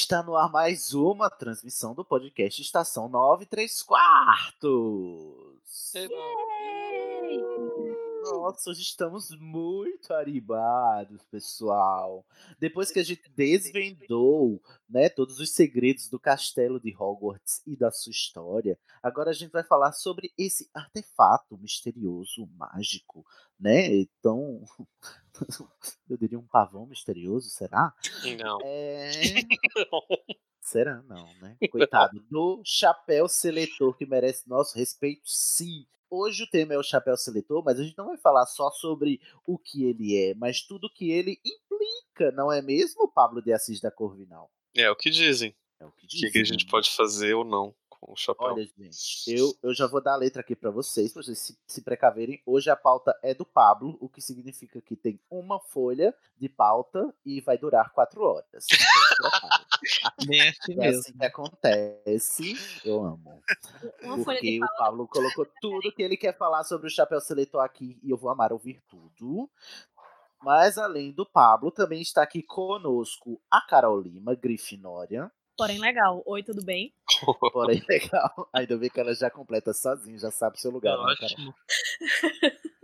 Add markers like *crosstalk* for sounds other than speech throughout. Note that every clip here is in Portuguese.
Está no ar mais uma transmissão do podcast Estação 9 3 quartos. Nossa, hoje estamos muito animados, pessoal. Depois que a gente desvendou, né, todos os segredos do castelo de Hogwarts e da sua história, agora a gente vai falar sobre esse artefato misterioso, mágico, né? Então, eu diria um pavão misterioso, será? Não. É... *laughs* Será? Não, né? *laughs* Coitado do chapéu seletor que merece nosso respeito, sim. Hoje o tema é o chapéu seletor, mas a gente não vai falar só sobre o que ele é, mas tudo que ele implica, não é mesmo, Pablo de Assis da Corvinal? É o que dizem. É o que O diz. que, que a gente pode fazer ou não com o chapéu. Olha, gente, eu, eu já vou dar a letra aqui pra vocês, pra vocês se, se precaverem. Hoje a pauta é do Pablo, o que significa que tem uma folha de pauta e vai durar quatro horas. Então, *laughs* assim É mesmo. assim que acontece. Eu amo. Uma folha de Porque o Pablo colocou tudo que ele quer falar sobre o chapéu seletor aqui e eu vou amar ouvir tudo. Mas além do Pablo, também está aqui conosco a Carol Lima, Grifinória. Porém, legal. Oi, tudo bem? *laughs* Porém, legal. Ainda bem que ela já completa sozinha, já sabe o seu lugar. né, Carol? Ótimo. *laughs*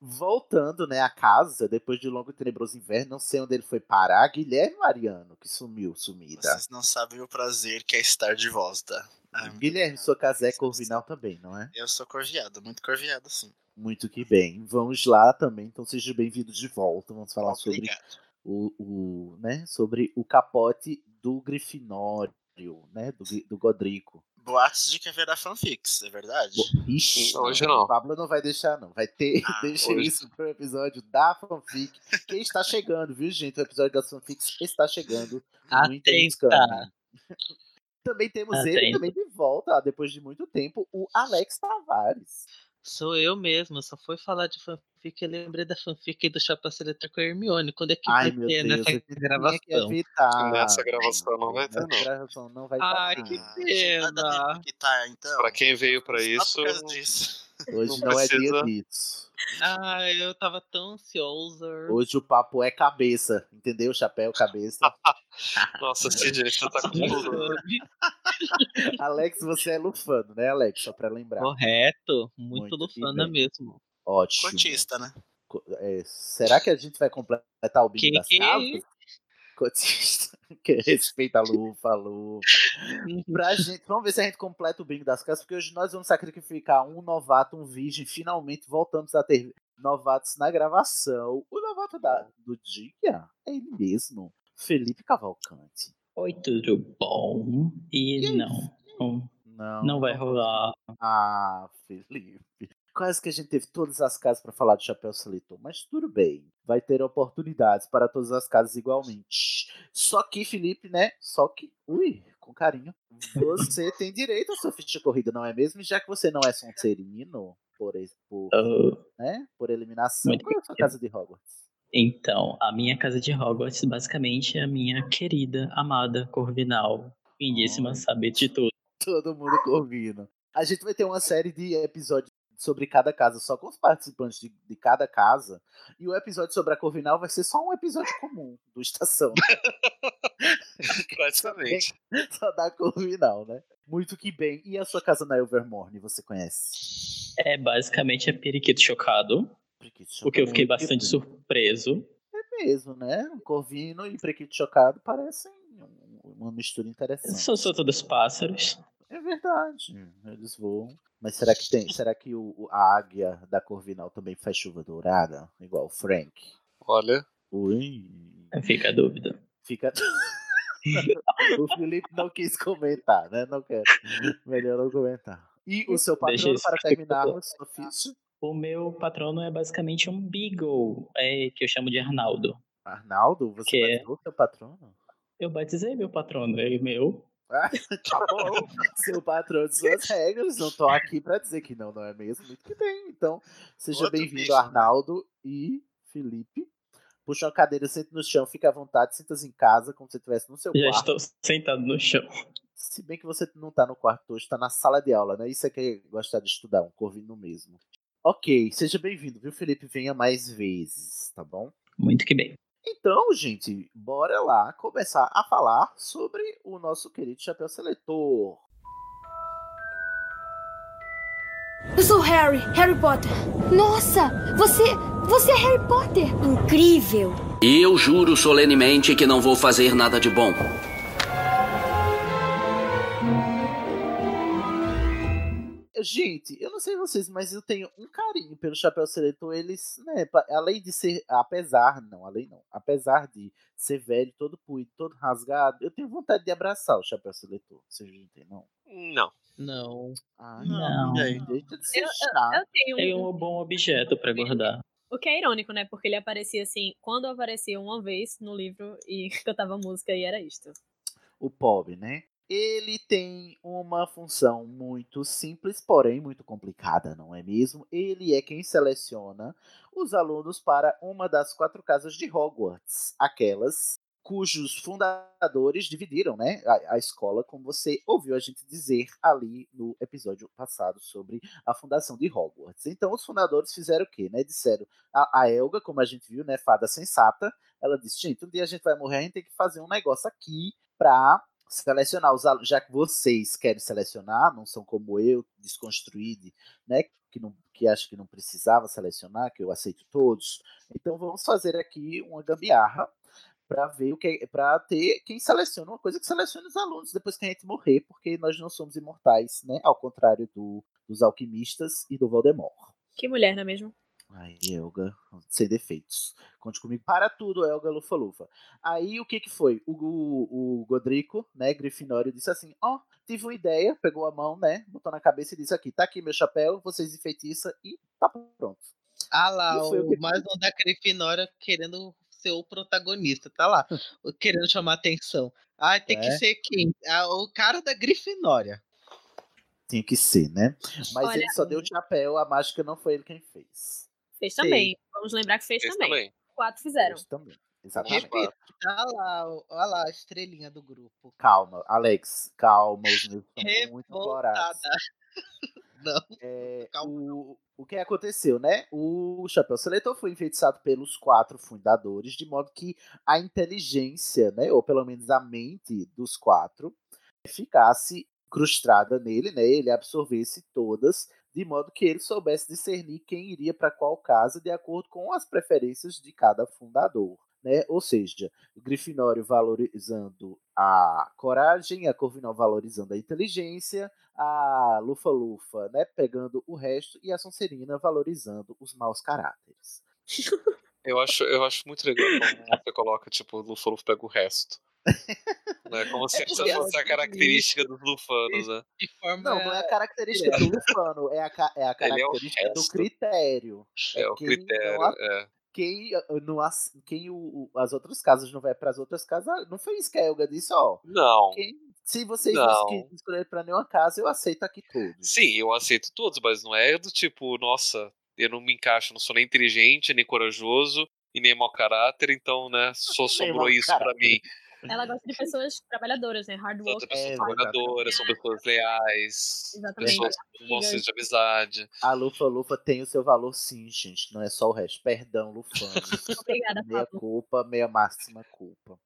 Voltando, né, à casa, depois de um longo e tenebroso inverno, não sei onde ele foi parar, Guilherme Mariano, que sumiu, sumida. Vocês não sabem o prazer que é estar de volta. Ah, Guilherme, sua casa é corvinal também, não é? Eu sou corviado, muito corviado, sim. Muito que bem. Vamos lá também, então sejam bem-vindos de volta. Vamos falar sobre Obrigado. o, o, né, sobre o capote do Grifinório, né, do, do Godrico. Boatos de que haverá fanfics, é verdade? Bo- Ixi, Hoje não. O Pablo não vai deixar, não. Vai ter, Ah, *laughs* deixa hoje. isso pro episódio da fanfic, que está chegando, viu, gente? O episódio das fanfics está chegando. Muito Atenta. Também temos ele Atenta. também de volta, depois de muito tempo, o Alex Tavares. Sou eu mesmo, só foi falar de fanfic, eu lembrei da fanfic do Chapéu Seletor com a Hermione. Quando é que Ai, vai meu ter Deus, nessa que gravação? Nessa gravação não vai ter, Nessa não. gravação não vai Ai, ter. que Ah, gente, nada a ver pena. que tá, então. Pra quem veio pra isso. Hoje não não, é dia disso. Ai, eu tava tão ansiosa. Hoje o papo é cabeça, entendeu? Chapéu, cabeça. *laughs* nossa, Sidney, você tá com tudo. *laughs* Alex, você é lufano, né, Alex? Só pra lembrar. Correto, muito, Muito lufana mesmo. Ótimo. Cotista, né? Co- é, será que a gente vai completar o bingo Que das que é casas? Cotista. *laughs* Que respeita a lufa, a lufa. *laughs* Pra gente, vamos ver se a gente completa o bingo das casas, porque hoje nós vamos sacrificar um novato, um virgem. Finalmente voltamos a ter novatos na gravação. O novato da, do dia é ele mesmo, Felipe Cavalcante. Oi, tudo bom? E aí? não, não, Não, não vai rolar. Ah, Felipe. Quase que a gente teve todas as casas para falar de chapéu seletor, mas tudo bem. Vai ter oportunidades para todas as casas igualmente. Só que, Felipe, né? Só que, ui, com carinho. Você *laughs* tem direito à sua ficha de corrida, não é mesmo? Já que você não é Sonserino, por, por, Ah, né, por eliminação, qual é a sua casa de Hogwarts? Então, a minha casa de Hogwarts basicamente é a minha querida, amada Corvinal. Lindíssima, Ai. sabe de tudo. Todo mundo correndo. A gente vai ter uma série de episódios sobre cada casa, só com os participantes de, de cada casa. E o episódio sobre a Corvinal vai ser só um episódio comum do Estação. *laughs* Praticamente. só da Corvinal, né? Muito que bem. E a sua casa na Evermorne, você conhece? É basicamente a periquito chocado, Prequito porque eu fiquei que bastante surpreso. É mesmo, né? Um Corvino e Prequito Chocado parecem um, uma mistura interessante. São, são todos pássaros. É verdade, eles voam. Mas será que tem? Será que o, o- a águia da Corvinal também faz chuva dourada? Igual o Frank? Olha, Ui. Fica a dúvida. Fica. *laughs* o Felipe não quis comentar, né? Não quero. Melhor não comentar. E o seu isso para ficar terminarmos, sua ficha? O meu patrono é basicamente um Beagle, é, que eu chamo de Arnaldo. Arnaldo, você Que é- batizou seu patrono? Eu batizei meu patrono, é meu. Ah, *laughs* tá bom. Seu patrão de suas regras. Não tô aqui pra dizer que não, não é mesmo? Muito que bem. Então, seja bem-vindo. Arnaldo e Felipe. Puxa uma cadeira, senta no chão, fica à vontade, sinta-se em casa, como se estivesse no seu Já quarto. estou sentado no chão. Se bem que você não tá no quarto hoje, tá na sala de aula, né? Isso é que é gostar de estudar, um corvino mesmo. Ok, seja bem-vindo, viu, Felipe? Venha mais vezes, tá bom? Muito que bem. Então, gente, bora lá começar a falar sobre o nosso querido Chapéu Seletor. Eu sou Harry, Harry Potter. Nossa, você, você é Harry Potter. Incrível. E eu juro solenemente que não vou fazer nada de bom. Gente, eu não sei vocês, mas eu tenho um carinho pelo Chapéu Seletor. Eles, né, além de ser, apesar, não, além não, apesar de ser velho, todo puído, todo rasgado, eu tenho vontade de abraçar o Chapéu Seletor. Vocês não tem, não? não. Não. Ah, Não. aí? Deixa de ser Eu, chato. eu, eu tenho Tem um, um bom objeto pra guardar. O que é irônico, né? Porque ele aparecia assim, quando aparecia uma vez no livro e *laughs* cantava música e era isto. o pobre, né? Ele tem uma função muito simples, porém muito complicada, não é mesmo? Ele é quem seleciona os alunos para uma das quatro casas de Hogwarts, aquelas cujos fundadores dividiram, né, a, a escola, como você ouviu a gente dizer ali no episódio passado sobre a fundação de Hogwarts. Então, os fundadores fizeram o quê, né? Disseram a, a Elga, como a gente viu, né, fada sensata, ela disse: gente, um dia a gente vai morrer, a gente tem que fazer um negócio aqui pra selecionar os alunos, já que vocês querem selecionar, não são como eu, desconstruído, né? Que, não, que acho que não precisava selecionar, que eu aceito todos. Então vamos fazer aqui uma gambiarra para ver o que para ter quem seleciona uma coisa que selecione os alunos depois que a gente morrer, porque nós não somos imortais, né? Ao contrário do, dos alquimistas e do Voldemort. Que mulher, não é mesmo? Aí, Elga, sem defeitos. Conte comigo. Para tudo, Elga Lufa-Lufa. Aí, o que que foi? O, o, o Godrico, né, Grifinório, disse assim, ó, oh, tive uma ideia, pegou a mão, né, botou na cabeça e disse aqui, tá aqui meu chapéu, vocês enfeitiçam e tá pronto. Ah lá, foi o o que- mais um da Grifinória querendo ser o protagonista, tá lá, querendo chamar atenção. Ah, tem que É. ser quem? Ah, o cara da Grifinória. Tinha que ser, né? Mas Olha- ele só deu o chapéu, a mágica não foi ele quem fez. Fez Sei. também. Vamos lembrar que fez, Fez também. também. Quatro fizeram. Fez também. Exatamente. Repito, tá lá, olha lá a estrelinha do grupo. Calma, Alex, calma, os meus são muito. Revoltada. *laughs* Não, É, calma. o, o que aconteceu, né? O Chapéu Seletor foi enfeitiçado pelos quatro fundadores, de modo que a inteligência, né, ou pelo menos a mente dos quatro, ficasse incrustada nele, né? Ele absorvesse todas, de modo que ele soubesse discernir quem iria para qual casa de acordo com as preferências de cada fundador. Né? Ou seja, o Grifinório valorizando a coragem, a Corvinal valorizando a inteligência, a Lufa-Lufa, né, pegando o resto, e a Sonserina valorizando os maus caráteres. *laughs* Eu acho, eu acho muito legal como você coloca, tipo, o Lufa Lufa pega o resto. Né? Como *laughs* se É essa porque fosse a assim, característica dos lufanos, né? Não, não é a característica do *laughs* Lufano, é a, ca- é a é o característica do resto. critério. É, o quem critério. não é. Quem, uh, não, quem o, o- as outras casas não vai para as outras casas, não foi isso que a Elga disse, ó. Não. Quem, se vocês Não. não quis escolher para nenhuma casa, eu aceito aqui todos. Sim, eu aceito todos, mas não é do tipo, nossa, eu não me encaixo, não sou nem inteligente, nem corajoso e nem mau caráter, então, né, só *laughs* sobrou isso pra caráter. mim. Ela gosta de pessoas trabalhadoras, né? Hard São work. pessoas É, trabalhadoras, são pessoas leais, Exatamente. pessoas com bom senso de amizade. A Lufa Lufa tem o seu valor sim, gente. Não é só o resto. Perdão, Lufanos. *laughs* Obrigada, meia Pablo. culpa, meia máxima culpa.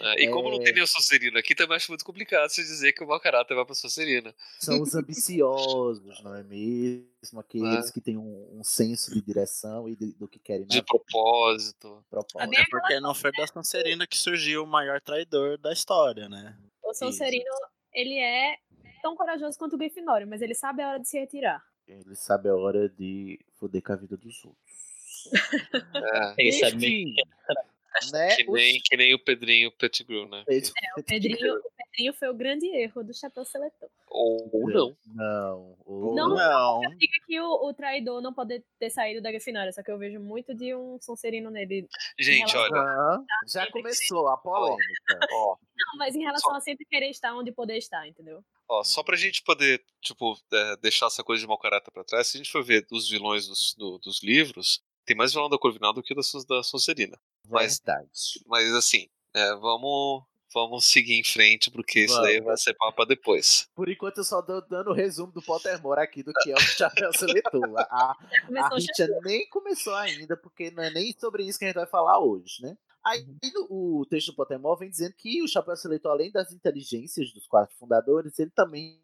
É, e como não É. tem nenhum Sonserino aqui, também acho muito complicado se dizer que o mau caráter vai pra Sonserina. São os ambiciosos, não é mesmo? Aqueles É. que têm um, um senso de direção e de- do que querem De propósito. propósito. Bem É porque não foi da Sonserina que surgiu o maior traidor da história, né? Sonserino, ele é tão corajoso quanto o Grifinório, mas ele sabe a hora de se retirar. Ele sabe a hora de foder com a vida dos outros. É, Ele sabe né? que, nem, que nem o Pedrinho Pettigrew, né? É, o Pedrinho, o Pedrinho foi o grande erro do Chapéu Seletor. Ou, não. Não. ou Não, não. Fica que o, o traidor não pode ter saído da Grifinória, só que eu vejo muito de um Sonserino nele. Gente, olha. Ah, já começou a polêmica. Ó, Não, mas em relação a sempre querer estar onde poder estar, entendeu? ó, só pra gente poder, tipo, é, deixar essa coisa de mau caráter pra trás, se a gente for ver os vilões dos, do- dos livros, tem mais vilão da Corvinal do que da, da Sonserina. Mas, Verdade. mas assim, é, vamos, vamos seguir em frente, porque isso daí vai ser papo pra depois. Por enquanto eu só tô dando o resumo do Pottermore aqui do que é o *laughs* Chapéu Seletor. A, a Richa nem começou ainda, porque não é nem sobre isso que a gente vai falar hoje, né? Aí no- o texto do Pottermore vem dizendo que o Chapéu Seletor, além das inteligências dos quatro fundadores, ele também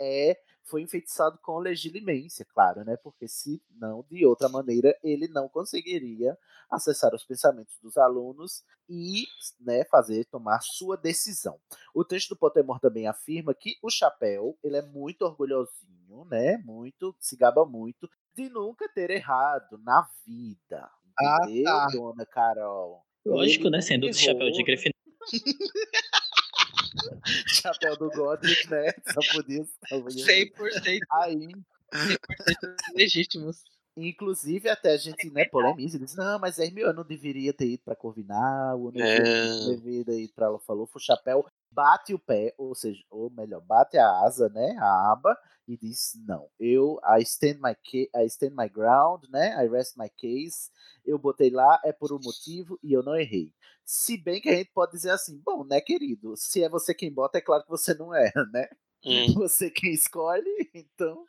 é foi enfeitiçado com legilimência, claro, né? Porque se não, de outra maneira, ele não conseguiria acessar os pensamentos dos alunos e né, fazer tomar sua decisão. O texto do Pottermore também afirma que o chapéu ele é muito orgulhosinho, né? Muito, se gaba muito de nunca ter errado na vida. Ah, Entendeu, tá. dona Carol? Lógico, Ele né? Sendo o chapéu de errou, Grifinória. *laughs* *laughs* Chapéu do Godric, né? Só podia, só podia 100% Aí, legítimos. inclusive, até a gente, né, polemiza, diz, não, mas Hermione não deveria ter ido pra Corvinal, não É. deveria ter ido pra falou, o chapéu bate o pé, ou seja, ou melhor, bate a asa, né, a aba, e diz, não, eu, I stand my, I stand my ground, né, I rest my case, eu botei lá, é por um motivo, e eu não errei. Se bem que a gente pode dizer assim, bom, né, querido, se é você quem bota, é claro que você não é, né? Hum. *laughs* Você quem escolhe, então.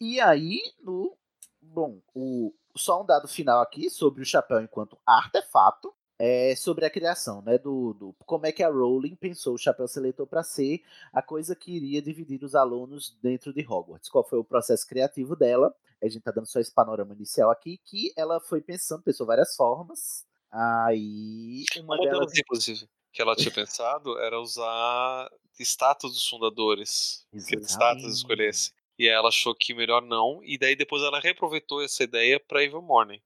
E aí, no. Bom, o, só um dado final aqui sobre o chapéu enquanto artefato. É sobre a criação, né? Do, do como é que a Rowling pensou o chapéu seletor para ser a coisa que iria dividir os alunos dentro de Hogwarts. Qual foi o processo criativo dela? A gente tá dando só esse panorama inicial aqui, que ela foi pensando, pensou várias formas. Aí, uma, Uma delas. inclusive, que ela tinha pensado era usar estátuas dos fundadores. Que estátuas escolhesse. E aí ela achou que melhor não, e daí depois ela reaproveitou essa ideia pra Evil Morning.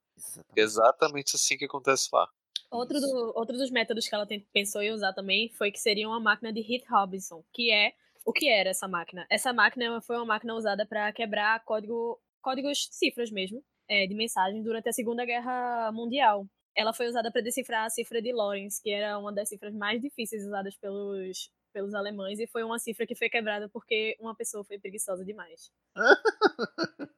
Exatamente assim que acontece lá. Outro, do- outro dos métodos que ela tem- pensou em usar também foi que seria uma máquina de Heath Robinson, que é o que era essa máquina? Essa máquina foi uma máquina usada para quebrar código, códigos, cifras mesmo, é, de mensagem durante a Segunda Guerra Mundial. Ela foi usada para decifrar a cifra de Lorentz, que era uma das cifras mais difíceis usadas pelos, pelos alemães, e foi uma cifra que foi quebrada porque uma pessoa foi preguiçosa demais. *laughs*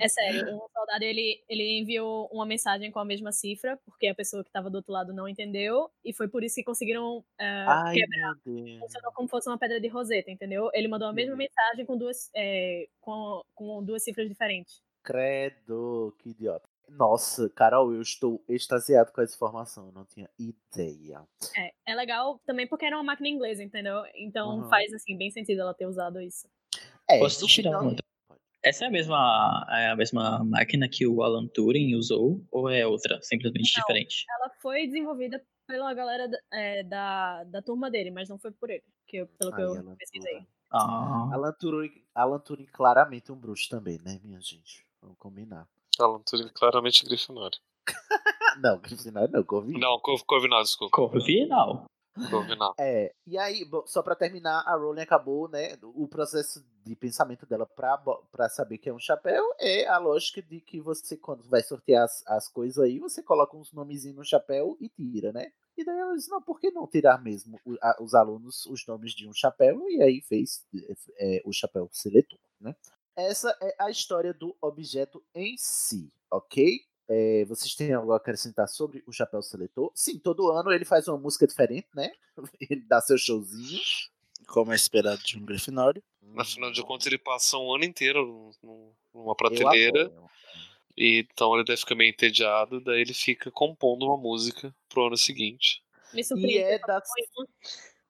É sério, *laughs* um soldado ele, ele enviou uma mensagem com a mesma cifra, porque a pessoa que estava do outro lado não entendeu, e foi por isso que conseguiram é, Ai, quebrar. meu Deus. Funcionou como fosse uma pedra de roseta, entendeu? Ele mandou a mesma mensagem com duas, é, com, com duas cifras diferentes. Credo, que idiota. Nossa, Carol, eu estou extasiado com essa informação, eu não tinha ideia. É, é legal também porque era uma máquina inglesa, entendeu? Então Uhum. faz assim bem sentido ela ter usado isso. É, Posso tirar uma? Essa é a mesma, é a mesma máquina que o Alan Turing usou ou é outra, simplesmente Não. diferente? Ela foi desenvolvida pela galera da, é, da, da turma dele, mas não foi por ele, que eu- pelo que Ai, eu Alan pesquisei. Ah, Alan Turing, Alan Turing claramente um bruxo também, né, minha gente? Vamos combinar. Alan Turing claramente Grifinória. *laughs* Não, Grifinória não, Corvinal. Não, Cor- Corvinal, desculpa. Corvinal. É, e aí, bom, só pra terminar, a Rowling acabou, né, o processo de pensamento dela pra saber que é um chapéu é a lógica de que você, quando vai sortear as, as coisas aí, você coloca uns nomezinhos no chapéu e tira, né? E daí ela disse, não, por que não tirar mesmo o- a- os alunos os nomes de um chapéu? E aí fez é, o chapéu seletor, né? Essa é a história do objeto em si, ok? É, vocês têm algo a acrescentar sobre o Chapéu Seletor? Sim, todo ano ele faz uma música diferente, né? *laughs* Ele dá seu showzinho. Como é esperado de um Grifinório. Afinal de contas, ele passa um ano inteiro num- num- numa prateleira. E então ele deve ficar meio entediado, daí ele fica compondo uma música pro ano seguinte. Me E surpreende, é que ele só da... compõe uma.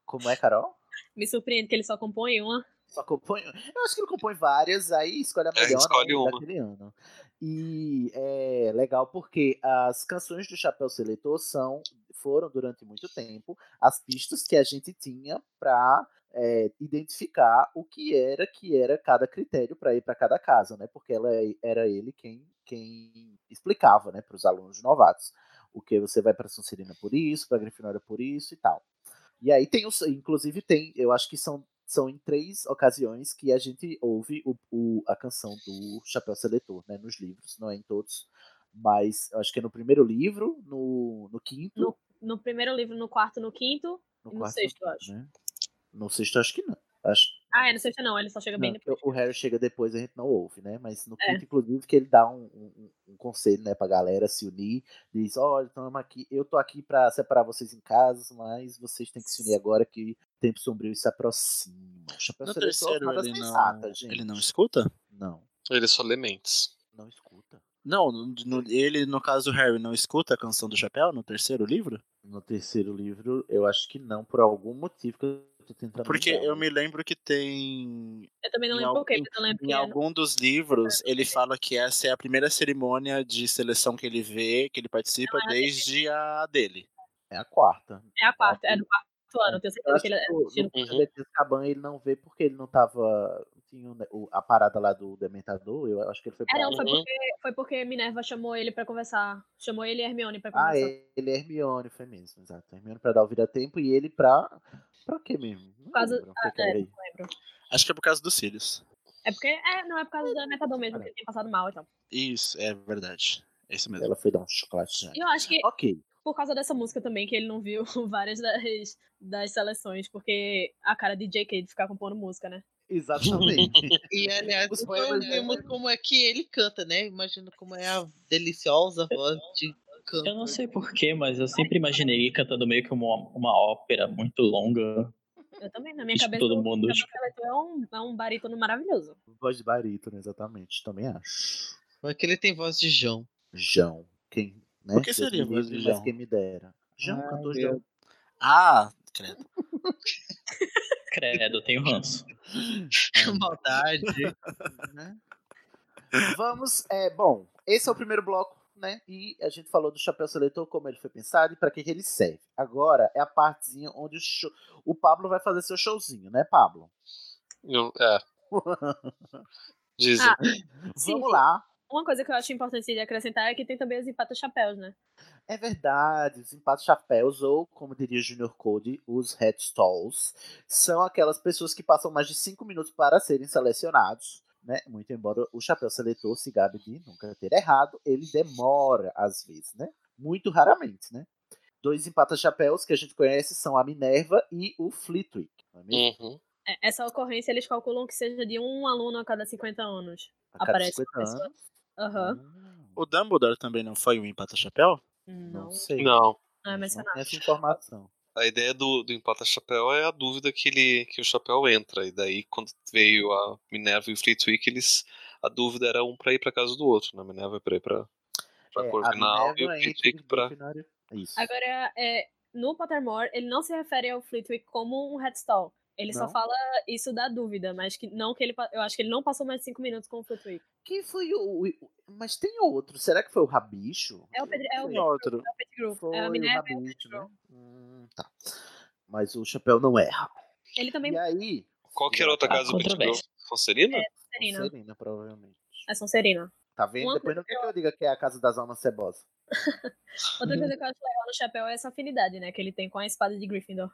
Como é, Carol? Me surpreende que ele só compõe uma. Só compõe... Eu acho que ele compõe várias, aí escolhe a É, melhor escolhe né, uma. daquele ano. E é legal porque as canções do Chapéu Seletor são, foram durante muito tempo as pistas que a gente tinha para é, identificar o que era que era cada critério para ir para cada casa, né? Porque ela era ele quem, quem explicava, né, para os alunos novatos o que você vai para Sonserina por isso, para Grifinória por isso e tal. E aí tem os, inclusive tem, eu acho que são são em três ocasiões que a gente ouve o, o, a canção do Chapéu Seletor, né, nos livros, não é em todos, mas acho que é no primeiro livro, no, no quinto. No, no primeiro livro, no quarto, no quinto no e no quarto, sexto, acho. Né? No sexto acho que não. Acho, Ah, é, no sexto não, ele só chega bem não, depois. o Harry chega depois, a gente não ouve, né? Mas no É. quinto, inclusive, que ele dá um, um, um conselho, né, pra galera se unir. Diz, olha, tamo aqui, eu tô aqui pra separar vocês em casas, mas vocês têm que se unir agora que o tempo sombrio se aproxima. O Chapéu No terceiro ele não, sensata, gente. ele não escuta? Não. Ele só lê mentes. Não escuta. Não, no- no- ele, no caso do Harry, não escuta a canção do chapéu no terceiro livro? No terceiro livro, eu acho que não, por algum motivo que eu tô tentando Porque lembrar. eu me lembro que tem. Eu também não em lembro al- por quê, em- mas eu lembro Em que é no- algum dos livros, ele fala que essa é a primeira cerimônia de seleção que ele vê, que ele participa Não, é a desde a dele. É a quarta. é a quarta, é do quarto ano, eu tenho certeza que ele é que no, assistindo. no Uhum. De Azkaban ele não vê porque ele não tava. Tinha o- a parada lá do Dementador, eu acho que ele foi É, pra não, foi porque, foi porque Minerva chamou ele pra conversar. Chamou ele e Hermione pra Ah, conversar. é, ele é Hermione, foi mesmo, exato. Hermione pra dar o vira-tempo e ele pra. Pra quê mesmo? Não Por causa. lembro Ah, é, não lembro. Acho que é por causa dos cílios. É porque. É, não é por causa do Dementador mesmo, que ele tem passado mal então. Isso, é verdade. É isso mesmo. Ela foi dar um chocolate já. E eu acho que Ok. por causa dessa música também, que ele não viu *laughs* várias das, das seleções, porque a cara de JK de ficar compondo música, né? Exatamente. *laughs* E aliás, Os poemas ouvimos dela- como é que ele canta, né? Imagina como é a deliciosa voz de canto. Eu não sei porquê, mas eu sempre imaginei ele cantando meio que uma, uma ópera muito longa. Eu também, na minha cabeça, todo o mundo, é um, é um barítono maravilhoso. Voz de barítono, exatamente. Também acho. Mas que ele tem voz de João. João. Quem, né? Por que seria voz de mas João? quem me dera. João, cantor. João. Ah, credo. *laughs* Credo, eu tenho ranço. *laughs* Maldade. né? Vamos, é, bom, esse é o primeiro bloco, né? E a gente falou do chapéu seletor, como ele foi pensado e para que, que ele serve. Agora é a partezinha onde o, show- o Pablo vai fazer seu showzinho, né, Pablo? Eu- é. *laughs* Dizem. Ah, Vamos sim. lá. Uma coisa que eu acho importante de acrescentar é que tem também os empatas chapéus, né? É verdade, os empates chapéus, ou como diria o Junior Code, os headstalls, são aquelas pessoas que passam mais de 5 minutos para serem selecionados. Né? Muito embora o chapéu seletor se gabe de nunca ter errado, ele demora às vezes, né? Muito raramente, né? Dois empatas chapéus que a gente conhece são a Minerva e o Flitwick. É? Uhum. É, Essa ocorrência eles calculam que seja de um aluno a cada 50 anos. A cada Aparece 50 uma pessoa. anos. Aham. O Dumbledore também não foi um empata chapéu? Não, Não, sei. Não. não é mencionado. tem essa informação. A ideia do, do empata chapéu é a dúvida que ele que o chapéu entra. E daí, quando veio a Minerva e o Flitwick, eles. A dúvida era um pra ir pra casa do outro, né? A Minerva pra ir pra, pra É, Corvinal e o. Grifinória- Isso. Agora, é, no Pottermore, ele não se refere ao Flitwick como um headstall. Ele só Não? fala isso da dúvida, mas que não que ele. Eu acho que ele não passou mais de 5 minutos com o Flitwick. Quem foi o, o- Mas tem outro. Será que foi o Rabicho? É o Pedro. É o outro. É o Pettigrew. Foi É a o Minerva o Rabicho, né? Hum, tá. Mas o chapéu não erra. Ele também E aí. Qual que era a outra Há casa do Pettigrew? Sonserina? é Sonserina. Sonserina, provavelmente. É Sonserina. Tá vendo? Uma Depois não quer que eu diga que é a casa das almas cebosas. *laughs* Outra coisa que eu acho legal no chapéu é essa afinidade, né? Que ele tem com a espada de Gryffindor.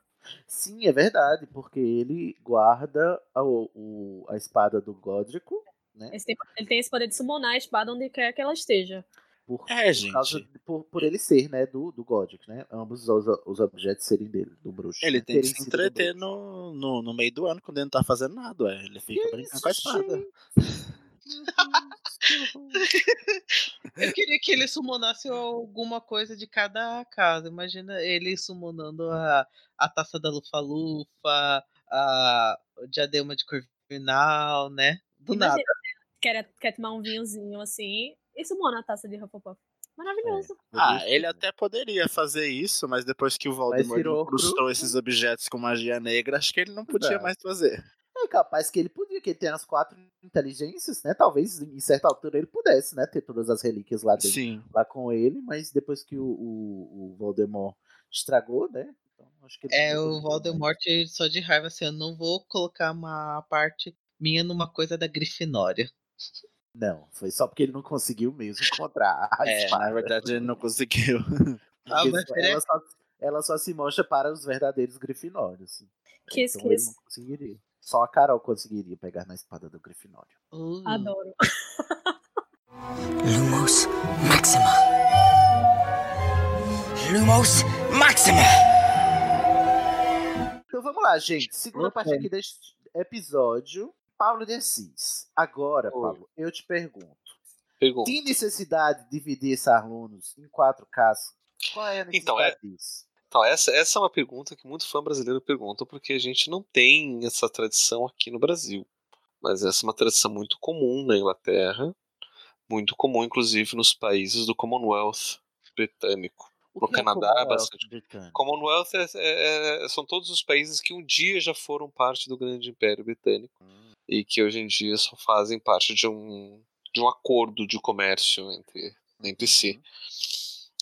Sim, é verdade, porque ele guarda a, o, a espada do Godrico, né? Tem- ele tem esse poder de summonar a espada onde quer que ela esteja. Por, É, por, causa, gente. por, por ele ser, né, do, do Godric, né? Ambos os, os objetos serem dele, do bruxo. Ele né? tem que se entreter no, no, no meio do ano, quando ele não tá fazendo nada, ué. Ele fica Que brincando isso, com a espada. gente? *laughs* *laughs* Eu queria que ele summonasse alguma coisa de cada casa. Imagina ele summonando a, a taça da Lufa-Lufa, a o diadema de Corvinal, né? Do nada. Imagina, quer, quer tomar um vinhozinho assim e summona a taça de Hufflepuff. Maravilhoso. Ah, ele até poderia fazer isso, mas depois que o Voldemort incrustou esses objetos com magia negra, acho que ele não podia Não. mais fazer. É capaz que ele podia, que ele tem as quatro inteligências, né? Talvez em certa altura ele pudesse, né? Ter todas as relíquias lá dentro, Sim. lá com ele, mas depois que o, o, o Voldemort estragou, né? Então, acho que ele É, o Voldemort só de raiva assim, eu não vou colocar uma parte minha numa coisa da Grifinória. Não, foi só porque ele não conseguiu mesmo encontrar a É, espada. na verdade ele não conseguiu. *laughs* Ah, é- ela, só, ela só se mostra para os verdadeiros grifinórios. Kiss, então ele não conseguiria. Só a Carol conseguiria pegar na espada do Grifinório. Uh. Adoro. Lumos Maxima. Lumos Maxima. Então vamos lá, gente. Segunda parte aqui deste episódio. Paulo de Assis. Agora, Paulo, eu te pergunto. Pergunta. Tem necessidade de dividir esses alunos em quatro casas? Qual é a necessidade Então, é- disso? Então, essa, essa é uma pergunta que muito fã brasileiro pergunta, porque a gente não tem essa tradição aqui no Brasil. Mas essa é uma tradição muito comum na Inglaterra, muito comum, inclusive, nos países do Commonwealth britânico. No é Canadá, Commonwealth bastante. britânico? Commonwealth é- é- é- são todos os países que um dia já foram parte do grande império britânico e que hoje em dia só fazem parte de um, de um acordo de comércio entre, entre si.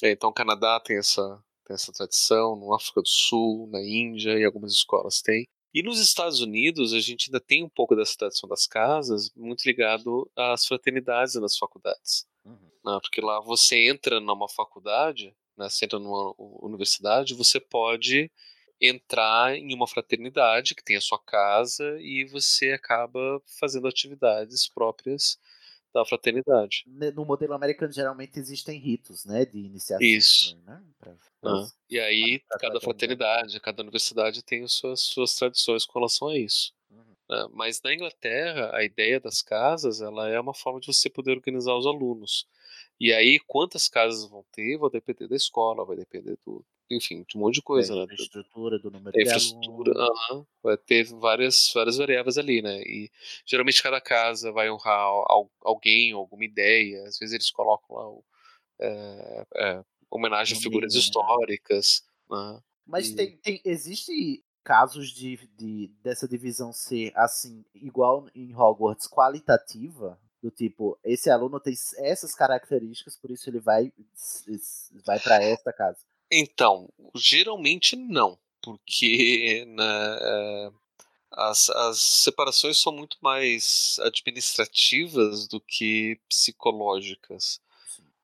É, então, o Canadá tem essa, tem essa tradição, no África do Sul, na Índia e algumas escolas têm. E nos Estados Unidos, a gente ainda tem um pouco dessa tradição das casas, muito ligado às fraternidades nas faculdades. né? Porque lá você entra numa faculdade, né, você entra numa universidade, você pode entrar em uma fraternidade que tem a sua casa e você acaba fazendo atividades próprias da fraternidade. No modelo americano, geralmente existem ritos, né? De iniciação. Isso. né? Pra- Ah, E aí, pra cada fraternidade, cada universidade tem as suas, suas tradições com relação a isso. né? Mas na Inglaterra, a ideia das casas ela é uma forma de você poder organizar os alunos. E aí, quantas casas vão ter, vai depender da escola, vai depender do. Enfim, de um monte de coisa, da né? infraestrutura, do número de infraestrutura, alunos. aham, vai ter várias, várias variáveis ali, né? E geralmente cada casa vai honrar al- alguém, alguma ideia. Às vezes eles colocam lá o, é, é, homenagem a figuras homenagem. históricas. Né? Mas E- tem, tem, existe casos de, de dessa divisão ser assim, igual em Hogwarts, qualitativa? Do tipo, esse aluno tem essas características, por isso ele vai, vai para esta casa. Então, geralmente não, porque né, é, as, as separações são muito mais administrativas do que psicológicas.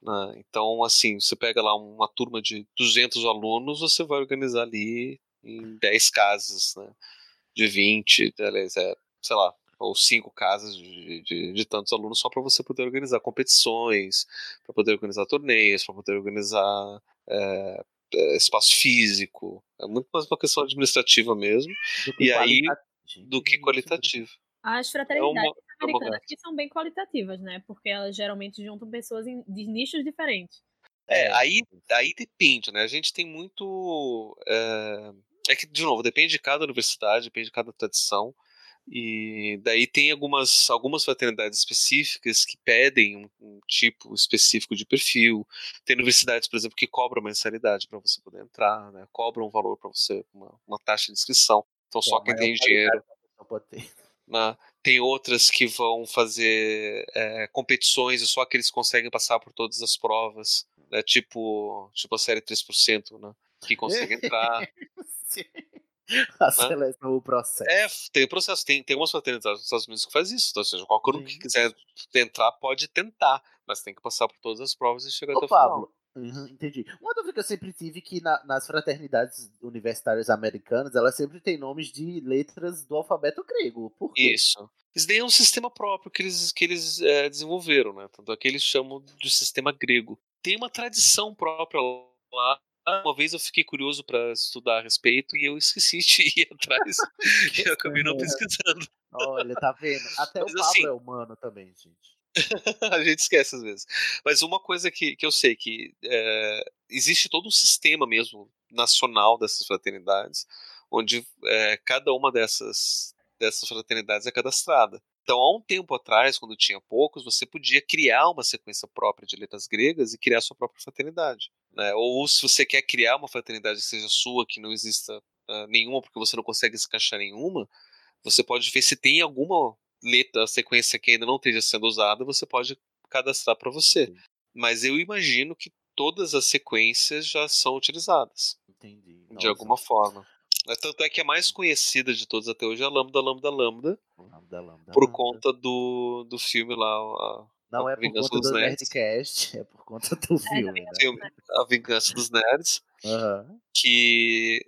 né? Então, assim, você pega lá uma turma de 200 alunos, você vai organizar ali em 10 casas, né? de 20, aliás, é, sei lá, ou cinco casas de, de, de tantos alunos só para você poder organizar competições, para poder organizar torneios, para poder organizar é, é, espaço físico. É muito mais uma questão administrativa mesmo. Do que E aí, do que qualitativo. As fraternidades É uma- é americanas que são bem qualitativas, né? Porque elas geralmente juntam pessoas em- de nichos diferentes. É, aí, aí depende, né? A gente tem muito. É, é que, de novo, depende de cada universidade, depende de cada tradição. E daí tem algumas, algumas fraternidades específicas que pedem um, um tipo específico de perfil. Tem universidades, por exemplo, que cobram mensalidade para você poder entrar, né? Cobram um valor para você, uma, uma taxa de inscrição. Então só a quem tem dinheiro. *laughs* né? Tem outras que vão fazer é, competições e só aqueles que conseguem passar por todas as provas, né? tipo, tipo a série 3%, né? que *laughs* consegue entrar. *laughs* A seleção, o processo. É, tem processo, tem, tem umas fraternidades nos Estados Unidos que faz isso, então, ou seja, qualquer um que quiser entrar pode tentar, mas tem que passar por todas as provas e chegar Ô, até o final. Pablo, uhum, entendi. Uma dúvida que eu sempre tive que na- nas fraternidades universitárias americanas, elas sempre têm nomes de letras do alfabeto grego. Por quê? Isso. Isso daí é um sistema próprio que eles, que eles é, desenvolveram, né? Tanto é que eles chamam de sistema grego. Tem uma tradição própria lá. Uma vez eu fiquei curioso para estudar a respeito e eu esqueci de *laughs* ir atrás *laughs* e eu acabei não pesquisando. Olha, tá vendo? *laughs* Até Mas o Pablo assim- é humano também, gente. a gente esquece às vezes. Mas uma coisa que, que eu sei que é, existe todo um sistema mesmo nacional dessas fraternidades, onde é, cada uma dessas, dessas fraternidades é cadastrada. Então, há um tempo atrás, quando tinha poucos, você podia criar uma sequência própria de letras gregas e criar sua própria fraternidade. né? Ou se você quer criar uma fraternidade que seja sua, que não exista ah, nenhuma, porque você não consegue se encaixar em nenhuma, você pode ver se tem alguma letra, sequência que ainda não esteja sendo usada, você pode cadastrar para você. Mas eu imagino que todas as sequências já são utilizadas. Entendi. De alguma forma. Tanto é que a mais conhecida de todas até hoje é a Lambda Lambda Lambda. Lambda, lambda, Por lambda. conta do, do filme lá, a, Não a é por Vingança conta dos do Nerds. Nerdcast, é por conta do filme, né? Filme, a Vingança dos Nerds. Aham. Que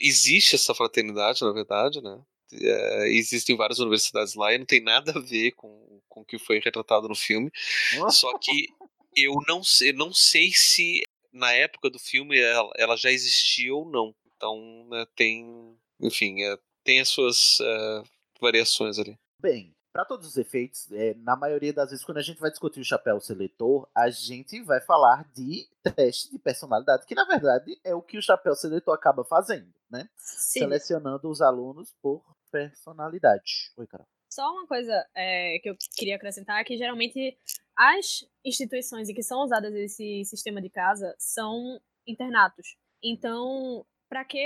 existe essa fraternidade, na verdade, né? É, existem várias universidades lá e não tem nada a ver com, com o que foi retratado no filme. Só *laughs* que eu não sei, não sei se na época do filme ela, ela já existia ou não. Então, né, tem, enfim, é, tem as suas é, variações ali. Bem, para todos os efeitos, é, na maioria das vezes, quando a gente vai discutir o chapéu seletor, a gente vai falar de teste de personalidade, que na verdade é o que o chapéu seletor acaba fazendo, né? Sim. Selecionando os alunos por personalidade. Oi, Carol. Só uma coisa é, que eu queria acrescentar é que geralmente as instituições em que são usadas esse sistema de casa são internatos. Então, para que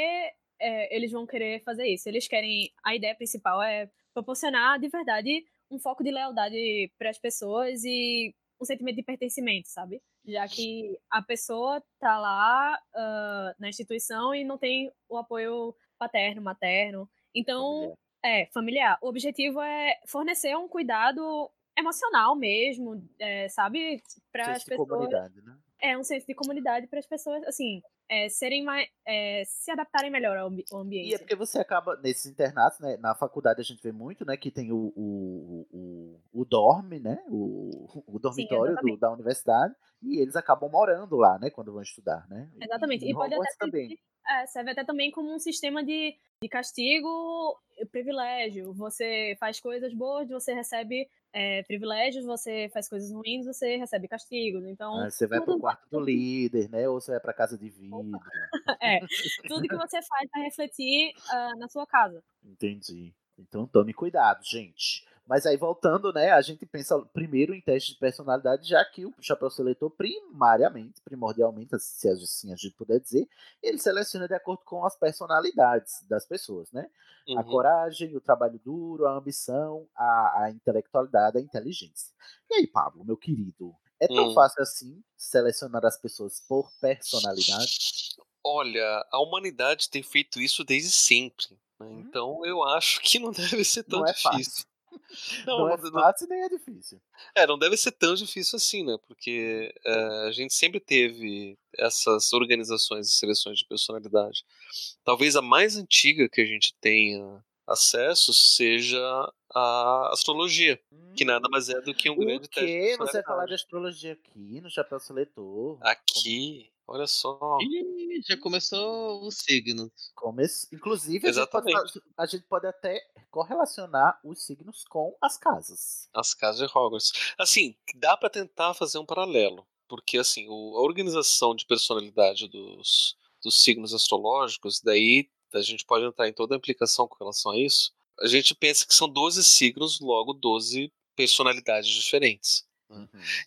é, eles vão querer fazer isso? Eles querem. A ideia principal é proporcionar de verdade um foco de lealdade para as pessoas e um sentimento de pertencimento, sabe? Já que a pessoa tá lá ah, na instituição e não tem o apoio paterno, materno. Então, é, familiar. O objetivo é fornecer um cuidado emocional mesmo, é, sabe? Para as pessoas. comunidade, né? É um senso de comunidade para as pessoas, assim, é, serem mais. é, se adaptarem melhor ao, ao ambiente. E é porque você acaba, nesses internatos, né? Na faculdade a gente vê muito, né? Que tem o, o, o, o dorme, né? O, *laughs* o dormitório do- exatamente. da universidade. E eles acabam morando lá, né? Quando vão estudar, né? Exatamente. E, E pode até também. servir, é, serve até também como um sistema de, de castigo privilégio. Você faz coisas boas, você recebe é, privilégios, você faz coisas ruins, você recebe castigos. Então, Ah, você vai pro tudo, quarto do líder, né? Ou você vai pra casa de vidro. *laughs* é, tudo que você faz vai refletir ah, na sua casa. Entendi. Então tome cuidado, gente. Mas aí voltando, né, a gente pensa primeiro em teste de personalidade, já que o chapéu seletor primariamente, primordialmente, se assim a gente puder dizer, ele seleciona de acordo com as personalidades das pessoas, né? A Uhum. coragem, o trabalho duro, a ambição, a, a intelectualidade, a inteligência. E aí, Pablo, meu querido, é tão Hum. fácil assim selecionar as pessoas por personalidade? Olha, a humanidade tem feito isso desde sempre. né? Então eu acho que não *laughs* deve ser tão Hum? Não é difícil. Não, é não- fácil nem é difícil. É, não deve ser tão difícil assim, né? Porque eh, a gente sempre teve essas organizações de seleções de personalidade. Talvez a mais antiga que a gente tenha acesso seja a astrologia, que nada mais é do que um O grande teste de quê? Você vai falar de astrologia aqui no Chapéu Seletor? Aqui, olha só. Ih, já começou os signos. Começo, inclusive, a gente, pode, Exatamente. a gente pode até correlacionar os signos com as casas. As casas de Hogwarts. Assim, dá pra tentar fazer um paralelo, porque assim, o- a organização de personalidade dos, dos signos astrológicos, daí a gente pode entrar em toda a implicação com relação a isso. A gente pensa que são 12 signos, logo 12 personalidades diferentes.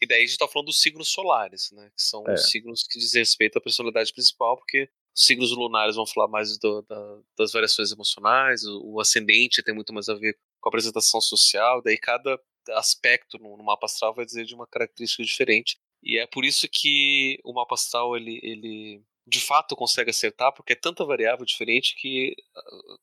E daí a gente tá falando dos signos solares, né? Que são É. os signos que dizem respeito à personalidade principal, porque os signos lunares vão falar mais do- da- das variações emocionais, o, o ascendente tem muito mais a ver com a apresentação social, daí cada aspecto no, no mapa astral vai dizer de uma característica diferente. E é por isso que o mapa astral, ele, ele de fato consegue acertar, porque é tanta variável diferente que ah,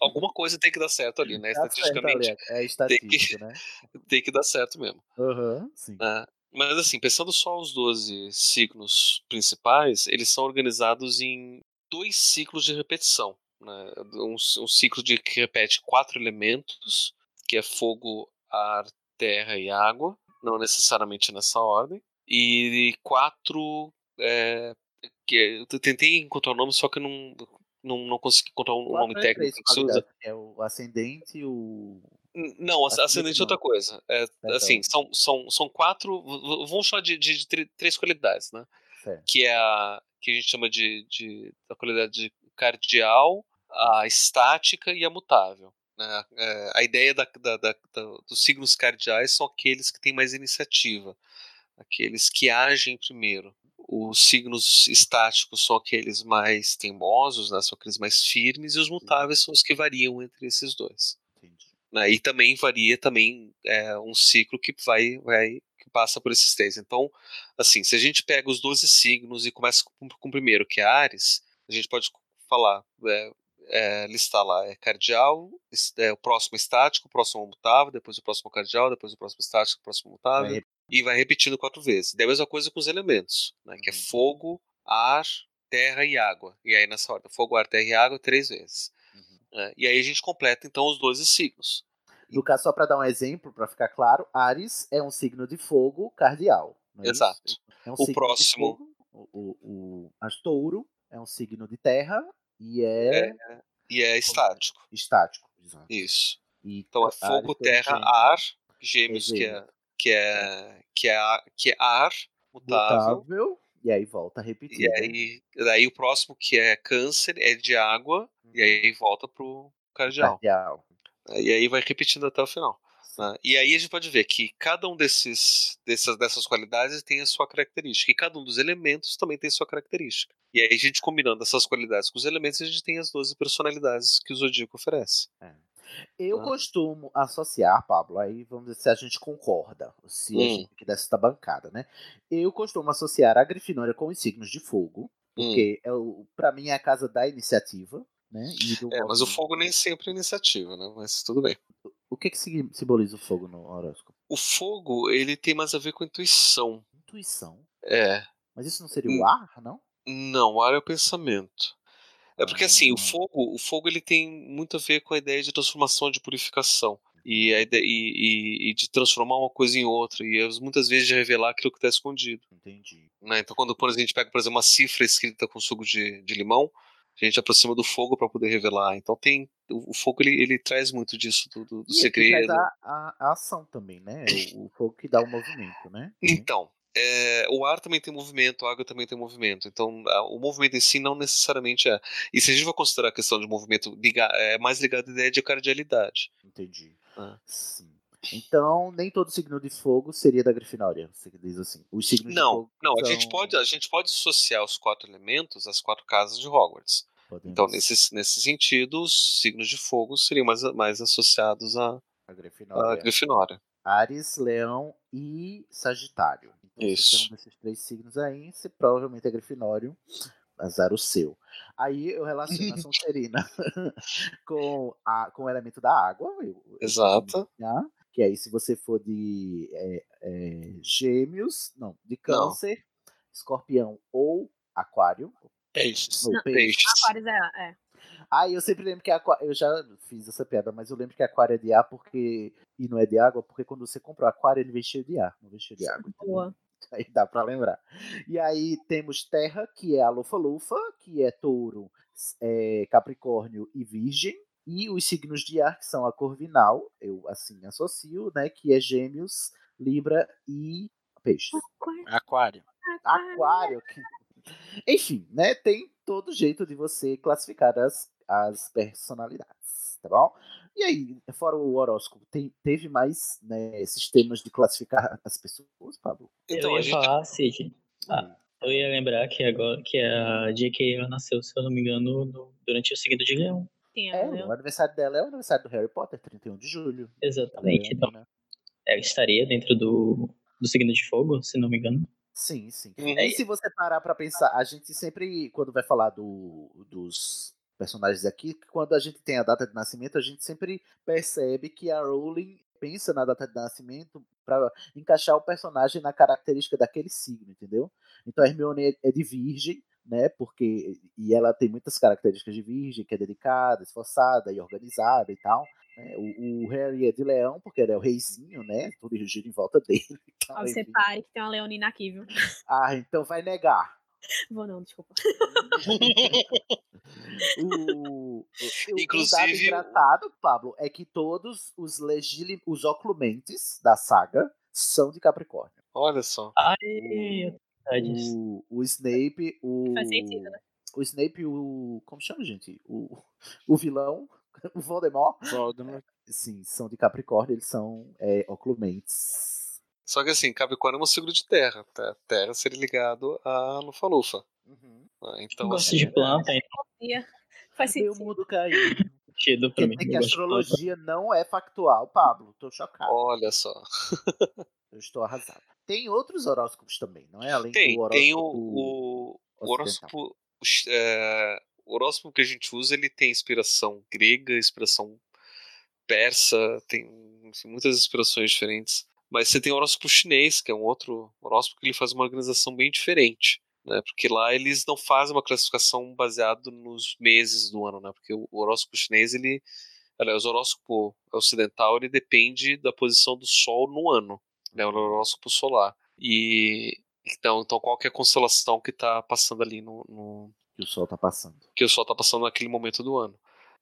alguma coisa tem que dar certo ali, né? Tá certo, Estatisticamente ali, é tem estatístico, que, né? *laughs* tem que dar certo mesmo. Aham, sim. né? Mas assim, pensando só os 12 signos principais, eles são organizados em dois ciclos de repetição. Né? Um, um ciclo de, que repete quatro elementos, que é fogo, ar, terra e água, não necessariamente nessa ordem, e quatro. é, que eu tentei encontrar o nome, só que não, não, não consegui encontrar um nome é técnico que se usa. É o ascendente, o. Não, asc- Ascendente ascendente é outra coisa. É, Perdão. assim, são, são, são quatro. Vamos chamar de, de- de três qualidades, né? Certo. Que é a que a gente chama de, de a qualidade cardial, a estática e a mutável. né? É, a ideia da- da- da- dos signos cardeais são aqueles que têm mais iniciativa, aqueles que agem primeiro. Os signos estáticos são aqueles mais teimosos, né? são aqueles mais firmes, e os mutáveis são os que variam entre esses dois né? E também varia também é, um ciclo que vai, vai que passa por esses três. Então, assim, se a gente pega os 12 signos e começa com, com o primeiro, que é Ares, a gente pode falar, é, é, listar lá, é cardial, é, o próximo estático, o próximo mutável, depois o próximo cardial, depois o próximo estático, o próximo mutável, e vai repetindo quatro vezes. Daí a mesma coisa com os elementos, né, que é Uhum. fogo, ar, terra e água. E aí nessa ordem, fogo, ar, terra e água, três vezes. Uhum. né, e aí a gente completa então os 12 signos. No caso, só para dar um exemplo, para ficar claro, Ares é um signo de fogo cardial. não é? Exato. É um O próximo- fogo, o, o, o touro é um signo de terra e é, E é estático. estático. exato. Isso. E Então é fogo, terra, ar, gêmeos, É que é. Que é, que é, a- que é ar, mutável. mutável, e aí volta a repetir. E né? aí, daí o próximo que é câncer é de água, e aí volta pro cardial. Cardial. E aí vai repetindo até o final. né? E aí a gente pode ver que cada um desses, dessas, dessas qualidades tem a sua característica. E cada um dos elementos também tem sua característica. E aí a gente combinando essas qualidades com os elementos, a gente tem as 12 personalidades que o Zodíaco oferece. Eu Ah. costumo associar, Pablo, aí vamos ver se a gente concorda, se a Hum. gente aqui dessa bancada, né? Eu costumo associar a Grifinória com os signos de fogo, porque é o, pra mim é a casa da iniciativa, né? É, mas o fogo nem sempre é iniciativa, né? Mas tudo bem. O que, que simboliza o fogo no horóscopo? O fogo, ele tem mais a ver com intuição. Intuição. É. Mas isso não seria Hum. o ar, não? Não, o ar é o pensamento. É porque assim, o fogo, o fogo ele tem muito a ver com a ideia de transformação, de purificação. E, a ideia, e, e- e de transformar uma coisa em outra. E as- muitas vezes de revelar aquilo que está escondido. Entendi. né? Então, quando por exemplo, a gente pega, por exemplo, uma cifra escrita com suco de, de limão, a gente aproxima do fogo para poder revelar. Então, tem o, o fogo ele, ele traz muito disso, do, do- do E ele que traz segredo. a, a- a ação também, né? O, o fogo que dá o movimento, né? Então, é, o ar também tem movimento, a água também tem movimento. Então, a- o movimento em si não necessariamente é. E se a gente for considerar a questão de movimento, liga- é mais ligado à ideia de cardialidade. Entendi. Ah. Sim. Então, nem todo signo de fogo seria da Grifinória, você diz assim. Os signos de Não, fogo não, a são- gente pode, a gente pode associar os quatro elementos às quatro casas de Hogwarts. Podemos. Então, nesse, nesse sentido, os signos de fogo seriam mais, mais associados à, A Grifinória. Grifinória. Ares, Leão e Sagitário. Então, se Isso. tem um desses três signos aí, você provavelmente é Grifinório. Azar o seu. Aí eu relaciono a Sonserina *laughs* *laughs* com, a, com o elemento da água. eu- eu Exato. costumo mencionar, Que aí, se você for de é, é, Gêmeos, não, de Não. Câncer, Escorpião ou Aquário. Peixes. Ou Não, peixes. Aquários é, é. Ah, eu sempre lembro que aqua... eu já fiz essa piada, mas eu lembro que aquário é de ar porque e não é de água, porque quando você compra o aquário ele vem cheio de ar, não vem cheio de água. entendeu? Boa. *laughs* Aí dá pra lembrar. E aí temos terra, que é a lufa-lufa, que é touro, é, capricórnio e virgem. E os signos de ar, que são a corvinal, eu assim associo, né? Que é gêmeos, libra e peixe. Aquário. Aquário. que- *laughs* Enfim, né? Tem todo jeito de você classificar as, as personalidades, tá bom? E aí, fora o horóscopo, tem, teve mais né, sistemas de classificar as pessoas, Pablo? Então, eu ia falar, Cid. Ah, eu ia lembrar que agora que a J.K. ela nasceu, se eu não me engano, no- durante o signo de Leão. Sim, É, o aniversário dela é o aniversário do Harry Potter, 31 de julho. Exatamente. Então, né? ela estaria dentro do, do signo de fogo, se não me engano. Sim, sim. Uhum. E se você parar pra pensar, a gente sempre, quando vai falar do, dos personagens aqui, quando a gente tem a data de nascimento, a gente sempre percebe que a Rowling pensa na data de nascimento pra encaixar o personagem na característica daquele signo, entendeu? Então a Hermione é- é de virgem, né? Porque e ela tem muitas características de virgem, que é dedicada, esforçada e organizada e tal. né? O, o Harry é de leão, porque ele é o reizinho, né? Tudo gira em volta *laughs* dele. Então, você pare que tem uma leonina aqui, viu? Ah, então vai negar. Vou não, desculpa. *laughs* O, o, o Inclusive- dado engraçado, Pablo, é que todos os legili, os oclumentes da saga são de Capricórnio. Olha só. Ai, O, o Snape, o. Faz sentido, né? O Snape, o. Como chama, gente? O, o vilão, *laughs* o Voldemort. Voldemort. Sim, são de Capricórnio, eles são é, oclumentes. Só que assim, Capricórnio é um signo de terra. tá? Terra seria ligado a Lufa-Lufa. Ah, Então, gosto assim, de planta, então. Faz Meu sentido. mundo caiu. sentido pra mim. que a astrologia não é factual, Pablo. Tô chocado. Olha só. *laughs* Eu estou arrasado. Tem outros horóscopos também, não é? Além Tem, do horóscopo. tem o, o, o horóscopo. é, o horóscopo que a gente usa ele tem inspiração grega, inspiração persa, tem enfim, muitas inspirações diferentes. Mas você tem o horóscopo chinês, que é um outro horóscopo que ele faz uma organização bem diferente. Né? Porque lá eles não fazem uma classificação baseada nos meses do ano, né? Porque o horóscopo chinês, ele. Aliás, o horóscopo ocidental ele depende da posição do Sol no ano, né? O horóscopo solar. E então, então qual que é a constelação que está passando ali no, no, Que o sol tá passando. que o Sol está passando naquele momento do ano.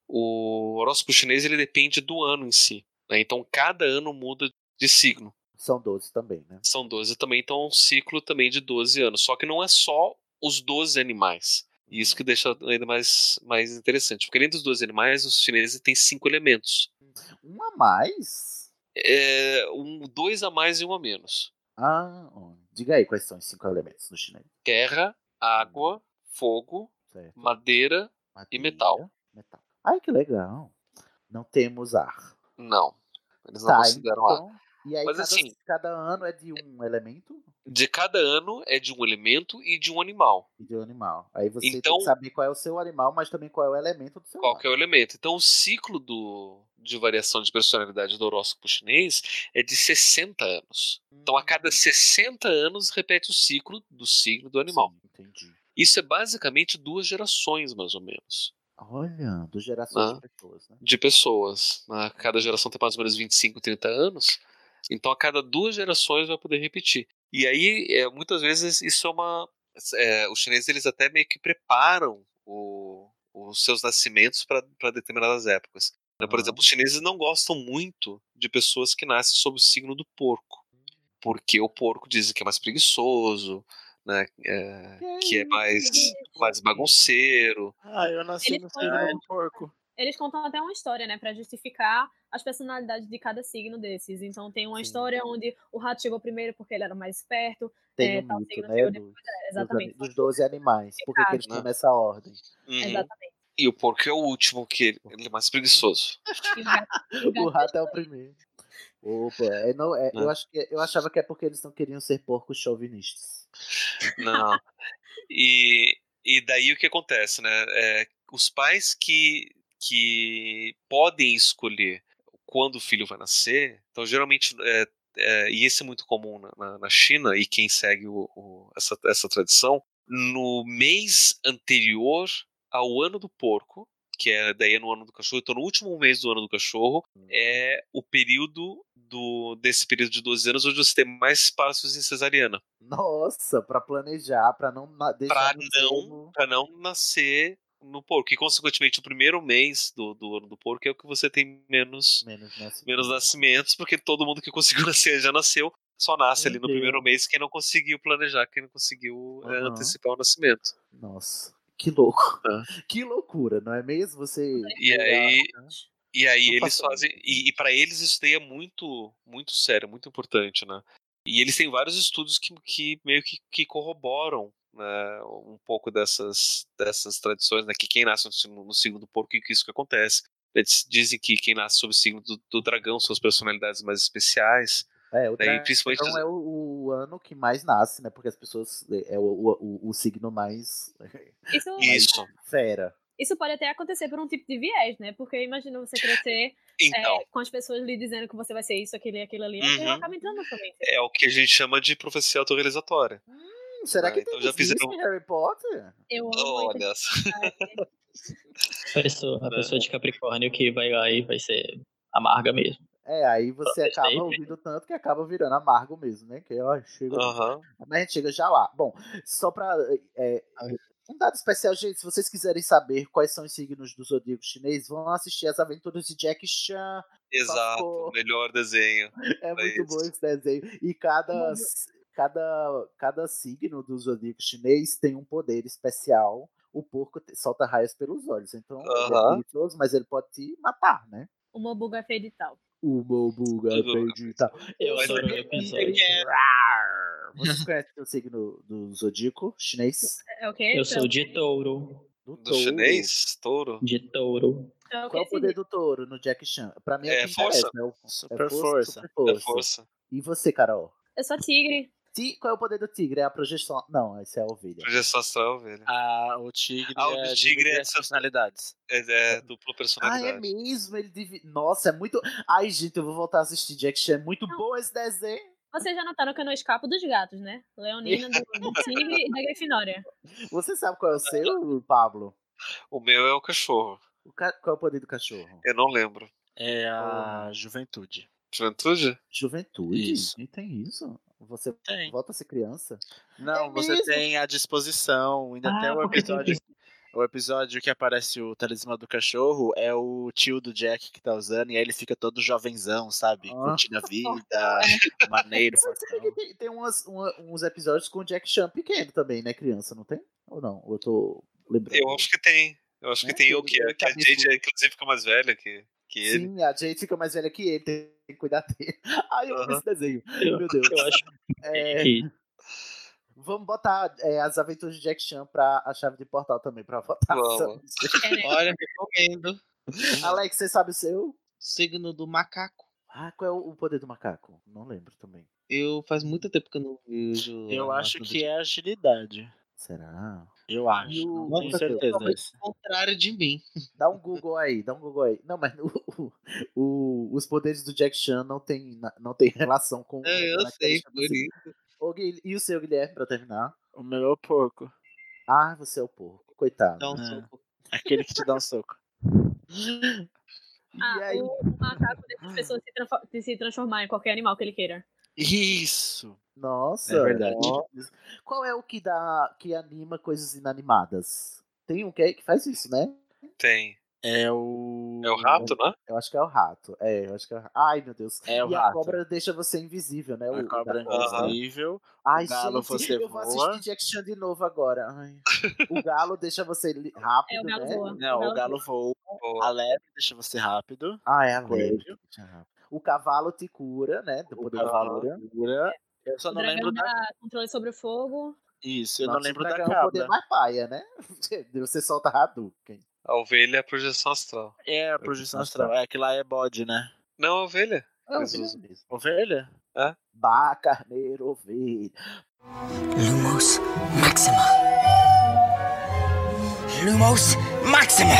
O horóscopo chinês ele depende do ano em si. né? Então cada ano muda de signo. São 12 também, né? São 12 também, então é um ciclo também de 12 anos. Só que não é só os 12 animais. E isso que deixa ainda mais, mais interessante. Porque além dos 12 animais, os chineses têm cinco elementos. Um a mais? É, um, dois a mais e um a menos. Ah, diga aí quais são os cinco elementos do chinês. Terra, água, fogo, Certo. madeira e metal. Metal. Ai, que legal. Não temos ar. Não. Eles não Tá, consideram ar. Então, E aí, Mas cada, assim- cada ano é de um elemento De cada ano é de um elemento e de um animal. e de um animal. Aí você tem Então- que saber qual é o seu animal, mas também qual é o elemento do seu Qual é o elemento? Então, o ciclo do, de variação de personalidade do horóscopo chinês é de 60 anos. Então, a cada 60 anos, repete o ciclo do signo do animal. Entendi. Isso é basicamente duas gerações, mais ou menos, Olha, dos gerações Ah. de pessoas, né? de pessoas. né? Cada geração tem mais ou menos 25, 30 anos. Então, a cada duas gerações vai poder repetir. E aí, é, muitas vezes, isso é uma. é, os chineses eles até meio que preparam o- os seus nascimentos para determinadas épocas. né? Por exemplo, os chineses não gostam muito de pessoas que nascem sob o signo do porco. Porque o porco dizem que é mais preguiçoso, né? é, que é mais, mais bagunceiro. Ah, eu nasci no signo do porco. Eles contam até uma história, né, Pra justificar as personalidades de cada signo desses. Então tem uma história onde o rato chegou primeiro porque ele era mais esperto. Tem é, um tal mito, signo né? depois. É, dos, exatamente. dos 12 animais. Por que eles estão nessa ordem? Uhum. Exatamente. E o porco é o último, que ele, ele é mais preguiçoso. *laughs* *laughs* O gato, o gato O rato é o primeiro. Opa, é, não, é, eu, Né? acho que, eu achava que é porque eles não queriam ser porcos chauvinistas. Não. E, e daí o que acontece, né? É, os pais que, que podem escolher quando o filho vai nascer, então geralmente, é, é, e isso é muito comum na, na- na China, e quem segue o- o- essa, essa tradição, no mês anterior ao ano do porco, que é daí é no ano do cachorro, então no último mês do ano do cachorro, é o período do, desse período de 12 anos onde você tem mais espaços em cesariana. Nossa, pra planejar, pra não deixar no não, pra não nascer no porco. E, consequentemente, o primeiro mês do, do ano do porco é o que você tem menos, menos, nascimento. menos nascimentos, porque todo mundo que conseguiu *laughs* nascer já nasceu. Só nasce ali no primeiro mês quem não conseguiu planejar, quem não conseguiu é, Aham. antecipar o nascimento. Nossa, que louco. Ah. *laughs* Que loucura, não é mesmo? Você. E aí, e aí Não eles fazem. E, e para eles isso daí é muito, muito sério, muito importante, né? E eles têm vários estudos que, que meio que, que corroboram né, um pouco dessas, dessas tradições, né? Que quem nasce no, signo- no signo do porco, que isso que acontece. Eles dizem que quem nasce sob o signo do, do dragão são as personalidades mais especiais. É, o né, dragão principalmente é o, o ano que mais nasce, né? Porque as pessoas. É o, o, o- o signo mais. Isso, *laughs* Isso. Fera. isso pode até acontecer por um tipo de viés, né? Porque imagina você crescer Então. é, com as pessoas lhe dizendo que você vai ser isso, aquilo e aquilo ali. Uhum. Aquilo acaba entrando também. É o que a gente chama de profecia autorrealizatória. Hum, será Ah, que então tem já fizeram- em Harry Potter? Eu amo Olha só. A pessoa, a pessoa de Capricórnio que vai lá e vai ser amarga mesmo. É, aí você acaba ouvindo tanto que acaba virando amargo mesmo, né? Que ó, chega. Aham. Mas a gente chega já lá. Bom, só pra. é, um dado especial, gente, se vocês quiserem saber quais são os signos do zodíaco chinês, vão assistir as aventuras de Jack Chan. Exato, favor. melhor desenho. *laughs* É muito isso. bom esse desenho. E cada, cada, cada signo do zodíaco chinês tem um poder especial. O porco solta raios pelos olhos. Então, ele é perigoso, mas ele pode te matar, né? O Mobuga é feio de tal. O Mobuga Tudo. acredita. Eu Mas adoro é- o episódio. Rar. Vocês *laughs* conhecem o signo do zodíaco chinês? É o quê? Eu sou de touro. Do, Do chinês, touro. De touro. É o Qual é o poder do touro no Jack Chan? Pra mim é, É o que força. interessa, é o- Super é força. super É força. força. E você, Carol? Eu sou tigre. Ti- Qual é o poder do tigre? É a projeção. Não, esse é a ovelha. Projeção astral, velho. Ah, o tigre Ah, o é tigre é as personalidades. É, é dupla Ah, é personalidade. mesmo? Ele divi... Nossa, é muito. Ai, gente, eu vou voltar a assistir Jack Chan. É muito bom esse desenho. Vocês já notaram que eu não escapo dos gatos, né? Leonina *laughs* do, Tigre e da Grifinória. Você sabe qual é o seu, Pablo? O meu é o cachorro. O ca- Qual é o poder do cachorro? Eu não lembro. É a juventude. Juventude? Juventude? Isso. Nem tem isso. Você Tem. volta a ser criança? Não, É você mesmo? tem a disposição. Ainda Ah, tem o episódio. O episódio que aparece o talismã do cachorro é o tio do Jack que tá usando, e aí ele fica todo jovenzão, sabe? Ah. Curtindo a vida, *laughs* maneiro, fortão. tem, tem- umas- uma- uns episódios com o Jack Chan pequeno também, né? Criança, não tem? Ou não? Ou Eu tô lembrando. Eu acho que tem. Eu acho que É, tem o que que, que a. Jade, é, inclusive, fica mais velha que, que ele. Sim, a Jade fica mais velha que ele, tem que cuidar dele. *laughs* Ai, eu amo Aham. esse desenho. Eu, Meu Deus. eu acho É, que vamos botar é, as aventuras de Jack Chan pra a chave de portal também, pra né? *laughs* Olha, recomendo. Alex, você sabe o seu? Signo do macaco. Ah, qual é o poder do macaco? Não lembro também. Eu faz muito tempo que eu não vejo. Eu acho que é agilidade. Será? Eu acho. O- Não tenho certeza o contrário de mim. *laughs* Dá um Google aí, dá um Google aí. Não, mas o, o- o- os poderes do Jack Chan não tem, não tem relação com. É, eu sei, por isso. Gui, E o seu, Guilherme, pra terminar? O meu é o porco. Ah, você é o porco. Coitado. Dá um É. soco. Aquele que te dá um *laughs* soco. *laughs* E Ah, aí? o, o macaco deixa as pessoas se, transfor- de se transformar em qualquer animal que ele queira. Isso! Nossa. É verdade. ó. Qual é o que dá que anima coisas inanimadas? Tem um que, é- que faz isso, né? Tem. É o. É o rato, né? Eu acho que é o rato. É, eu acho que é o rato. Ai, meu Deus. É o e a rato. cobra deixa você invisível, né? A o, cobra da cobra. invisível. Ai, o galo gente, você eu vou voa. assistir Jack Chan de novo agora. Ai. O galo deixa você *laughs* rápido, É, o galo né? voa. Não, o galo voa. A lebre deixa você rápido. Ah, é a Coelho. O cavalo te cura, né? Do O poder da cavalo cura. cura. Eu só O não lembro da. controle sobre o fogo. Isso, eu não Nossa, lembro o da dragão é o poder cabra. mais paia, né? *laughs* Você solta Hadouken. A ovelha é a projeção astral. É, a projeção Nossa. astral. É que lá é bode, né? Não, a ovelha. É, ovelha mesmo. Ovelha? Bah, carneiro, ovelha. Lumos Maxima. Lumos Maxima.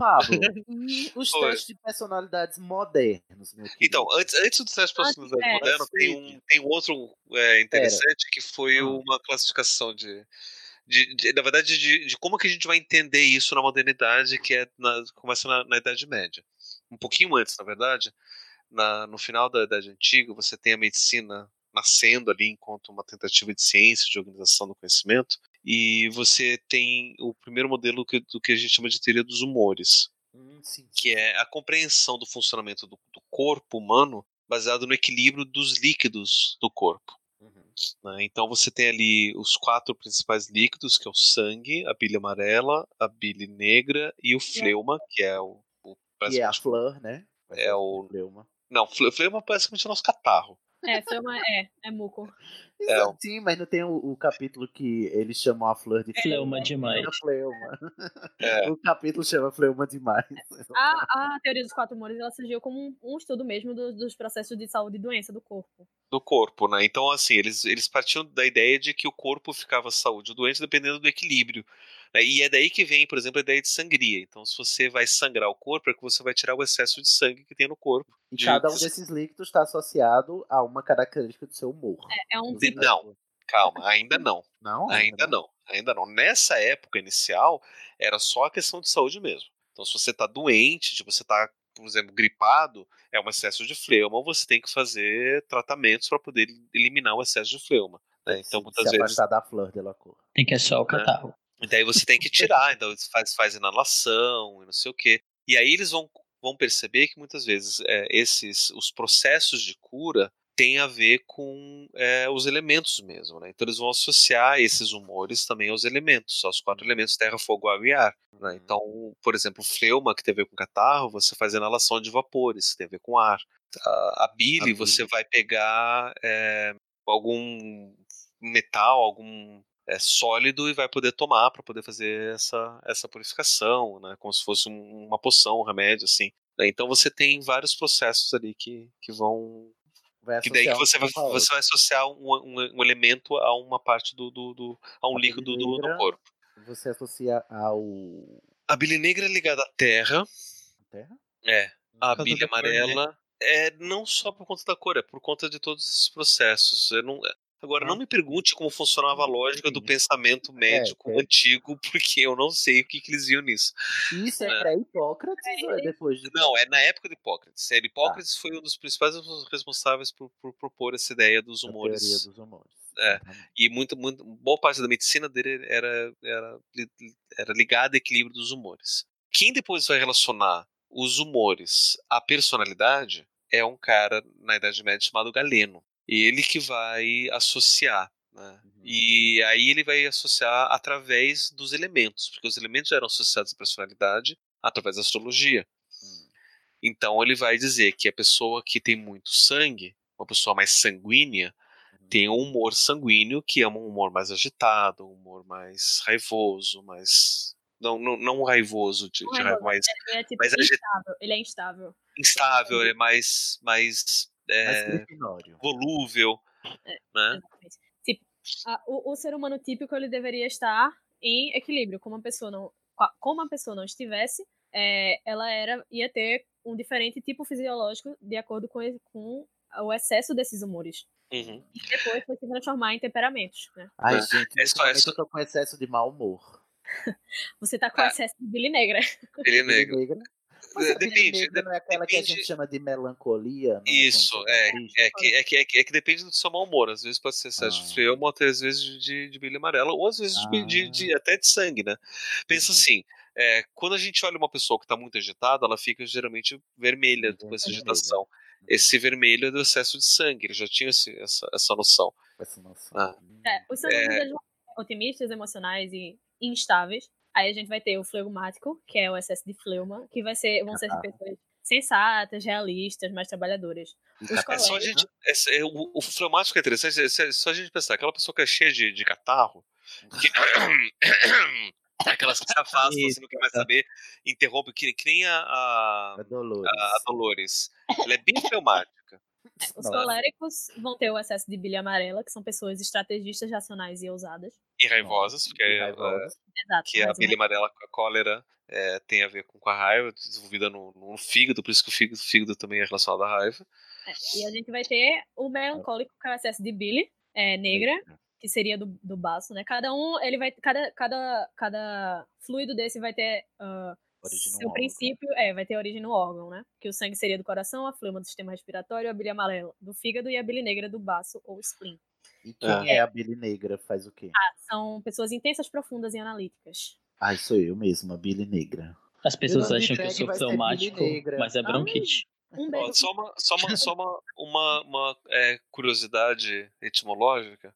Pablo, *laughs* e os testes de personalidades modernos, meu querido? Então, antes, antes do teste de Antes, personalidade é. moderno, tem um, tem um outro é, interessante que foi Ah. uma classificação de. de- de- na verdade, de, de como que a gente vai entender isso na modernidade, que é na- começa na, na Idade Média. Um pouquinho antes, na verdade. Na- no final da Idade Antiga, você tem a medicina nascendo ali enquanto uma tentativa de ciência, de organização do conhecimento, e você tem o primeiro modelo que- do que a gente chama de teoria dos humores Hum, sim, que é a compreensão do funcionamento do, do corpo humano baseado no equilíbrio dos líquidos do corpo. né? Então você tem ali os quatro principais líquidos, que é o sangue, a bile amarela, a bile negra e o fleuma, que é o, o Que é a flor, né? é o Fleuma. não, fle- fleuma é basicamente o nosso catarro. É. É, é muco. É, Sim, mas não tem o, o capítulo que eles chamam a flor de Fleuma demais. É fleuma. É. *laughs* O capítulo chama fleuma demais. A, a teoria dos quatro humores ela surgiu como um, um estudo mesmo do- dos processos de saúde e doença do corpo. do corpo, né? Então, assim, eles, eles partiam da ideia de que o corpo ficava saúde ou doente dependendo do equilíbrio. Né? E é daí que vem, por exemplo, a ideia de sangria. Então, se você vai sangrar o corpo, é que você vai tirar o excesso de sangue que tem no corpo. E De- cada um desses líquidos está associado a uma característica do seu humor. É, é um não, calma, ainda não. Não? Ainda não, ainda não. Nessa época inicial, era só a questão de saúde mesmo. Então, se você está doente, se você está, por exemplo, gripado, é um excesso de fleuma, você tem que fazer tratamentos para poder eliminar o excesso de fleuma. né? Então, muitas se vezes. da flor de Lacour. Tem que achar o catarro. E daí você tem que tirar, então faz, faz inalação e não sei o quê. E aí eles vão, vão perceber que muitas vezes é, esses os processos de cura têm a ver com é, os elementos mesmo. Né? Então eles vão associar esses humores também aos elementos, aos quatro elementos terra, fogo, água e ar. né? Então, por exemplo, fleuma, que tem a ver com catarro, você faz inalação de vapores, que tem a ver com ar. A, a bile, A bile. você vai pegar é, algum metal, algum é, sólido e vai poder tomar para poder fazer essa, essa purificação, né? Como se fosse um- uma poção, um remédio, assim. né? Então você tem vários processos ali que, que vão Vai Que daí que você vai, a você vai associar um, um- um elemento a uma parte do, do, do- a um A líquido do, do corpo. Você associa ao. A bile negra é ligada à terra. Terra? É. A bile né? amarela é não só por conta da cor, é por conta de todos esses processos. Eu não, agora, não me pergunte como funcionava a lógica do pensamento médico é. antigo, *laughs* porque eu não sei o que, que eles viam nisso. Isso é É. pré-Hipócrates ou é depois de. Não, é na época de Hipócrates. É, Hipócrates foi um dos principais responsáveis por, por propor essa ideia dos A humores. teoria dos humores. É. E muito, muito, boa parte da medicina dele era, era, era ligada ao equilíbrio dos humores. Quem depois vai relacionar os humores à personalidade é um cara na Idade Média chamado Galeno. Ele que vai associar. Né? E aí ele vai associar através dos elementos, porque os elementos eram associados à personalidade através da astrologia. Então ele vai dizer que a pessoa que tem muito sangue, uma pessoa mais sanguínea, tem um humor sanguíneo que é um humor mais agitado, um humor mais raivoso, mais. Não, não, não raivoso de, Não de é raiva, mais Ele é tipo agi- instável. Ele é instável. instável, ele é mais. mais é, volúvel. Né? Tipo, a- o, o ser humano típico ele deveria estar em equilíbrio. Como a pessoa não, como a pessoa não estivesse, é, ela era ia ter um diferente tipo fisiológico de acordo com, com o excesso desses humores. Uhum. E depois vai se transformar em temperamentos. Né? Ai, É. gente, É só- é só- eu tô com excesso de mau humor. *laughs* Você tá com Ah. excesso de bile negra. É negra. Mas Depende, não é aquela que a depende- gente chama de melancolia, não Isso, é, é, que, é, que, é, que, é que depende do seu mau humor. Às vezes pode ser excesso de frio, ou às vezes de, de bile amarela, ou às vezes de, bi- de, de- até de sangue, né? Pensa assim, é, quando a gente olha uma pessoa que está muito agitada, ela fica geralmente vermelha com essa agitação. Esse vermelho é do excesso de sangue, ele já tinha esse- essa, essa noção. Essa noção. Ah, É, os seus É. humores otimistas, emocionais e instáveis. Aí a gente vai ter o fleumático, que é o excesso de fleuma, que vai ser, vão ser Catarro. pessoas sensatas, realistas, mais trabalhadoras. Os É só a gente. é- é- o, o fleumático é interessante, é só- é só a gente pensar, aquela pessoa que é cheia de, de catarro, que, *coughs* aquelas que se afastam, você não quer mais saber, interrompe, que, que nem a, a, A Dolores. a Dolores. Ela é bem fleumática. Os coléricos vão ter o excesso de bile amarela, que são pessoas estrategistas, racionais e ousadas. E raivosas, porque E é, raivosas. Exato. que a mas bile amarela com a cólera é, tem a ver com, com a raiva, desenvolvida no, no fígado, por isso que o fígado, fígado também é relacionado à raiva. É, e a gente vai ter o melancólico, que é o excesso de bile é, negra, que seria do, do baço, né? Cada um, ele vai. Cada, cada, cada fluido desse vai ter. ah, no seu órgão. princípio, é, vai ter origem no órgão, né? Que o sangue seria do coração, a flema do sistema respiratório, a bile amarela do fígado e a bile negra do baço ou spleen. E quem é. a bile negra faz o quê? Ah, são pessoas intensas, profundas e analíticas. Ai, sou eu mesmo, a bile negra. As pessoas acham que eu sou Negra. mas é bronquite. Um Ó, só uma, só uma, só uma, uma, uma, é, curiosidade etimológica.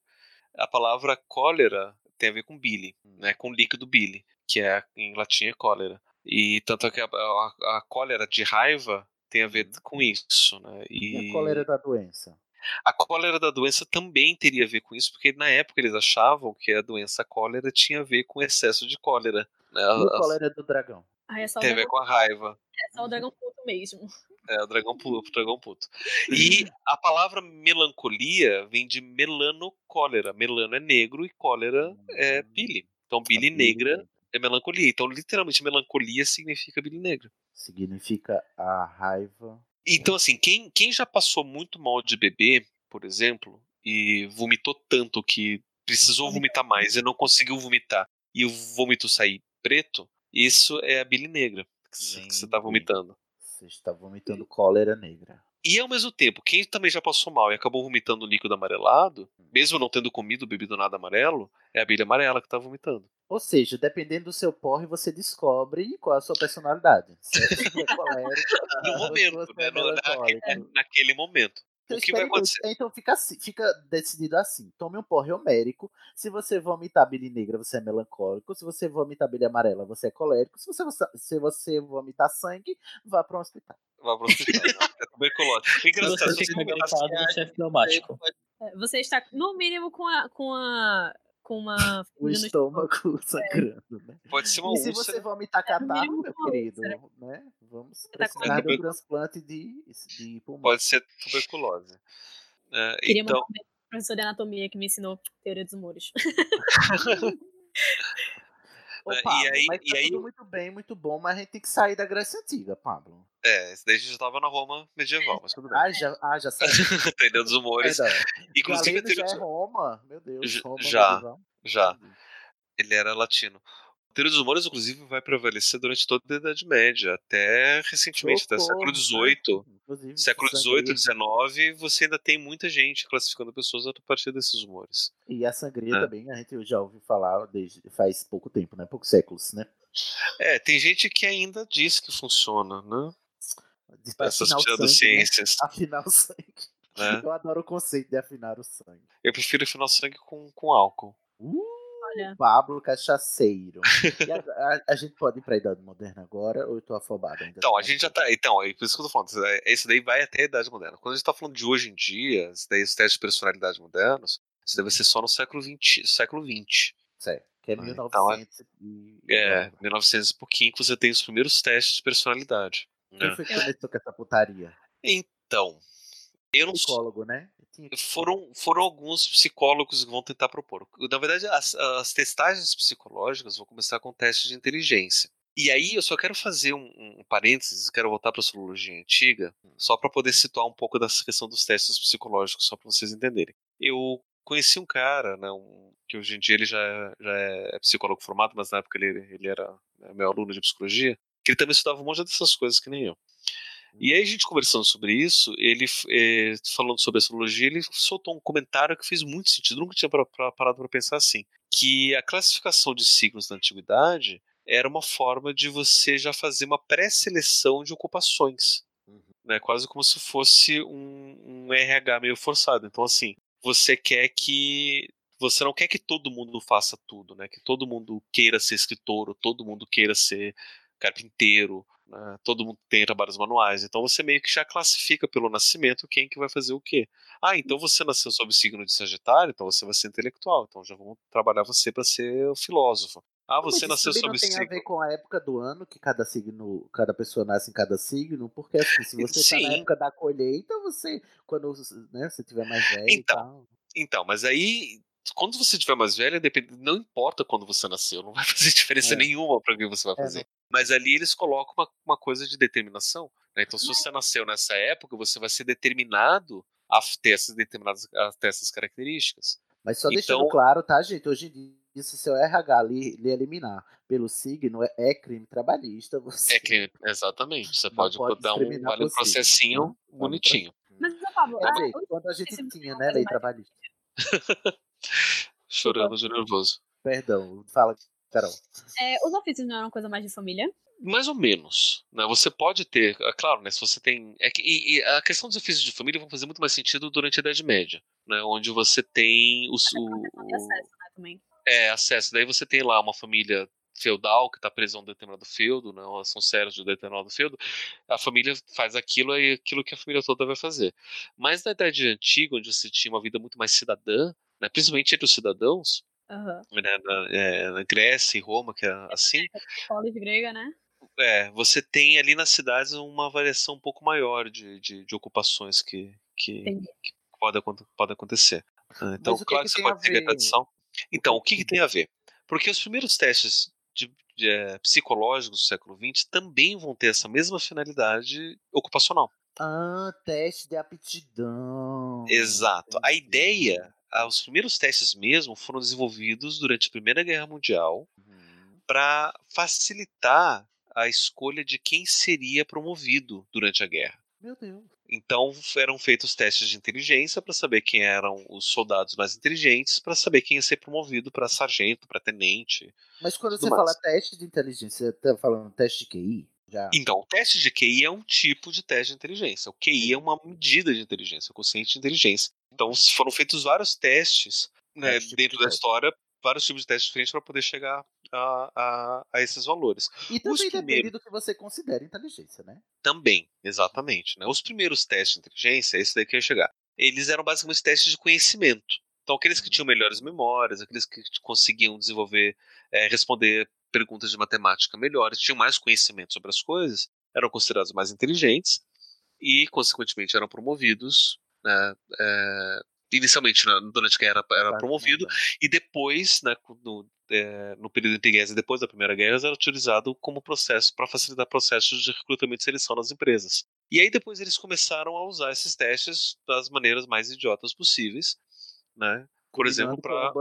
A palavra cólera tem a ver com bile, né, com líquido bile, que é em latim é cólera. E tanto é que a, a, a cólera de raiva tem a ver com isso, né? E E a cólera da doença? A cólera da doença também teria a ver com isso, porque na época eles achavam que a doença cólera tinha a ver com excesso de cólera. Né? E o As- cólera do dragão? Ah, é Tem a ver com a raiva. é só o dragão puto mesmo. *laughs* É, o dragão puto, o dragão puto. E *laughs* a palavra melancolia vem de melanocólera. Melano é negro e cólera é bile. Então, bile negra é melancolia. Então, literalmente, melancolia significa bile negra. Significa a raiva. Então, assim, quem, quem já passou muito mal de bebê, por exemplo, e vomitou tanto que precisou vomitar mais e não conseguiu vomitar, e o vômito sair preto, isso é a bile negra que você está vomitando. Você está vomitando cólera negra. E ao mesmo tempo, quem também já passou mal e acabou vomitando líquido amarelado, mesmo não tendo comido, bebido nada amarelo, é a bilha amarela que tá vomitando. Ou seja, dependendo do seu porre, você descobre qual é a sua personalidade. *laughs* Se você é colérico, No se momento, né? é No- naquele, melancólico. *laughs* naquele momento. Então, o que vai acontecer? Então fica, assim, fica decidido assim. Tome um porre homérico. Se você vomitar bile negra, você é melancólico. Se você vomitar bile amarela, você é colérico. Se você, se você vomitar sangue, vá para um hospital. Vai pro hospital. *laughs* é tuberculose. Engraçado, você você você é. É, Você está, no mínimo, com a, com a com uma *laughs* O ferida no estômago *laughs* sangrando, né? Pode ser uma E se úlcera. você vomitar catarro, mínimo meu uma querido, né? Vamos tá precisar de um transplante de, de pulmão. Pode ser tuberculose. É, Queria então, mandar um beijo pro professor de anatomia que me ensinou teoria dos. *laughs* Ô, né, Pablo, e aí, mas e tá aí tudo muito bem, muito bom, mas a gente tem que sair da Grécia Antiga, Pablo. É, esse daí a gente já tava na Roma medieval, mas tudo bem. Ah, já, ah, já saiu. *laughs* Teoria dos humores. Perdão. Inclusive, teoria já é Roma, meu Deus. Já- Roma já, medieval. já. Ele era latino. A teoria dos humores, inclusive, vai prevalecer durante toda a Idade Média, até recentemente, até século né? XVIII. Inclusive, Século. XVIII, XIX, você ainda tem muita gente classificando pessoas a partir desses humores. E a sangria É. também, a gente já ouviu falar desde faz pouco tempo, né? Poucos séculos, né? É, tem gente que ainda diz que funciona, né? Essas afinar o sangue, pseudociências. Né? *laughs* Afinar o sangue. Né? Eu adoro o conceito de afinar o sangue. Eu prefiro afinar o sangue com, com álcool. Olha, Pablo Cachaceiro. E a, a- a gente pode ir pra Idade Moderna agora ou eu tô afobado ainda? Então, a gente já tá. Então, é por isso que eu tô falando. é- Esse daí vai até a Idade Moderna. Quando a gente tá falando de hoje em dia, daí, os testes de personalidade modernos, isso deve ser só no século XX. Século XX. Certo, que é Ah, 1900 então e... É, 1900 e pouquinho que você tem os primeiros testes de personalidade. Quem né? foi que começou com essa putaria? Então, eu não. Psicólogo, né? Foram, foram alguns psicólogos que vão tentar propor. Na verdade, as, as testagens psicológicas vão começar com testes de inteligência. E aí eu só quero fazer um, um parênteses, quero voltar para a astrologia antiga, só para poder situar um pouco dessa questão dos testes psicológicos, só para vocês entenderem. Eu conheci um cara, né, um- que hoje em dia ele já, é- já é psicólogo formado, mas na época ele, ele era né, meu aluno de psicologia, que ele também estudava um monte dessas coisas que nem eu. E aí a gente conversando sobre isso, ele eh, falando sobre astrologia, ele soltou um comentário que fez muito sentido. Nunca tinha pra- pra- parado para pensar assim, que a classificação de signos na antiguidade era uma forma de você já fazer uma pré-seleção de ocupações, né? Quase como se fosse um, um RH meio forçado. Então assim, você quer que você não quer que todo mundo faça tudo, né? Que todo mundo queira ser escritor, ou todo mundo queira ser carpinteiro, né? todo mundo tem trabalhos manuais. Então você meio que já classifica pelo nascimento quem que vai fazer o quê. Ah, então você nasceu sob o signo de Sagitário, então você vai ser intelectual. Então já vamos trabalhar você para ser o filósofo. Ah, você nasceu sob não tem a ver com a época do ano que cada signo, cada pessoa nasce em cada signo, porque assim, se você tá na época da colheita, você, quando né, você tiver mais velho e Então, tal. Então, mas aí, quando você tiver mais velho, depende, não importa quando você nasceu, não vai *laughs* fazer diferença É. nenhuma para o que você vai É, fazer. Mas ali eles colocam uma, uma coisa de determinação. né? Então, se você nasceu nessa época, você vai ser determinado a ter essas determinadas a ter essas características. Mas só Então- deixando claro, tá, gente? Hoje em dia, se seu RH lhe, lhe eliminar pelo signo, é, é crime trabalhista. Você É que, exatamente, você pode, pode dar um vale um signo, processinho né? Um bonitinho. Mas, Pablo, Quer ah, dizer, quando a gente tinha, né, lei trabalhista. *laughs* *laughs* *laughs* Chorando de nervoso. Perdão, fala, Carol. É, os ofícios não eram coisa mais de família? Mais ou menos. Né? Você pode ter, é claro, né? Se você tem. É que, e, e a questão dos ofícios de família vão fazer muito mais sentido durante a Idade Média, né? Onde você tem os, o, E o- acesso, né, também. é, acesso. Daí você tem lá uma família feudal que está presa a um determinado feudo, né? São sérios de um determinado feudo. A família faz aquilo e aquilo que a família toda vai fazer. Mas na Idade Antiga, onde você tinha uma vida muito mais cidadã, né? principalmente entre os cidadãos, Aham. né? na, é, na Grécia e Roma, que é assim, Escola de grega, né? é, você tem ali nas cidades uma variação um pouco maior de, de, de ocupações que, que, que pode, pode acontecer. Ah, Então, que claro que você pode seguir a tradição. Então, o que, que tem a ver? Porque os primeiros testes de, de, eh, psicológicos do século XX também vão ter essa mesma finalidade ocupacional. Ah, teste de aptidão. Exato. A ideia, os primeiros testes mesmo foram desenvolvidos durante a Primeira Guerra Mundial Uhum. para facilitar a escolha de quem seria promovido durante a guerra. Meu Deus. Então eram feitos testes de inteligência para saber quem eram os soldados mais inteligentes, para saber quem ia ser promovido para sargento, para tenente. Mas quando você mais. fala teste de inteligência, você tá falando teste de QI? Já. Então, o teste de QI é um tipo de teste de inteligência. O QI é uma medida de inteligência, o consciente de inteligência. Então, foram feitos vários testes né, tipos dentro de da história, vários tipos de testes diferentes para poder chegar a, a, a esses valores. E Os também depende primeiros do que você considera inteligência, né? também, exatamente. Né? Os primeiros testes de inteligência, esse daí que eu ia chegar, eles eram basicamente testes de conhecimento. Então, aqueles que tinham melhores memórias, aqueles que conseguiam desenvolver, é, responder perguntas de matemática melhores, tinham mais conhecimento sobre as coisas, eram considerados mais inteligentes e, consequentemente, eram promovidos. Né, é, inicialmente, na, durante a guerra, era promovido, e depois, né, no, é, no período entre guerras e depois da Primeira Guerra, era utilizado como processo para facilitar processos de recrutamento e seleção nas empresas. E aí depois eles começaram a usar esses testes das maneiras mais idiotas possíveis, né? Por exemplo, para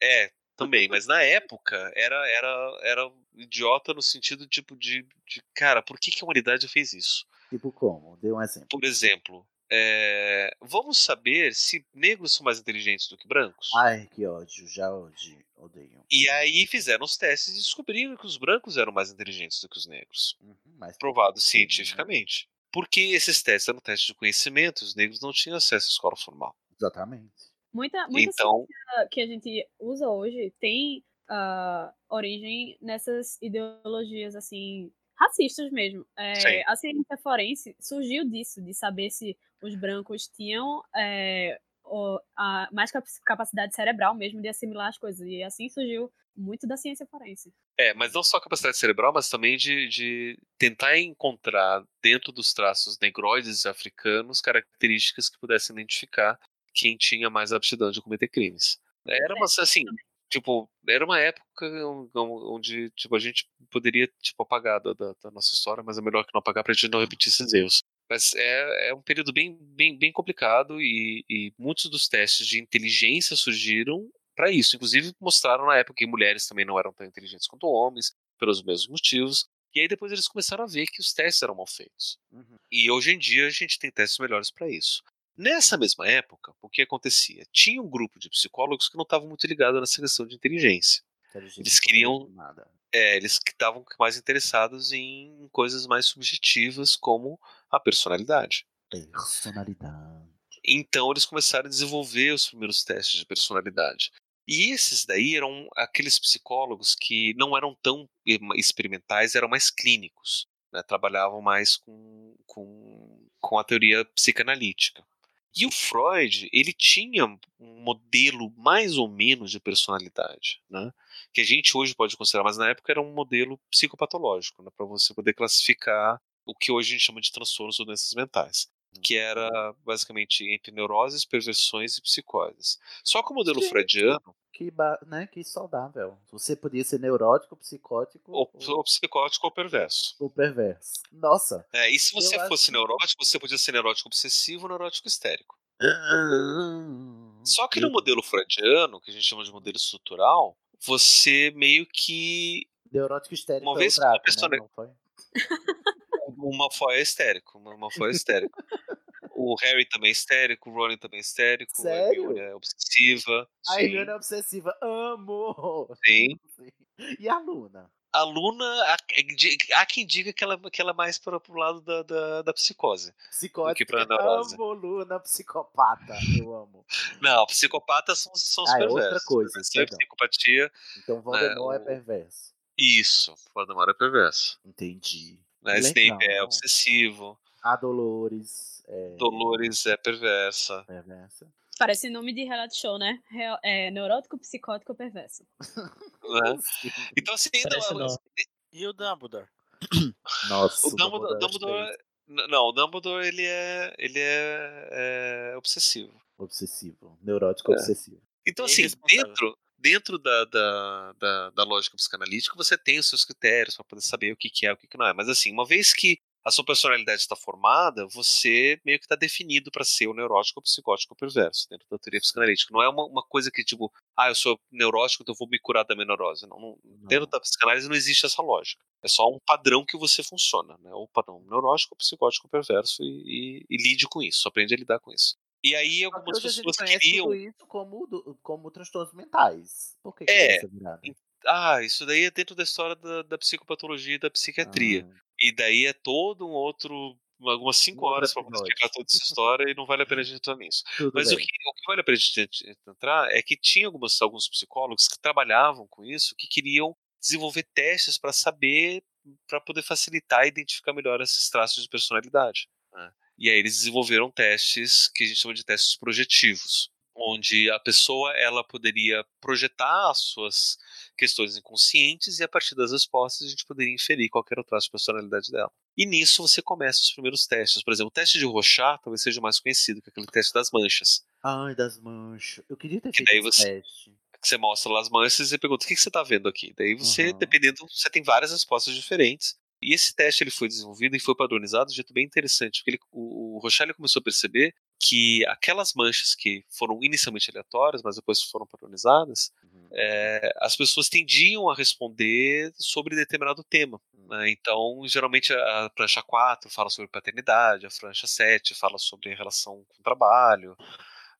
é também, mas na época era era era idiota no sentido tipo de, de cara, por que, que a humanidade fez isso? Tipo como? Dê um exemplo. Por exemplo, é, vamos saber se negros são mais inteligentes do que brancos? Ai, que ódio, já odio, odeio. E aí fizeram os testes e descobriram que os brancos eram mais inteligentes do que os negros. Uhum, mas Provado né? cientificamente. Porque esses testes eram testes de conhecimento, os negros não tinham acesso à escola formal. Exatamente. Muita, muita Então- ciência que a gente usa hoje tem ah, origem nessas ideologias assim racistas mesmo. É, a ciência forense surgiu disso, de saber se os brancos tinham é, o- a, mais cap- capacidade cerebral mesmo de assimilar as coisas. E assim surgiu muito da ciência forense. É, mas não só a capacidade cerebral, mas também de, de tentar encontrar dentro dos traços negroides africanos características que pudessem identificar quem tinha mais aptidão de cometer crimes. Era uma, assim, tipo, era uma época onde tipo, a gente poderia tipo, apagar da, da- da nossa história, mas é melhor que não apagar pra gente não repetir esses erros. Mas é, é um período bem, bem, bem complicado e, e muitos dos testes de inteligência surgiram para isso. Inclusive mostraram na época que mulheres também não eram tão inteligentes quanto homens, pelos mesmos motivos. E aí depois eles começaram a ver que os testes eram mal feitos. Uhum. E hoje em dia a gente tem testes melhores para isso. Nessa mesma época, o que acontecia? Tinha um grupo de psicólogos que não estavam muito ligados nessa questão de inteligência. Eles queriam. Nada. É, eles estavam mais interessados em coisas mais subjetivas, como a personalidade. Personalidade. Então eles começaram a desenvolver os primeiros testes de personalidade. E esses daí eram aqueles psicólogos que não eram tão experimentais, eram mais clínicos, né? trabalhavam mais com, com, com a teoria psicanalítica. E o Freud, ele tinha um modelo mais ou menos de personalidade, né? que a gente hoje pode considerar, mas na época era um modelo psicopatológico, né? para você poder classificar o que hoje a gente chama de transtornos ou doenças mentais, que era basicamente entre neuroses, perversões e psicoses. Só que o modelo Gente, freudiano, Que, né, que saudável. Você podia ser neurótico, psicótico ou, ou psicótico ou perverso. ou perverso. Nossa. É, e se você fosse acho- neurótico, você podia ser neurótico obsessivo ou neurótico histérico. Hum, Só que no modelo freudiano, que a gente chama de modelo estrutural, você meio que. Neurótico histérico Uma é vez o que uma Draco, pessoa- né? Não foi? Uma foi é histérico, uma foi é histérico. o Harry também é histérico, o Ronnie também é histérico, a Sério? Hermione é obsessiva. A sim, Hermione é obsessiva. Amo! sim. *laughs* E a Luna? A Luna, há, há quem diga que ela, que ela é mais para o lado da, da, da psicose. Psicótica. Do que pra neurose. Amo Luna, psicopata. Eu amo. Não, psicopatas são, são os Ah, é perversos. outra coisa, é psicopatia. Então Voldemort é o- perverso. Isso, Voldemort é perverso. Entendi. Né? Snape é obsessivo. A Dolores é Dolores é perversa. perversa. Parece nome de reality show, né? Real- é, neurótico, psicótico, perverso. Né? *laughs* Então, assim, não, não. E o Dumbledore? Nossa, o Dumbledore, é Dumbledore n- não, o Dumbledore ele é, ele é, é obsessivo. Obsessivo. Neurótico É. obsessivo. Então, É assim, dentro, dentro da, da, da, da lógica psicanalítica, você tem os seus critérios para poder saber o que, que é e o que, que não é. Mas, assim, uma vez que a sua personalidade está formada, você meio que está definido para ser o neurótico, o psicótico ou perverso, dentro da teoria psicanalítica. Não é uma, uma coisa que, tipo, ah, eu sou neurótico, então eu vou me curar da minha neurose. Não, não- Dentro da psicanálise não existe essa lógica. É só um padrão que você funciona, né? O padrão neurótico, psicótico, perverso e, e, e lide com isso, aprende a lidar com isso. E aí que algumas hoje a gente pessoas queriam. tudo isso como, do- como transtornos mentais. Por que, que É. essa virada? Ah, isso daí é dentro da história da, da psicopatologia e da psiquiatria. E daí é todo um outro. Algumas cinco outro horas para explicar toda essa história e não vale a pena a gente entrar nisso. Tudo Mas o que, o que vale a pena a gente entrar é que tinha algumas, alguns psicólogos que trabalhavam com isso, que queriam desenvolver testes para saber, para poder facilitar e identificar melhor esses traços de personalidade. né? E aí eles desenvolveram testes que a gente chama de testes projetivos, onde a pessoa ela poderia projetar as suas questões inconscientes e a partir das respostas a gente poderia inferir qualquer outro traço de personalidade dela. E nisso você começa os primeiros testes. Por exemplo, o teste de Rochat talvez seja mais conhecido, que é aquele teste das manchas. Ai, das manchas. Eu queria ter Que feito daí esse você- teste. Que você mostra lá as manchas e pergunta o que, que você está vendo aqui. Daí você, dependendo, você tem várias respostas diferentes. E esse teste ele foi desenvolvido e foi padronizado de um jeito bem interessante, porque ele, o, o Rochat ele começou a perceber que aquelas manchas que foram inicialmente aleatórias, mas depois foram padronizadas, é, as pessoas tendiam a responder sobre determinado tema. né? Então, geralmente, a, prancha 4 fala sobre paternidade, a prancha 7 fala sobre relação com o trabalho,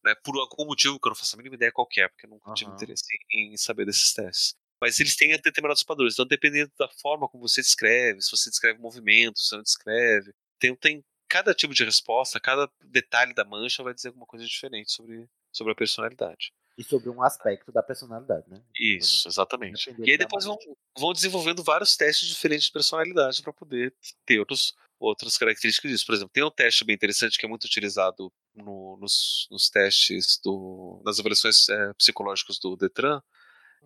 né, por algum motivo que eu não faço a mínima ideia qual que é, porque eu nunca tive Aham. interesse em, em saber desses testes. Mas eles têm determinados padrões. Então, dependendo da forma como você descreve, se você descreve movimento, se não descreve, tem, tem cada tipo de resposta, cada detalhe da mancha vai dizer alguma coisa diferente sobre, sobre a personalidade. E sobre um aspecto da personalidade, né? Isso, exatamente. E aí depois vão, vão desenvolvendo vários testes diferentes de personalidade para poder ter outros, outras características disso. Por exemplo, tem um teste bem interessante que é muito utilizado no- nos, nos testes do, nas avaliações eh, psicológicas do Detran,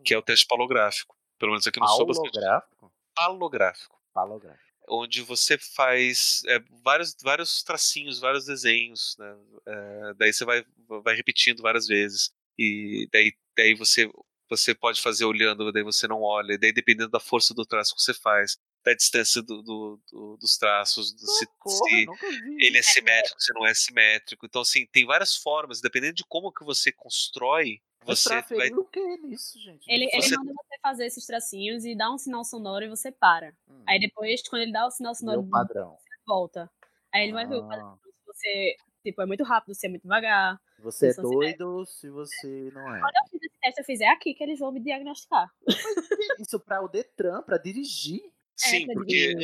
que é o teste palográfico. Pelo menos aqui no Sul. Palográfico? Palográfico. Palográfico. Onde você faz é, vários, vários tracinhos, vários desenhos, né? É, daí você vai, vai repetindo várias vezes. E daí, daí você, você pode fazer olhando, daí você não olha. Daí dependendo da força do traço que você faz, da distância do, do- do- dos traços, do- se, se ele é simétrico, se não é simétrico. Então, assim, tem várias formas, dependendo de como que você constrói, você vai o que nisso, gente? Ele, ele Você- manda você fazer esses tracinhos e dá um sinal sonoro e você para. Aí depois, quando ele dá o sinal sonoro, Meu padrão. você volta. Aí ele vai ver o Ah. padrão. Se você, tipo, é muito rápido, se é muito devagar. Você é se doido se você não é. Quando eu fiz esse teste, eu fiz, é aqui que eles vão me diagnosticar. Isso pra o Detran, pra dirigir. Sim, pra porque,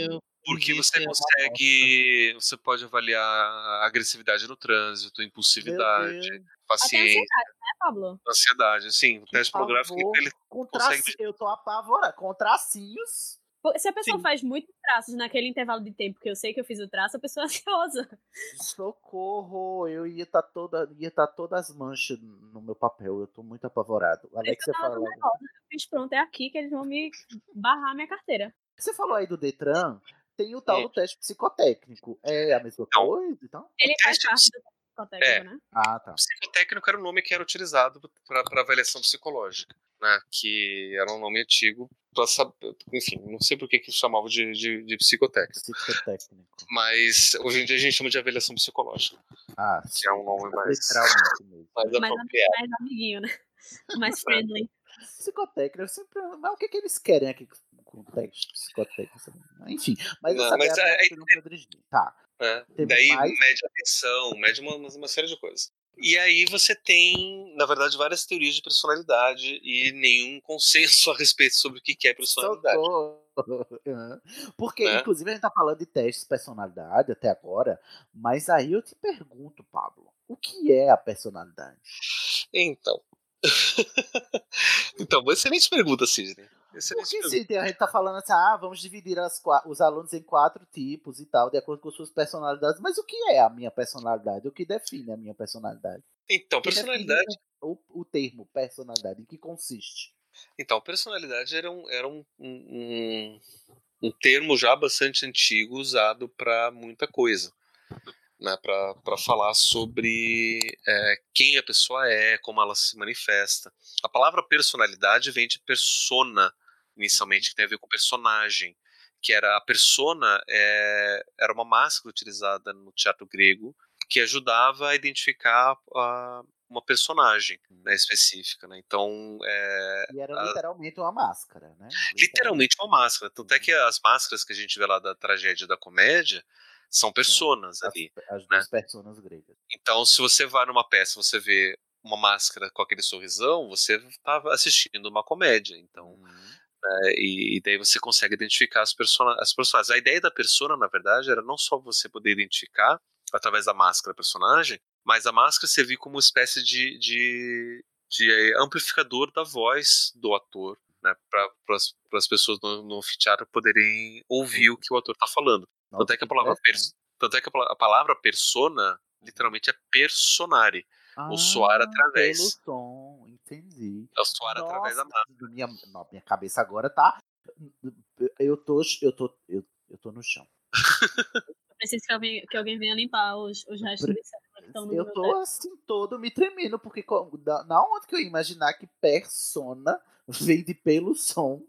porque você é consegue. Você pode avaliar a agressividade no trânsito, impulsividade, Até paciência, ansiedade, né, Pablo? ansiedade. Sim, o teste polográfico Pavor, ele consegue. Eu tô apavorado. Com tracinhos. Se a pessoa faz muitos traços naquele intervalo de tempo que eu sei que eu fiz o traço, a pessoa é ansiosa. Socorro, eu ia estar toda, ia estar todas as manchas no meu papel. Eu tô muito apavorado. Alex, que você eu tava falou. Eu fiz pronto, é aqui que eles vão me barrar minha carteira. Você falou aí do Detran, tem o tal É. do teste psicotécnico. É a mesma coisa, então? Ele faz parte do psicotécnico, É. né? Ah, tá. Psicotécnico era o nome que era utilizado para avaliação psicológica, né? Que era um nome antigo para saber. Enfim, não sei por que que chamava de, de, de psicotécnico. Psicotécnico. Mas hoje em dia a gente chama de avaliação psicológica. Ah, que é um nome mais, literalmente mesmo. *laughs* mais Mais, apropriado. mais amiguinho, né? *laughs* Mais friendly. Psicotécnico, eu sempre. Mas o que, que eles querem aqui com o teste psicotécnico? Enfim, mas Não, essa mas é a aí- pra dirigir. Tá. Temos Daí mais? mede a atenção, mede uma, uma série de coisas. E aí você tem, na verdade, várias teorias de personalidade e nenhum consenso *laughs* a respeito sobre o que é personalidade. Socorro. Porque, Né? inclusive, a gente tá falando de testes de personalidade até agora, mas aí eu te pergunto, Pablo, o que é a personalidade? Então. *laughs* então, excelente pergunta, Sidney. Excelente Porque pergunta. se a gente tá falando assim, ah, vamos dividir as os alunos em quatro tipos e tal, de acordo com suas personalidades. Mas o que é a minha personalidade? O que define a minha personalidade? Então, personalidade. O, o termo personalidade, em que consiste? Então, personalidade era um, era um, um- um termo já bastante antigo usado para muita coisa. Né, para falar sobre é, quem a pessoa é, como ela se manifesta. A palavra personalidade vem de persona, inicialmente, que tem a ver com personagem. Que era a persona é, era uma máscara utilizada no teatro grego que ajudava a identificar a- uma personagem né, específica. Né? Então, é, E era a- literalmente uma máscara, né? literalmente uma máscara. Tanto é que as máscaras que a gente vê lá da tragédia da comédia são personas ali. As né? personas gregas. Então, se você vai numa peça, você vê uma máscara com aquele sorrisão, você está assistindo uma comédia. Então, né, e, e daí você consegue identificar as, persona as personagens. A ideia da persona, na verdade, era não só você poder identificar através da máscara personagem, mas a máscara servir como uma espécie de, de, de amplificador da voz do ator, né, para as pessoas no, no anfiteatro poderem ouvir o que o ator está falando. Tanto é que a palavra, pers- tanto é que a pala- a palavra persona literalmente é personare, o soar Ah, através. Pelo som, entendi. É o soar através da Nossa, máscara. Minha, não, minha cabeça agora tá. Eu tô. Eu tô. Eu, eu tô no chão. Eu preciso que alguém, que alguém venha limpar os, os restos Pre- de cérebro que estão no Eu meu tô assim, todo me tremendo, porque da, na onde que eu ia imaginar que persona *laughs* vem de pelo som?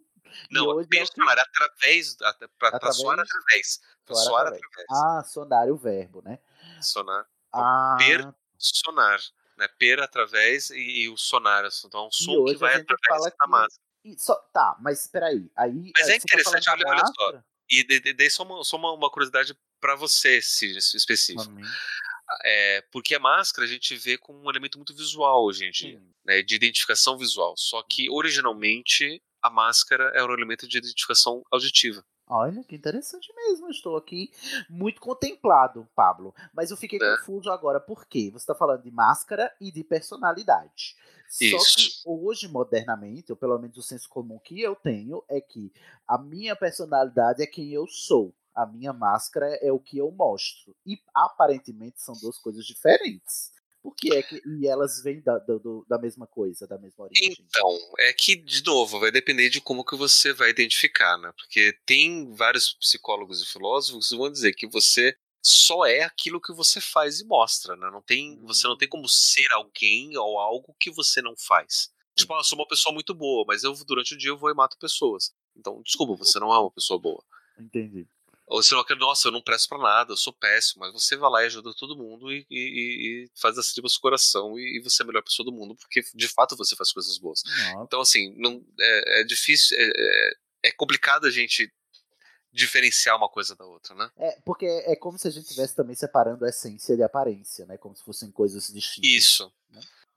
Não, hoje é o que- personar através, para Através- soar através. Pra Soar soar através. através. Ah, sonar o verbo, né? Sonar. Ah, Personar. Né? Per através e, e o sonar. Então, é um som que vai através da que. máscara. e só, tá, mas peraí. Aí, Mas é tá interessante, da olha, olha só. E de- de- dei só uma, só uma, uma curiosidade para você, Cid, específico. Mim. É, porque a máscara a gente vê como um elemento muito visual hoje em dia, né, de identificação visual. Só que originalmente a máscara era um elemento de identificação auditiva. Olha, que interessante mesmo. Estou aqui muito contemplado, Pablo. Mas eu fiquei É. confuso agora. Por quê? Você está falando de máscara e de personalidade. Só que Isso. hoje, modernamente, ou pelo menos o senso comum que eu tenho, é que a minha personalidade é quem eu sou. A minha máscara é o que eu mostro. E aparentemente são duas coisas diferentes. Por que é que. E elas vêm da, do- da mesma coisa, da mesma origem. Então, é que, de novo, vai depender de como que você vai identificar, né? Porque tem vários psicólogos e filósofos que vão dizer que você só é aquilo que você faz e mostra, né? Não tem, você não tem como ser alguém ou algo que você não faz. Tipo, ah, eu sou uma pessoa muito boa, mas eu durante o dia eu vou e mato pessoas. Então, desculpa, você não é uma pessoa boa. Entendi. Ou você não quer, nossa, eu não presto pra nada, eu sou péssimo, mas você vai lá e ajuda todo mundo e, e- e- faz as tripas do coração e, e você é a melhor pessoa do mundo, porque de fato você faz coisas boas. Então, assim, não, é, é difícil, é, é- é complicado a gente diferenciar uma coisa da outra, né? É, porque é como se a gente estivesse também separando a essência de aparência, né? Como se fossem coisas distintas. Isso.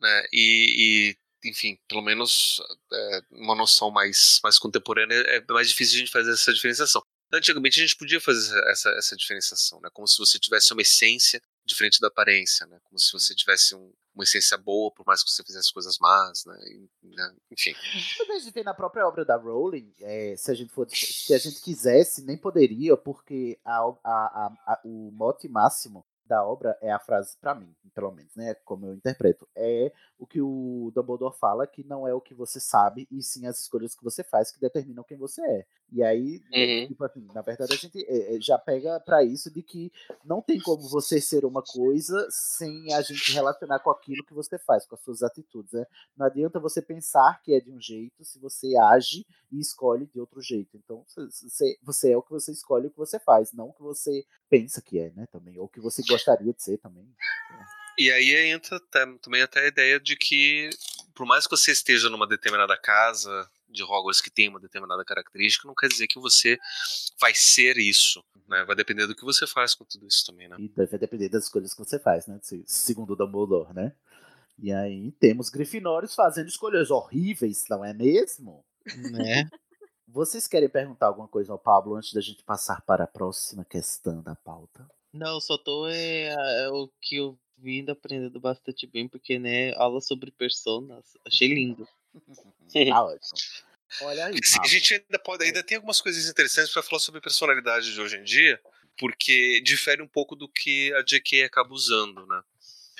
Né? E, e, enfim, pelo menos é, uma noção mais, mais contemporânea é mais difícil a gente fazer essa diferenciação. Antigamente a gente podia fazer essa, essa diferenciação, né? Como se você tivesse uma essência diferente da aparência, né? Como se você tivesse um- uma essência boa, por mais que você fizesse coisas más, né? Né? Enfim. Mas a gente tem na própria obra da Rowling, é, se a gente for, se *laughs* a gente quisesse, nem poderia, porque a, a- a- o mote máximo da obra é a frase, pra mim, pelo menos, né? Como eu interpreto, é o que o Dumbledore fala, que não é o que você sabe, e sim as escolhas que você faz que determinam quem você é. E aí, Uhum. tipo assim, na verdade, a gente é, é, já pega pra isso de que não tem como você ser uma coisa sem a gente relacionar com aquilo que você faz, com as suas atitudes, né? Não adianta você pensar que é de um jeito se você age e escolhe de outro jeito. Então, você, você é o que você escolhe o que você faz, não o que você pensa que é, né? Também, ou o que você gostaria de ser também. E aí entra também até a ideia de que, por mais que você esteja numa determinada casa de Hogwarts que tem uma determinada característica, não quer dizer que você vai ser isso. Né? Vai depender do que você faz com tudo isso também, né? E deve depender das escolhas que você faz, né? Se- Segundo o Dumbledore, né? E aí temos Grifinórios fazendo escolhas horríveis, não é mesmo? Né? *laughs* Vocês querem perguntar alguma coisa ao Pablo antes da gente passar para a próxima questão da pauta? Não, só tô é, é o que eu vindo aprendendo bastante bem, porque, né, aula sobre personas, achei lindo. Tá ótimo. Olha aí. Assim, a gente ainda pode, ainda tem algumas coisas interessantes para falar sobre personalidade de hoje em dia, porque difere um pouco do que a J.K. acaba usando, né?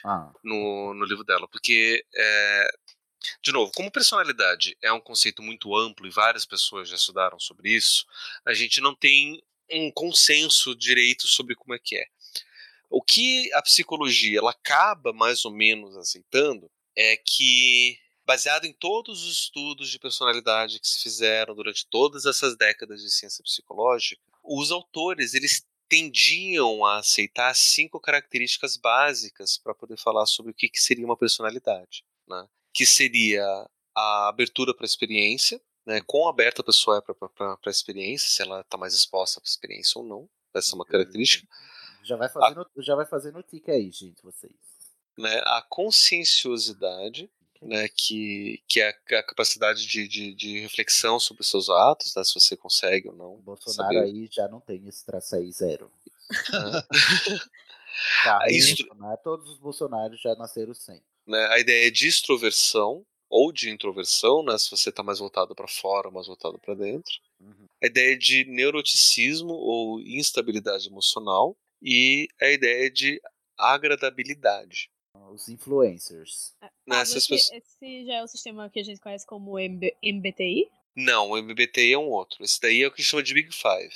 Ah, no, no livro dela, porque é, de novo, como personalidade é um conceito muito amplo e várias pessoas já estudaram sobre isso, a gente não tem um consenso direito sobre como é que é. O que a psicologia ela acaba mais ou menos aceitando é que baseado em todos os estudos de personalidade que se fizeram durante todas essas décadas de ciência psicológica, os autores eles tendiam a aceitar cinco características básicas para poder falar sobre o que, que seria uma personalidade, né? Que seria a abertura para a experiência, né? Quão aberta a pessoa é para a experiência, se ela está mais exposta para a experiência ou não. Essa é uma característica. já vai fazendo, já vai fazendo tique aí, gente, vocês. Né? A conscienciosidade, né? Que, que é a capacidade de, de, de reflexão sobre os seus atos, né? Se você consegue ou não. Bolsonaro saber. aí já não tem esse traço aí, zero. *laughs* Carlos Isso- Bolsonaro, todos os Bolsonaros já nasceram sem. né, a ideia de extroversão ou de introversão, né, se você está mais voltado para fora ou mais voltado para dentro. A ideia de neuroticismo ou instabilidade emocional e a ideia de agradabilidade. Os influencers. Nessas esse, pessoas- esse já é o sistema que a gente conhece como MB MBTI, Não, o MBTI é um outro. Esse daí é o que chama de Big Five.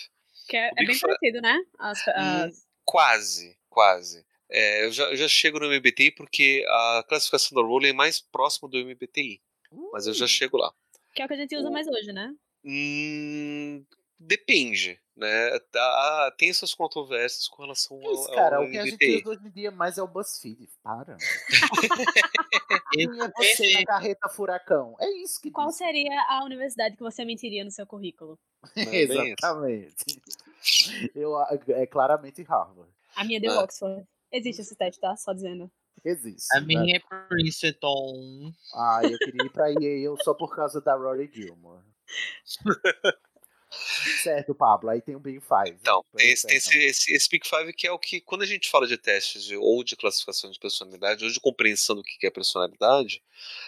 que é, é bem parecido, né? As, as- Quase, quase. É, eu, já, eu já chego no MBTI porque a classificação da Rowling é mais próxima do MBTI. Mas eu já chego lá. Que é o que a gente usa O- mais hoje, né? Hum, depende, né? Tá- tem essas controvérsias com relação ao, Isso, cara, ao o que a gente usa hoje em dia mais é o BuzzFeed. Para. *laughs* Quem é você na carreta furacão? É isso que Qual diz. seria a universidade que você mentiria no seu currículo? É. Exatamente. Eu, é claramente Harvard. A minha deu Ah. Oxford. Existe esse teste, tá? Só dizendo. Existe. A né? minha é Princeton. Ah, eu queria ir pra Yale só por causa da Rory Gilmore. *laughs* certo, Pablo. Aí tem o Big Five. Então, esse, tem esse, encerrar. esse, esse Big Five que é o que, quando a gente fala de testes de, ou de classificação de personalidade, ou de compreensão do que é personalidade,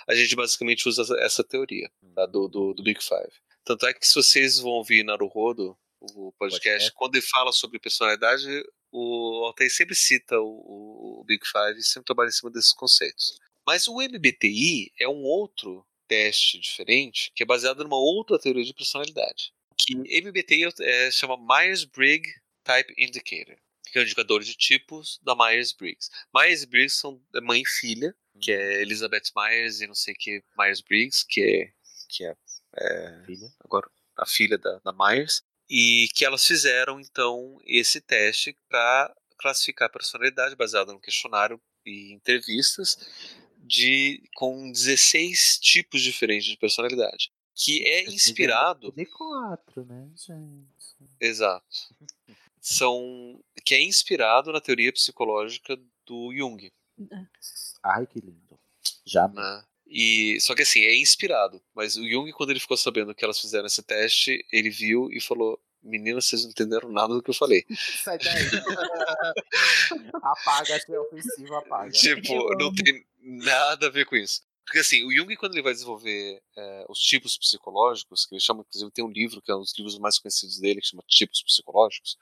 a gente basicamente usa essa- teoria tá, do, do, do Big Five. Tanto é que se vocês vão ouvir Naruhodo, o podcast, Podcast. quando ele fala sobre personalidade, o Altair sempre cita o, o Big Five e sempre trabalha em cima desses conceitos. Mas o MBTI é um outro teste diferente, que é baseado numa outra teoria de personalidade. Que MBTI é, chama Myers-Briggs Type Indicator, que é o indicador de tipos da Myers-Briggs. Myers-Briggs são é mãe e filha, que é Elizabeth Myers e não sei que Myers-Briggs, que é, que é, é Filha. agora a filha da, da Myers, e que elas fizeram então esse teste para classificar a personalidade baseado no questionário e entrevistas de com 16 tipos diferentes de personalidade, que é inspirado D4, né, gente? Exato. São que é inspirado na teoria psicológica do Jung, Ai, que lindo. Já né? E só que assim, é inspirado, mas o Jung quando ele ficou sabendo que elas fizeram esse teste, ele viu e falou: "Meninas, vocês não entenderam nada do que eu falei". *laughs* Sai daí. *laughs* apaga, achei ofensivo, apaga. tipo, não tem nada a ver com isso. Porque assim, o Jung, quando ele vai desenvolver é, os tipos psicológicos, que ele chama, inclusive, tem um livro que é um dos livros mais conhecidos dele, que chama Tipos Psicológicos,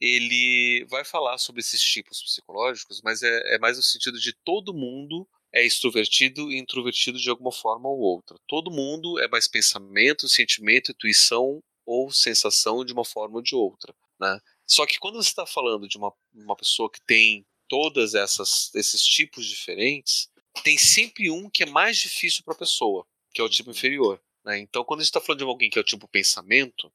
ele vai falar sobre esses tipos psicológicos, mas é, é mais no sentido de todo mundo é extrovertido e introvertido de alguma forma ou outra. Todo mundo é mais pensamento, sentimento, intuição ou sensação de uma forma ou de outra, né? Só que quando você está falando de uma, uma pessoa que tem todas essas esses tipos diferentes, tem sempre um que é mais difícil para a pessoa, que é o tipo inferior. Né? Então, quando a gente está falando de alguém que é o tipo pensamento,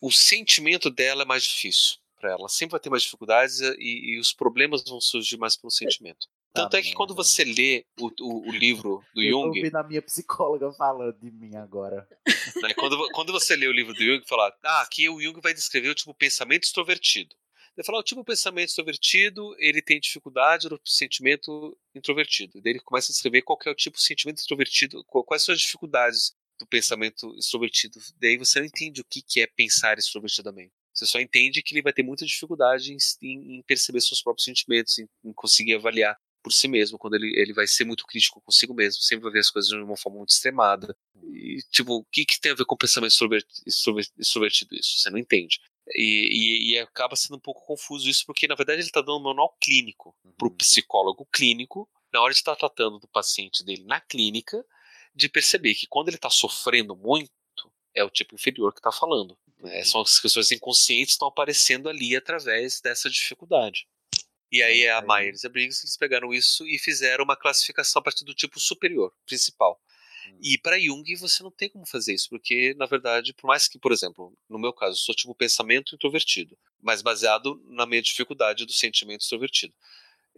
o sentimento dela é mais difícil para ela. Sempre vai ter mais dificuldades e, e os problemas vão surgir mais pelo sentimento. Tanto é que quando você lê o, o, o livro do Eu Jung, ouvindo a minha psicóloga falando de mim agora. né, quando, quando você lê o livro do Jung, fala, ah, aqui o Jung vai descrever o tipo pensamento extrovertido. Ele fala, o tipo pensamento extrovertido, ele tem dificuldade no sentimento introvertido. Daí ele começa a descrever qual é o tipo de sentimento extrovertido, qual- quais são as dificuldades do pensamento extrovertido. Daí você não entende o que é pensar extrovertidamente. Você só entende que ele vai ter muita dificuldade em, em- perceber seus próprios sentimentos, em, em conseguir avaliar por si mesmo, quando ele, ele vai ser muito crítico consigo mesmo, sempre vai ver as coisas de uma forma muito extremada. E, tipo, o que, que tem a ver com o pensamento extrover- extrover- extrovertido isso? Você não entende. E, e- e acaba sendo um pouco confuso isso, porque na verdade ele está dando um manual clínico para o psicólogo clínico, na hora de estar tratando do paciente dele na clínica, de perceber que quando ele está sofrendo muito, é o tipo inferior que está falando. né? São as questões inconscientes que estão aparecendo ali através dessa dificuldade. E aí a Myers e a Briggs eles pegaram isso e fizeram uma classificação a partir do tipo superior, principal. E para Jung você não tem como fazer isso, porque na verdade, por mais que, por exemplo, no meu caso, eu sou tipo pensamento introvertido, mas baseado na minha dificuldade do sentimento extrovertido.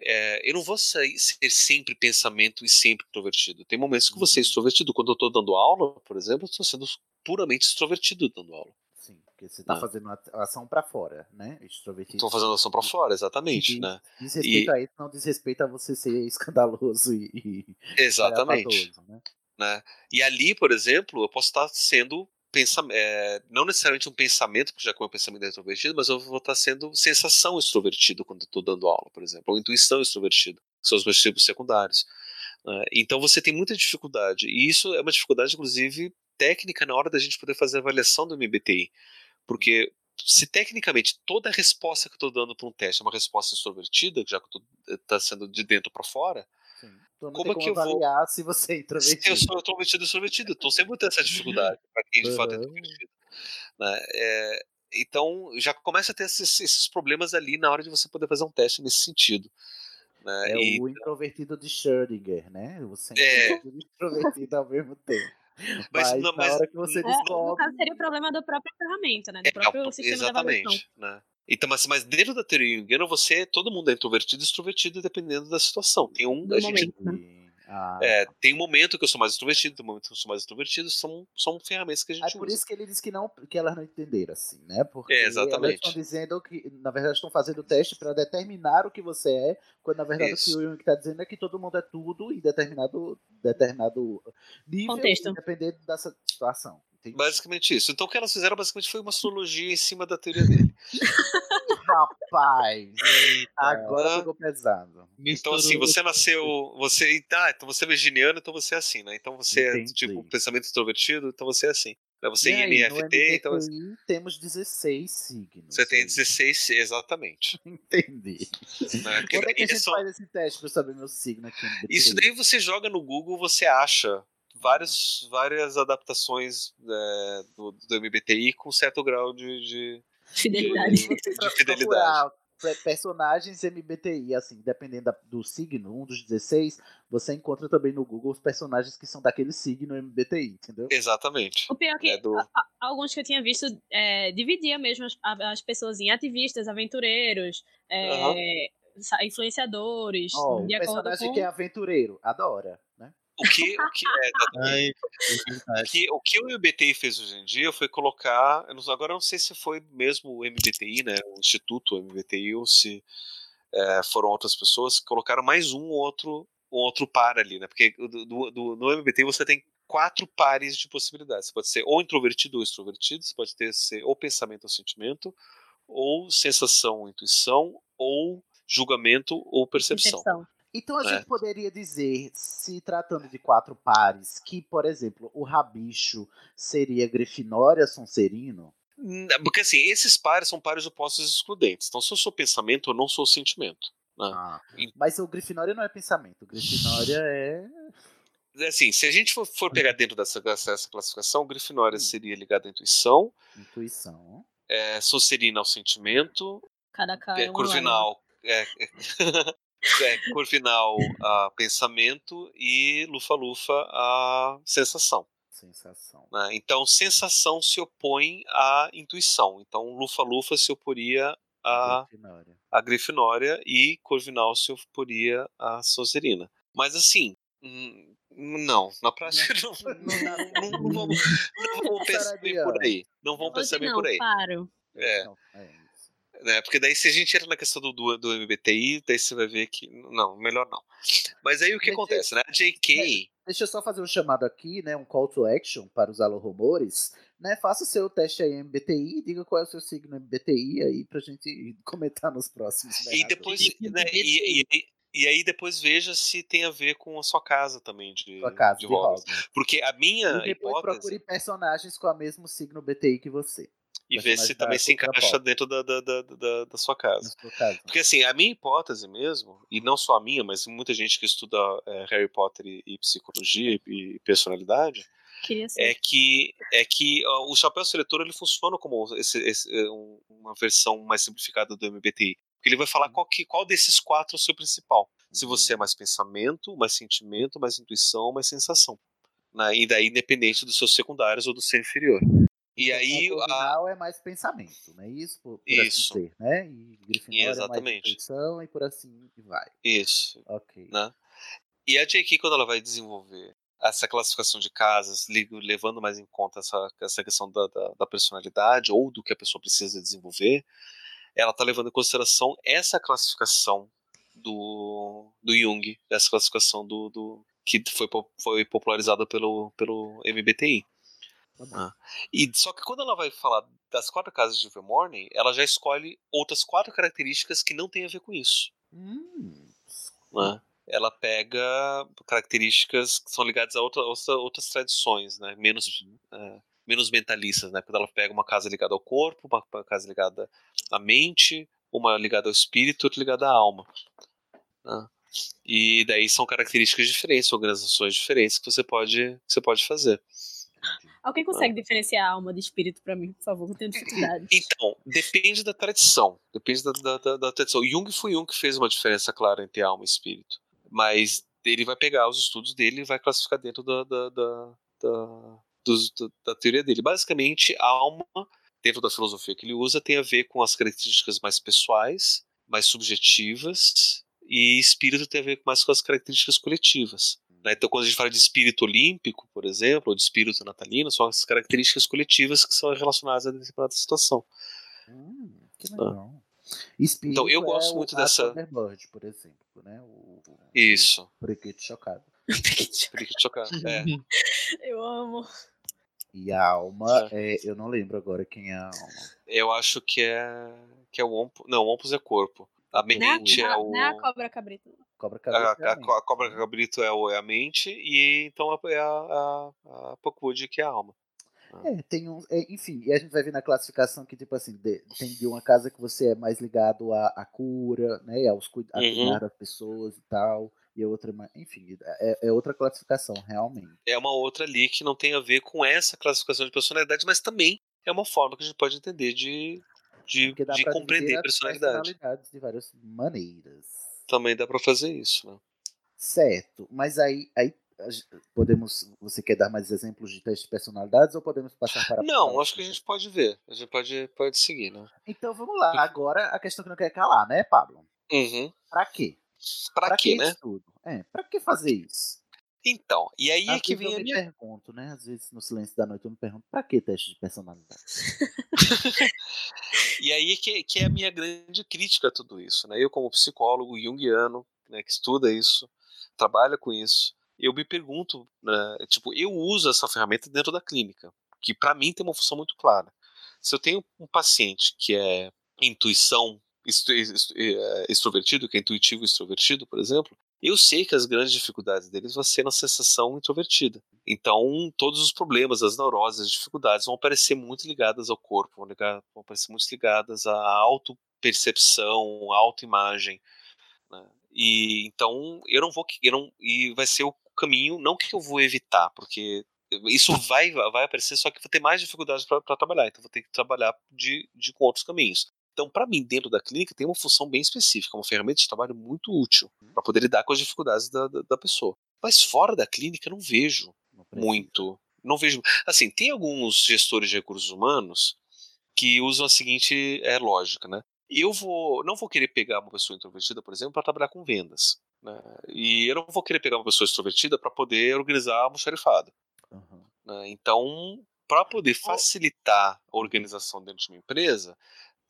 É, eu não vou ser sempre pensamento e sempre introvertido. Tem momentos que você é extrovertido. Quando eu estou dando aula, por exemplo, estou sendo puramente extrovertido dando aula. Sim, porque você tá Ah. fazendo a ação pra fora, né? Extrovertido. Estou fazendo ação para fora, exatamente, né? diz respeito E- a isso, não diz respeito a você ser escandaloso e. e Exatamente. né? Né? E ali, por exemplo, eu posso estar sendo pensamento, não necessariamente um pensamento, porque já que o meu pensamento é extrovertido, mas eu vou estar sendo sensação extrovertido quando estou dando aula, por exemplo, ou intuição extrovertida, que são os meus tipos secundários. né? Então você tem muita dificuldade, e isso é uma dificuldade, inclusive, técnica na hora da gente poder fazer a avaliação do MBTI, porque se tecnicamente toda a resposta que eu estou dando para um teste é uma resposta extrovertida, já que está sendo de dentro para fora, Então como é que eu vou avaliar se você é se introvertido. eu sou introvertido. Então sempre vou ter essa dificuldade *laughs* para quem de fato é introvertido. Né? É, então já começa a ter esses, esses problemas ali na hora de você poder fazer um teste nesse sentido. Né? É E- o introvertido de Schrödinger, né? Você é É. introvertido ao mesmo tempo. *laughs* Mas Mas, não- na mas- hora que você É, no descobre. caso, seria o problema da própria ferramenta, né? Do É, próprio o- sistema de avaliação. exatamente. Né? Então, mas, mas dentro da teoria junguiana, você, todo mundo é introvertido e extrovertido dependendo da situação. Tem um, Do a gente, momento, né? Ah, é, tem um momento que eu sou mais extrovertido, tem um momento que eu sou mais introvertido, são, são ferramentas que a gente É por usa. isso que ele disse que, não, que elas não entenderam assim, né? Porque É, elas estão dizendo que, na verdade, estão fazendo o teste para determinar o que você é, quando na verdade o Isso. que o Jung está dizendo é que todo mundo é tudo em determinado, determinado nível, Contexto. dependendo dessa situação. Entende? Basicamente isso. Então o que elas fizeram basicamente foi uma astrologia em cima da teoria dele. Rapaz, agora pegou pesado. Então, assim, você nasceu. Você. Ah, então você é virginiano, então você é assim, né? Então você é Entendi. tipo pensamento extrovertido, então você é assim. Né? Você E é INFT, então temos 16 signos. você tem 16, exatamente. *laughs* Entendi. Né? Quando é que a daí gente só- faz esse teste para eu saber meu signo aqui? Isso daí você joga no Google, você acha várias, várias adaptações é, do, do MBTI com certo grau de, de, Fidelidade. de, de fidelidade. personagens MBTI, assim, dependendo da- do signo, um dos 16, você encontra também no Google os personagens que são daquele signo MBTI, entendeu? Exatamente. O pior é que É do- a- a- alguns que eu tinha visto é, dividia mesmo as, as pessoas em ativistas, aventureiros, é, sa- influenciadores, um de acordo personagem com... que é aventureiro, adora? O que, o que é exatamente. O que, o que o MBTI fez hoje em dia foi colocar. eu não- agora eu não sei se foi mesmo o MBTI, né? O Instituto MBTI, ou se é, foram outras pessoas que colocaram mais um outro, um outro par ali, né? Porque do, do- do- no MBTI você tem quatro pares de possibilidades. Você pode ser ou introvertido ou extrovertido, você pode ter ser ou pensamento ou sentimento, ou sensação ou intuição, ou julgamento ou percepção. Percepção. Então a É. gente poderia dizer, se tratando de quatro pares, que, por exemplo, o rabicho seria Grifinória Sonserino? Hum, Porque assim, esses pares são pares opostos excludentes. Então, se eu sou pensamento, eu não sou sentimento. né? Ah, mas o Grifinória não é pensamento, o Grifinória *laughs* é. Assim, se a gente for, for pegar dentro dessa, dessa classificação, Grifinória seria ligado à intuição, Intuição. é, Sonserina ao sentimento, Cada cara é, é Corvinal, é, é, *laughs* é, Corvinal a pensamento e Lufa-Lufa a sensação. Sensação. né? Então, sensação se opõe à intuição. Então, Lufa-Lufa se oporia a Grifinória. a Grifinória e Corvinal se oporia à Sonserina. Mas assim, hum, não, na prática não, não, *laughs* não, não vamos, não vamos *laughs* pensar bem por aí. Não vamos pensar bem não, por aí. paro. É, Não, é. Né, porque daí se a gente entra na questão do, do, do MBTI, daí você vai ver que não, melhor não. Mas aí o que Mas, acontece, né? A JK, Deixa eu só fazer um chamado aqui, né? Um call to action para os alô-rumores. Né, faça o seu teste aí MBTI e diga qual é o seu signo MBTI aí pra gente *laughs* comentar nos próximos. e depois, né, e, e- e aí depois veja se tem a ver com a sua casa também de, Sua casa de de. Porque a minha E depois hipótese procure personagens com o mesmo signo BTI que você. E ver se também se encaixa dentro da, da, da, da, da sua casa. Caso. Porque assim, a minha hipótese mesmo, e não só a minha, mas muita gente que estuda é, Harry Potter e, e psicologia e, e personalidade, é que é que ó, o chapéu seletor ele funciona como esse- esse, é, um- uma versão mais simplificada do MBTI. Porque ele vai falar qual, que, qual desses quatro é o seu principal. Se você é mais pensamento, mais sentimento, mais intuição, mais sensação. E daí independente dos seus secundários ou do seu inferior. E aí o a, é mais pensamento, não é isso? Por, por Isso. assim dizer, né? E Grifinória é mais Exatamente. intuição e por assim vai. isso, Ok. né? E a J.K., quando ela vai desenvolver essa classificação de casas, levando mais em conta essa, essa questão da, da, da personalidade ou do que a pessoa precisa desenvolver, ela está levando em consideração essa classificação do, do Jung, essa classificação do, do que foi, foi popularizada pelo, pelo MBTI. Ah. E só que quando ela vai falar das quatro casas de Evermorning, ela já escolhe outras quatro características que não têm a ver com isso Hum, né? Ela pega características que são ligadas a outra, outra- outras tradições, né? Menos, é, menos mentalistas, né? Quando ela pega uma casa ligada ao corpo, uma, casa ligada à mente, uma ligada ao espírito, outra ligada à alma. né? E daí são características diferentes, organizações diferentes que você pode, que você pode fazer. Alguém consegue diferenciar a alma de espírito pra mim, por favor? Eu tenho dificuldade. *laughs* Então, depende da tradição. Depende da, da, da- da tradição. Jung foi um que fez uma diferença clara entre alma e espírito. Mas ele vai pegar os estudos dele e vai classificar dentro da, da, da, da, dos- da teoria dele. Basicamente, a alma, dentro da filosofia que ele usa, tem a ver com as características mais pessoais, mais subjetivas, e espírito tem a ver mais com as características coletivas. Né? Então, quando a gente fala de espírito olímpico, por exemplo, ou de espírito natalino, são as características coletivas que são relacionadas a determinada situação. Que Ah. legal. Espírito Então, eu é gosto o- muito dessa- Thunderbird, por exemplo, né? O, o Isso. Periquito chocado. *laughs* Periquito chocado. É. *laughs* Eu amo. E a alma, é, eu não lembro agora quem é a alma. Eu acho que é que é o Ompus. Não, o Ompus é corpo. A Não é mente a, é o. não é a cobra cabrito. Cobra A, cabrito. é a a, a cobra cabrito é, o, é a mente e então é a, a, a que é a alma. É, tem um. é, enfim, e a gente vai ver na classificação que, tipo assim, de- tem de uma casa que você é mais ligado à, à cura, né? Aos cui- a Uhum. cuidar das pessoas e tal. E a outra, enfim, é, é outra classificação, realmente. É uma outra ali que não tem a ver com essa classificação de personalidade, mas também é uma forma que a gente pode entender de, de, de compreender a personalidade. personalidades de várias maneiras. Também dá pra fazer isso, né? Certo, mas aí, aí podemos. Você quer dar mais exemplos de testes de personalidades ou podemos passar para a Não, acho que a gente pode ver. A gente pode, pode seguir, né? Então vamos lá. Agora a questão que não quer calar, né, Pablo? Uhum. Pra quê? Pra, quê, que né? É, pra que fazer isso? Então, e aí é que vem eu a me minha pergunto, né? Às vezes no silêncio da noite eu me pergunto, pra que teste de personalidade? *laughs* E aí que, que é a minha grande crítica a tudo isso, né? Eu como psicólogo junguiano, né, que estuda isso, trabalha com isso, eu me pergunto, né, tipo, eu uso essa ferramenta dentro da clínica, que para mim tem uma função muito clara. Se eu tenho um paciente que é intuição eh, extrovertido, que é intuitivo extrovertido, por exemplo, eu sei que as grandes dificuldades deles vão ser na sensação introvertida. Então, todos os problemas, as neuroses, as dificuldades vão aparecer muito ligadas ao corpo, vão, ligar, vão aparecer muito ligadas à autopercepção, à autoimagem. Né? E então eu não vou eu não e vai ser o caminho não que eu vou evitar, porque isso vai vai aparecer só que vou ter mais dificuldades para trabalhar, então vou ter que trabalhar de, de com outros caminhos. Então, para mim, dentro da clínica, tem uma função bem específica, uma ferramenta de trabalho muito útil para poder lidar com as dificuldades da, da, da pessoa. Mas fora da clínica, eu não vejo muito. Não vejo. Assim, tem alguns gestores de recursos humanos que usam a seguinte é, lógica, né? Eu vou, não vou querer pegar uma pessoa introvertida, por exemplo, para trabalhar com vendas. Né? E eu não vou querer pegar uma pessoa extrovertida para poder organizar a almoxarifada. Né? Então, para poder facilitar a organização dentro de uma empresa,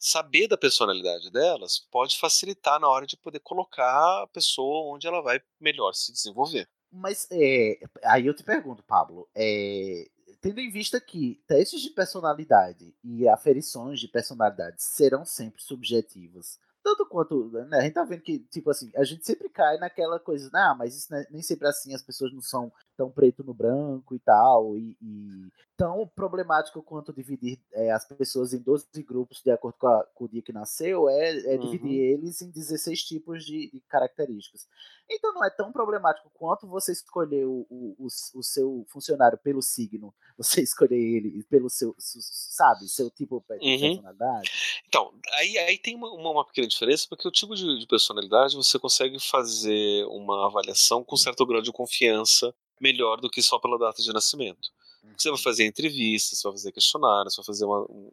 saber da personalidade delas pode facilitar na hora de poder colocar a pessoa onde ela vai melhor se desenvolver. Mas é, aí eu te pergunto, Pablo, é, tendo em vista que testes de personalidade e aferições de personalidade serão sempre subjetivas, tanto quanto, né, a gente tá vendo que, tipo assim, a gente sempre cai naquela coisa, ah, mas isso é- nem sempre é assim, as pessoas não são tão preto no branco e tal, e, e tão problemático quanto dividir é, as pessoas em 12 grupos de acordo com, a- com o dia que nasceu, é, é dividir Uhum. eles em 16 tipos de, de características. Então não é tão problemático quanto você escolher o, o, o, o seu funcionário pelo signo, *laughs* você escolher ele pelo seu, sabe, seu tipo de Uhum. personalidade. Então, aí, aí tem uma, uma, uma pequena diferença, porque o tipo de, de personalidade você consegue fazer uma avaliação com certo grau de confiança melhor do que só pela data de nascimento. Você vai fazer entrevistas, você vai fazer questionários, você vai fazer uma, um-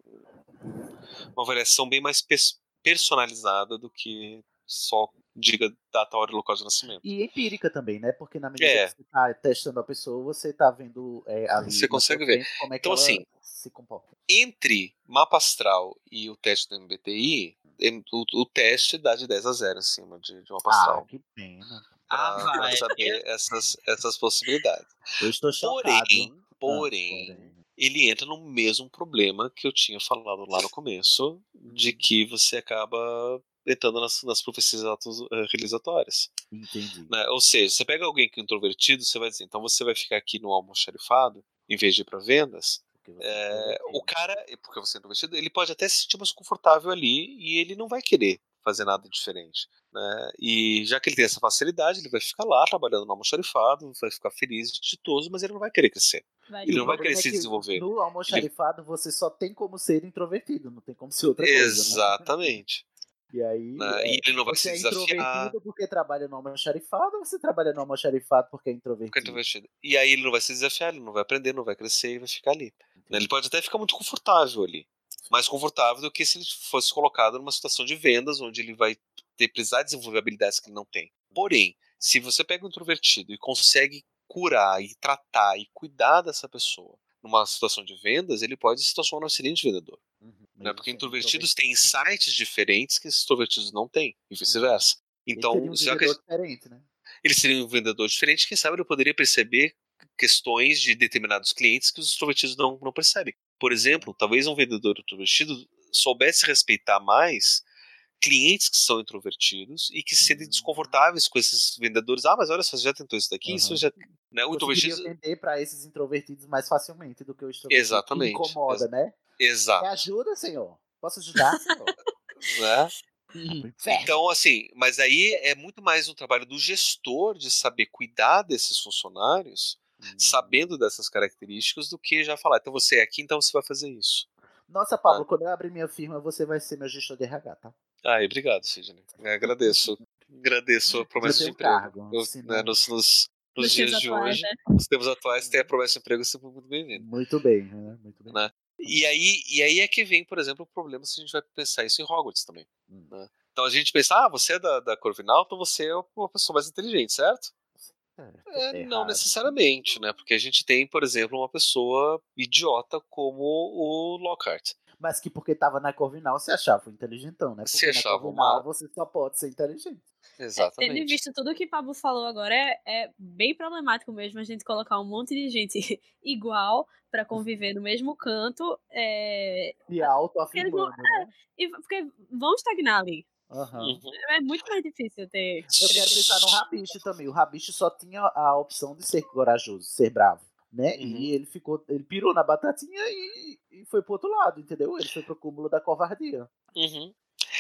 uma avaliação bem mais pers- personalizada do que só diga data, hora e local de nascimento. E empírica também, né? Porque na medida É. que você está testando a pessoa, você está vendo é, ali Você consegue ver. como é que Então, ela assim, se comporta. Entre mapa astral e o teste do MBTI, o, o teste dá de 10 a 0 em cima de, de mapa Ah, astral. que pena. Ah, *laughs* vai. saber essas, essas possibilidades. Eu estou chocado. Porém, Ah, porém, ele entra no mesmo problema que eu tinha falado lá no começo, de Uhum. que você acaba entrando nas, nas profecias eh, realizatórias. Entendi. né? Ou seja, você pega alguém que é introvertido, você vai dizer, então você vai ficar aqui no almoxarifado, em vez de ir para vendas, É, o cara, porque você é introvertido, ele pode até se sentir mais confortável ali e ele não vai querer fazer nada diferente. Né? E já que ele tem essa facilidade, ele vai ficar lá trabalhando no almoxarifado, vai ficar feliz, ditoso, mas ele não vai querer crescer. Vai ele não vai querer é se desenvolver. No almoxarifado você só tem como ser introvertido, não tem como ser outra coisa. né? Exatamente. *laughs* E aí. Né? é, E ele não vai você se é desafiar. introvertido porque trabalha no almoxarifado ou você trabalha no almoxarifado porque é introvertido? Fica introvertido. E aí ele não vai se desafiar, ele não vai aprender, não vai crescer e vai ficar ali. Né? Ele pode até ficar muito confortável ali. Mais confortável do que se ele fosse colocado numa situação de vendas, onde ele vai ter, precisar desenvolver habilidades que ele não tem. Porém, se você pega um introvertido e consegue curar e tratar e cuidar dessa pessoa numa situação de vendas, ele pode se transformar num excelente vendedor. Né? Porque introvertidos têm insights diferentes que extrovertidos não têm, e vice-versa. Então, seria um já que vendedor diferente, né? ele seria um vendedor diferente, quem sabe ele poderia perceber questões de determinados clientes que os extrovertidos não, não percebem. Por exemplo, talvez um vendedor introvertido soubesse respeitar mais clientes que são introvertidos e que se sentem desconfortáveis com esses vendedores. Ah, mas olha só, você já tentou isso daqui, isso já. Né? O introvertido. vender para esses introvertidos mais facilmente do que o extrovertido. Exatamente. Que incomoda, Ex- né? Exato. Me ajuda, senhor. Posso ajudar, senhor? né? Inferno. Então, assim, mas aí é muito mais um trabalho do gestor de saber cuidar desses funcionários, sabendo dessas características, do que já falar, então você é aqui, então você vai fazer isso. Nossa, Pablo, quando eu abrir minha firma, você vai ser meu gestor de RH, tá? Ah, obrigado, Sidney. Eu agradeço. agradeço *laughs* a promessa de emprego. cargo, Eu, né, nos, nos- nos dias tempos de atuais, hoje, né? nos tempos atuais, ter a promessa de emprego é sempre muito bem-vindo. Muito bem, né? Muito bem. Né? E, aí, e aí é que vem, por exemplo, o problema se a gente vai pensar isso em Hogwarts também. Hum. né? Então a gente pensa, ah, você é da, da Corvinal, então você é uma pessoa mais inteligente, certo? É, não necessariamente, né? Porque a gente tem, por exemplo, uma pessoa idiota como o Lockhart. Mas que porque tava na Corvinal se achava inteligentão, né? Se Porque na achava Corvinal mal. você só pode ser inteligente. Tendo Exatamente. visto tudo que o Pablo falou agora, é, é bem problemático mesmo a gente colocar um monte de gente *laughs* igual pra conviver no mesmo canto. É, E porque eles vão- autoafirmando, né? é, e porque vão estagnar ali. Uhum. É muito mais difícil ter. Eu quero pensar no Rabicho também. O Rabicho só tinha a opção de ser corajoso, ser bravo. Né? Uhum. E ele ficou, ele pirou na batatinha e, e foi pro outro lado, entendeu? Ele foi pro cúmulo da covardia. Uhum.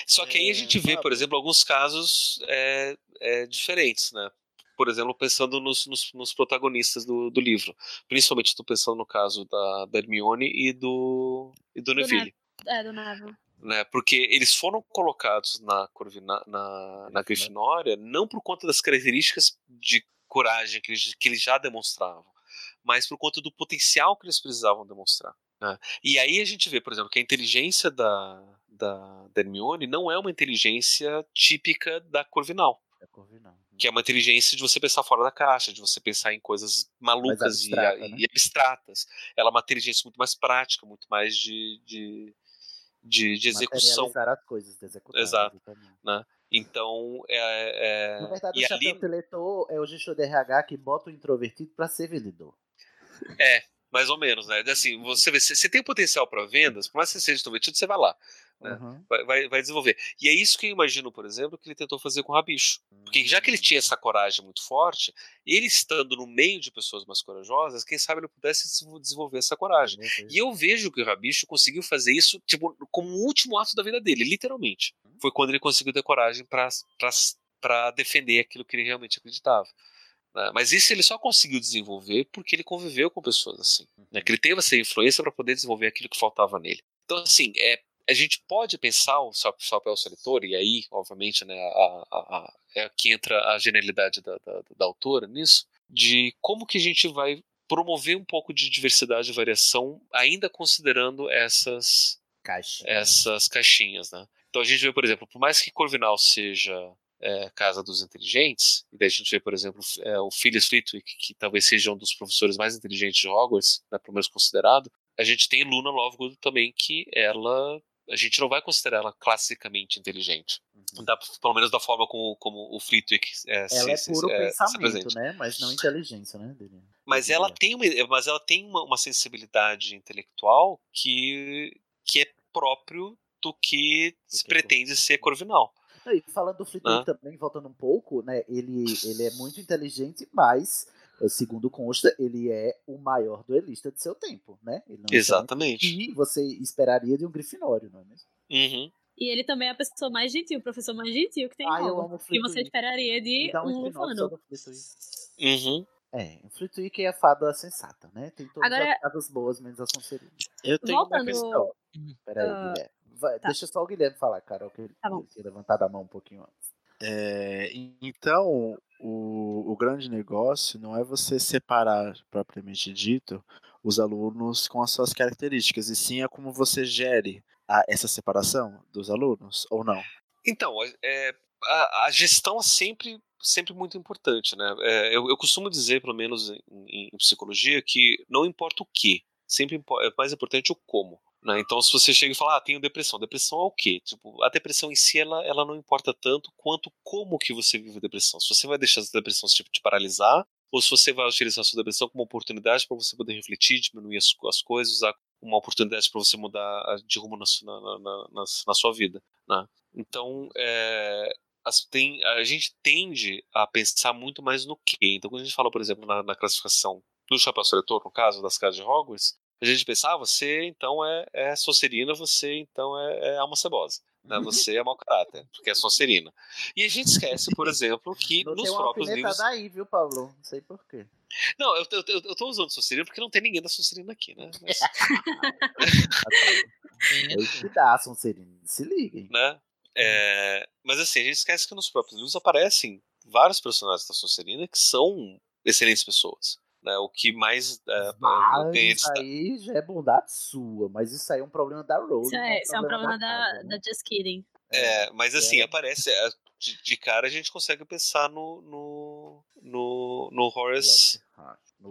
Só que aí a gente vê, por exemplo, alguns casos é, é, diferentes, né? Por exemplo, pensando nos, nos, nos protagonistas do, do livro. Principalmente estou pensando no caso da, da Hermione e do, e do Do Neville. Nev- É, do Neville. Né? Porque eles foram colocados na, Corvina, na, na Grifinória não por conta das características de coragem que eles, que eles já demonstravam, mas por conta do potencial que eles precisavam demonstrar. né? E aí a gente vê, por exemplo, que a inteligência da, da, da Hermione não é uma inteligência típica da Corvinal. É Corvinal. Que é uma inteligência de você pensar fora da caixa, de você pensar em coisas malucas e- abstrata, e, né? e abstratas. Ela é uma inteligência muito mais prática, muito mais de, de, de, de execução. As coisas, de executar. Exato. Né? Então, é, é- Na verdade, e o chapéu ali, seletor é o gestor de RH que bota o introvertido pra ser vendedor. é, mais ou menos, né? Assim, você você você tem potencial para vendas, por mais que você seja extrovertido, você vai lá. Né? Uhum. Vai, vai, vai desenvolver. E é isso que eu imagino, por exemplo, que ele tentou fazer com o Rabicho. Porque já Hum. que ele tinha essa coragem muito forte, ele estando no meio de pessoas mais corajosas, quem sabe ele pudesse desenvol- desenvolver essa coragem. E eu vejo que o Rabicho conseguiu fazer isso tipo, como o último ato da vida dele, literalmente. Foi quando ele conseguiu ter coragem para defender aquilo que ele realmente acreditava. né? Mas isso ele só conseguiu desenvolver porque ele conviveu com pessoas assim. Né? Que ele teve essa influência para poder desenvolver aquilo que faltava nele. Então, assim, é, a gente pode pensar o papel seletor, e aí, obviamente, né, a, a, a, é aqui entra a genialidade da, da, da autora nisso, de como que a gente vai promover um pouco de diversidade e variação, ainda considerando essas caixinhas, essas caixinhas né? Então a gente vê, por exemplo, por mais que Corvinal seja é, casa dos inteligentes, e daí a gente vê, por exemplo, é, o Phyllis Flitwick, que talvez seja um dos professores mais inteligentes de Hogwarts, né, pelo menos considerado, a gente tem Luna Lovegood também, que ela a gente não vai considerar ela classicamente inteligente. Da, pelo menos da forma como, como o Flitwick é, Ela se, é puro é, se pensamento, né? Mas não inteligência, né? Dele. Mas ela tem uma, mas ela tem uma, uma sensibilidade intelectual que, que é próprio do que se pretende ser Corvinal. Não, E falando do Flitwick Hã? também, voltando um pouco, né? Ele, ele é muito *laughs* inteligente, mas Segundo consta, ele é o maior duelista de seu tempo, né? Ele não Exatamente. E você esperaria de um grifinório, não é mesmo? Uhum. E ele também é a pessoa mais gentil, o professor mais gentil que tem em eu amo Que você esperaria de um um Lufano. Uhum. É, o Flitwick é a fada sensata, né? Tem todas Agora- as fadas boas, menos a Sonserina. Eu tenho uma Voltando- questão. Peraí, Ah, Guilherme. Vai, tá. Deixa só o Guilherme falar, Carol, que ele Tá tinha levantado a mão um pouquinho antes. É, então, o, o grande negócio não é você separar, propriamente dito, os alunos com as suas características, e sim é como você gere a- essa separação dos alunos, ou não? Então, é, a, a gestão é sempre, sempre muito importante, né? É, eu, eu costumo dizer, pelo menos em, em- psicologia, que não importa o que, sempre é mais importante o como. Né? Então, se você chega e fala, ah, tenho depressão, depressão é o quê? Tipo, a depressão em si, ela, ela não importa tanto quanto como que você vive a depressão. Se você vai deixar essa depressão tipo, te paralisar, ou se você vai utilizar a sua depressão como oportunidade para você poder refletir, diminuir as, as coisas, usar uma oportunidade para você mudar de rumo na, na, na, na, na- sua vida. Né? Então, é, as- tem, a gente tende a pensar muito mais no que. Então, quando a gente fala, por exemplo, na classificação do chapéu seletor, no caso das casas de Hogwarts, a gente pensa, ah, você então é, é Sonserina, você então é, é alma cebosa. Né? Você é mau caráter, porque é Sonserina. E a gente esquece, por exemplo, que Não nos próprios livros. alfinetada aí, viu, Pablo? Não sei porquê. Não, eu, eu, eu, eu tô usando Sonserina porque não tem ninguém da Sonserina aqui, né? Mas, Eu que dá, Sonserina. Se liguem. né? É, mas assim, a gente esquece que nos próprios livros aparecem vários personagens da Sonserina que são excelentes pessoas. Né? O que mais é, Mas tem isso aí já é bondade sua, mas isso aí é um problema da Rowling. Isso não é, isso é um problema da, casa, né? da Just Kidding. É, mas assim, aparece. é, De, de cara a gente consegue pensar no. no. no, no Horace.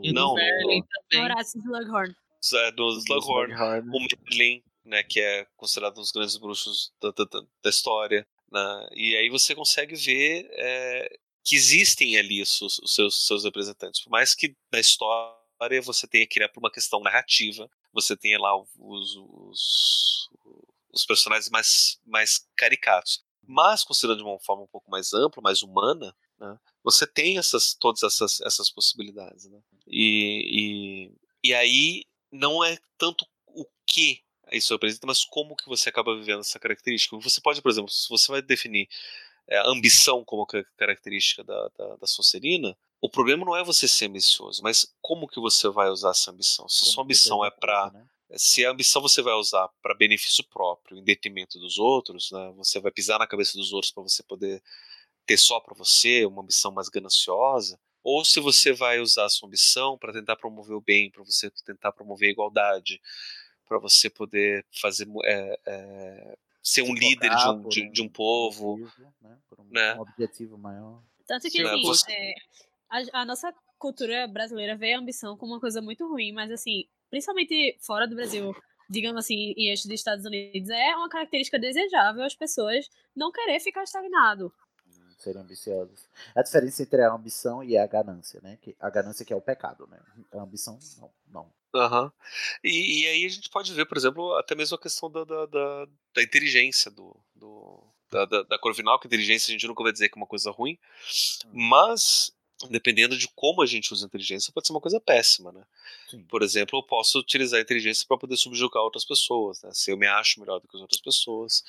E não, no Merlin também. Slughorn. é, do Slughorn, Slughorn. o Merlin, né, que é considerado um dos grandes bruxos da, da, da- da história. Né, e aí você consegue ver é, que existem ali os, seus- os seus, seus representantes. Por mais que na história você tenha que ir por uma questão narrativa, você tenha lá os, os, os personagens mais, mais caricatos. Mas, considerando de uma forma um pouco mais ampla, mais humana, né, você tem essas, todas essas, essas possibilidades. Né? E, e, e aí não é tanto o que isso representa, mas como que você acaba vivendo essa característica. Você pode, por exemplo, se você vai definir é, a ambição como ca- característica da, da, da Sonserina, o problema não é você ser ambicioso, mas como que você vai usar essa ambição. Se sua ambição é para né? se a ambição você vai usar para benefício próprio, em detrimento dos outros, né, você vai pisar na cabeça dos outros para você poder ter só para você uma ambição mais gananciosa, ou se você vai usar a sua ambição para tentar promover o bem, para você tentar promover a igualdade, para você poder fazer é, é, ser um líder de um, de, de um povo, né? Um, objetivo maior. Tanto que, Sim, assim, você- é, a, a nossa cultura brasileira vê a ambição como uma coisa muito ruim, mas, assim, principalmente fora do Brasil, digamos assim, em eixo dos Estados Unidos, é uma característica desejável as pessoas não querer ficar estagnado. Serem ambiciosos. A diferença entre a ambição e a ganância, né? Que a ganância que é o pecado, né? A ambição, não. não. Aham. E, e aí a gente pode ver, por exemplo, até mesmo a questão da, da, da, da inteligência do, do- da, da, da Corvinal, que inteligência a gente nunca vai dizer que é uma coisa ruim, mas dependendo de como a gente usa a inteligência, pode ser uma coisa péssima, né? Por exemplo, eu posso utilizar a inteligência para poder subjugar outras pessoas, né? Se eu me acho melhor do que as outras pessoas.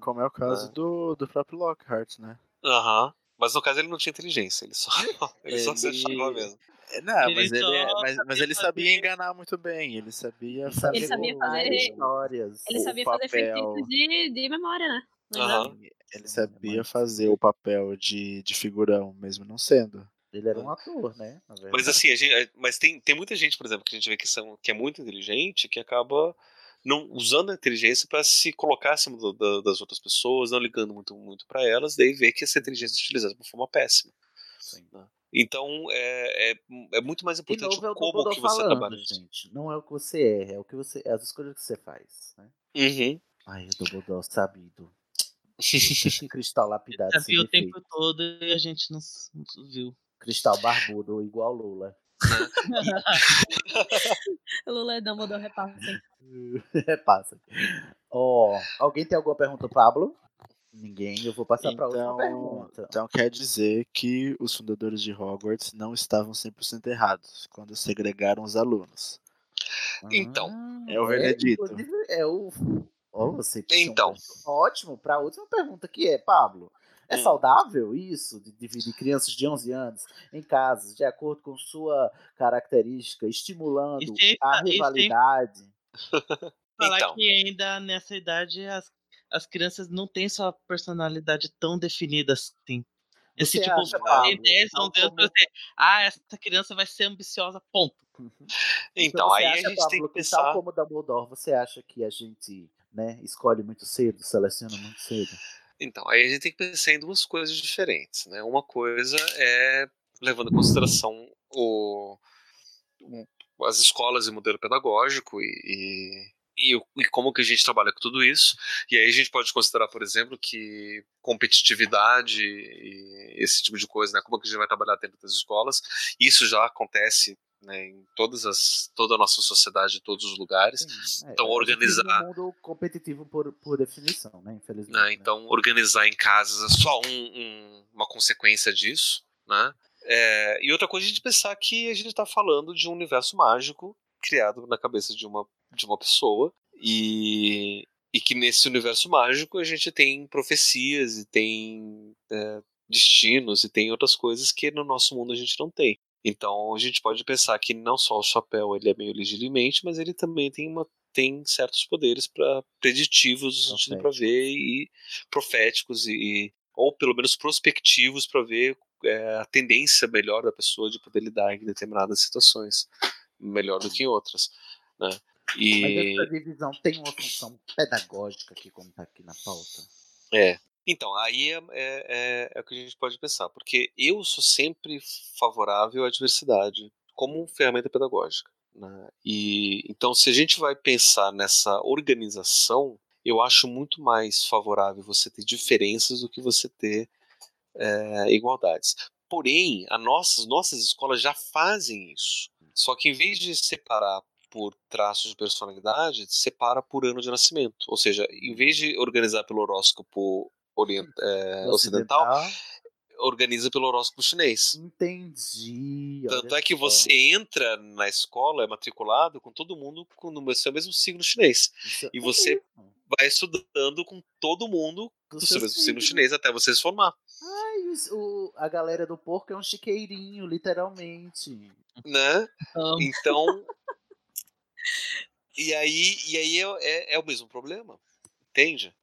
Como é o caso É. do, do próprio Lockhart, né? Aham. Mas no caso ele não tinha inteligência, ele só, *laughs* ele só se Ele- achava mesmo. Não, Ele mas ele, é- mas, mas ele sabia enganar muito bem. Ele sabia fazer Ele sabia fazer- histórias. Ele sabia fazer papel. feitiços de, de memória, né? Lembra? Ele sabia fazer o papel de, de figurão, mesmo não sendo. Ele era um ator, né? Mas assim, a gente, mas tem, tem muita gente, por exemplo, que a gente vê que, são, que é muito inteligente, que acaba não usando a inteligência para se colocar acima do- da- das outras pessoas, não ligando muito, muito para elas, daí vê que essa inteligência é utilizada de uma forma péssima. né? Então é, é, é muito mais De importante novo, é o como que você falando, trabalha gente. Não é o que você é, é o que você, é as escolhas que você faz, né? Uhum. Ai, o Dumbledore sabido. Cristal lapidado sem Sabia o tempo todo e a gente não, viu. Cristal barbudo, igual Lula. Lula é Dumbledore, repassa. Repassa. Ó, alguém tem alguma pergunta, Pablo? Ninguém, eu vou passar para outra Então, pergunta. então quer dizer que os fundadores de Hogwarts não estavam 100% errados quando segregaram os alunos. Então, É o é, veredito. inclusive, É o. Ó, você um Então. gancho Ótimo, para a última pergunta que é, Pablo. É Hum. saudável isso, de dividir crianças de 11 anos em casas, de acordo com sua característica, estimulando E sem a e sem- rivalidade? *laughs* Falar Então. que ainda nessa idade as, as crianças não têm sua personalidade tão definida assim. Esse Você tipo, acha, Pablo, 10, tal 11 anos, como- você, ah, essa criança vai ser ambiciosa, ponto. Então, você aí a acha, gente Pablo, tem que pensar. tal como Dumbledore, você acha que a gente né, escolhe muito cedo, seleciona muito cedo? Então, aí a gente tem que pensar em duas coisas diferentes, né? Uma coisa é levando em consideração o, as escolas e modelo pedagógico e, e, e como que a gente trabalha com tudo isso. E aí a gente pode considerar, por exemplo, que competitividade e esse tipo de coisa, né? Como que a gente vai trabalhar dentro das escolas. Isso já acontece né, em todas as, toda a nossa sociedade, em todos os lugares. É, Então, a gente vive organizar num mundo competitivo por, por definição, né? Infelizmente. né? Então, organizar em casas é só um- um- uma consequência disso, né? É, e outra coisa é a gente pensar que a gente está falando de um universo mágico criado na cabeça de uma, de uma pessoa e, e que nesse universo mágico a gente tem profecias e tem é, destinos e tem outras coisas que no nosso mundo a gente não tem. Então a gente pode pensar que não só o chapéu ele é meio legilimamente, mas ele também tem uma tem certos poderes para preditivos no sentido para ver e proféticos e, e- ou pelo menos prospectivos para ver é, a tendência melhor da pessoa de poder lidar em determinadas situações melhor do que em outras, né? Mas E essa divisão tem uma função pedagógica aqui, como está aqui na pauta. É. Então, aí é, é, é- é o que a gente pode pensar, porque eu sou sempre favorável à diversidade como ferramenta pedagógica. né? E então, se a gente vai pensar nessa organização, eu acho muito mais favorável você ter diferenças do que você ter é, igualdades. Porém, as nossas, nossas escolas já fazem isso. Só que em vez de separar por traços de personalidade, separa por ano de nascimento. Ou seja, em vez de organizar pelo horóscopo orient, é, ocidental, organiza pelo horóscopo chinês. Entendi. Tanto é que só. você entra na escola, é matriculado com todo mundo com no seu mesmo signo chinês. Isso E é você mesmo. vai estudando com todo mundo Do do seu mesmo signo chinês até você se formar. Ai, o, a galera do porco é um chiqueirinho, literalmente. né? Amo. Então. *laughs* e aí, e aí é, é, é o mesmo problema. Entende?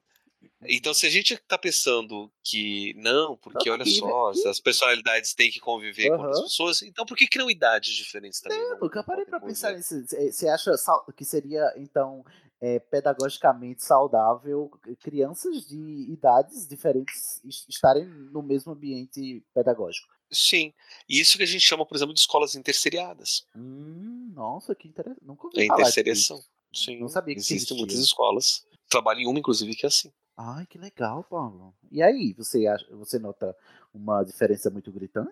Então, se a gente tá pensando que não, porque olha horrível, só, as personalidades têm que conviver com outras Aham. pessoas, então por que, não idades diferentes também? Não- nunca parei pra pensar nisso. Cê- Você acha que seria, então, é, pedagogicamente saudável crianças de idades diferentes es- estarem no mesmo ambiente pedagógico? Sim. E isso que a gente chama, por exemplo, de escolas interseriadas. Hum, nossa, que interessante. Nunca ouvi É falar interseriação. disso. Sim. Não sabia que Existem muitas escolas. Trabalho em uma, inclusive, que é assim. Ai, que legal, Paulo. E aí, você, acha, você nota uma diferença muito gritante?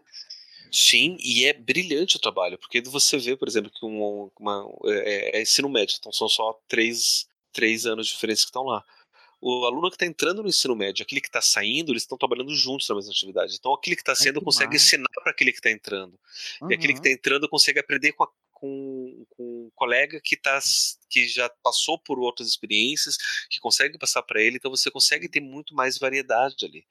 Sim, e é brilhante o trabalho, porque você vê, por exemplo, que um, uma, é, é ensino médio, então são só três, três anos de diferença que estão lá. O aluno que está entrando no ensino médio, aquele que está saindo, eles estão trabalhando juntos na mesma atividade. Então, aquele que está sendo que consegue ensinar para aquele que está entrando. E aquele que está entrando consegue aprender com, a- com, com um colega que, tá, que já passou por outras experiências, que consegue passar para ele. Então, você consegue ter muito mais variedade ali.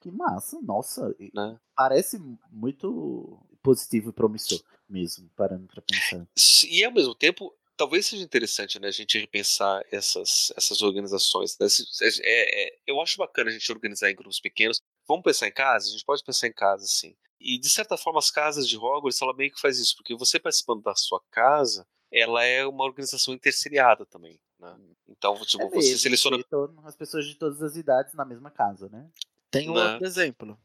Que massa, nossa. Né? Parece muito positivo e promissor mesmo, parando pra pensar. E ao mesmo tempo, talvez seja interessante né, a gente repensar essas, essas organizações. né? É- é- eu acho bacana a gente organizar em grupos pequenos. Vamos pensar em casa? A gente pode pensar em casa, sim. E de certa forma, as casas de Hogwarts, ela meio que faz isso, porque você participando da sua casa, ela é uma organização interseriada também. Né? Então, tipo, É você mesmo, seleciona. as pessoas de todas as idades na mesma casa, né? Tem um Né? outro exemplo.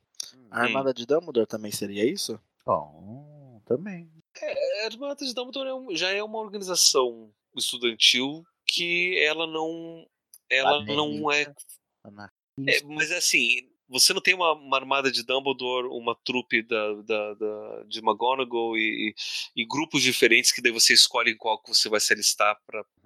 A Hum. Armada de Dumbledore também seria isso? Bom, também. É, a Armada de Dumbledore é um- já é uma organização estudantil que ela não. Ela não é É, mas assim, você não tem uma, uma armada de Dumbledore, uma trupe da, da, da- de McGonagall e, e- grupos diferentes que daí você escolhe em qual que você vai se alistar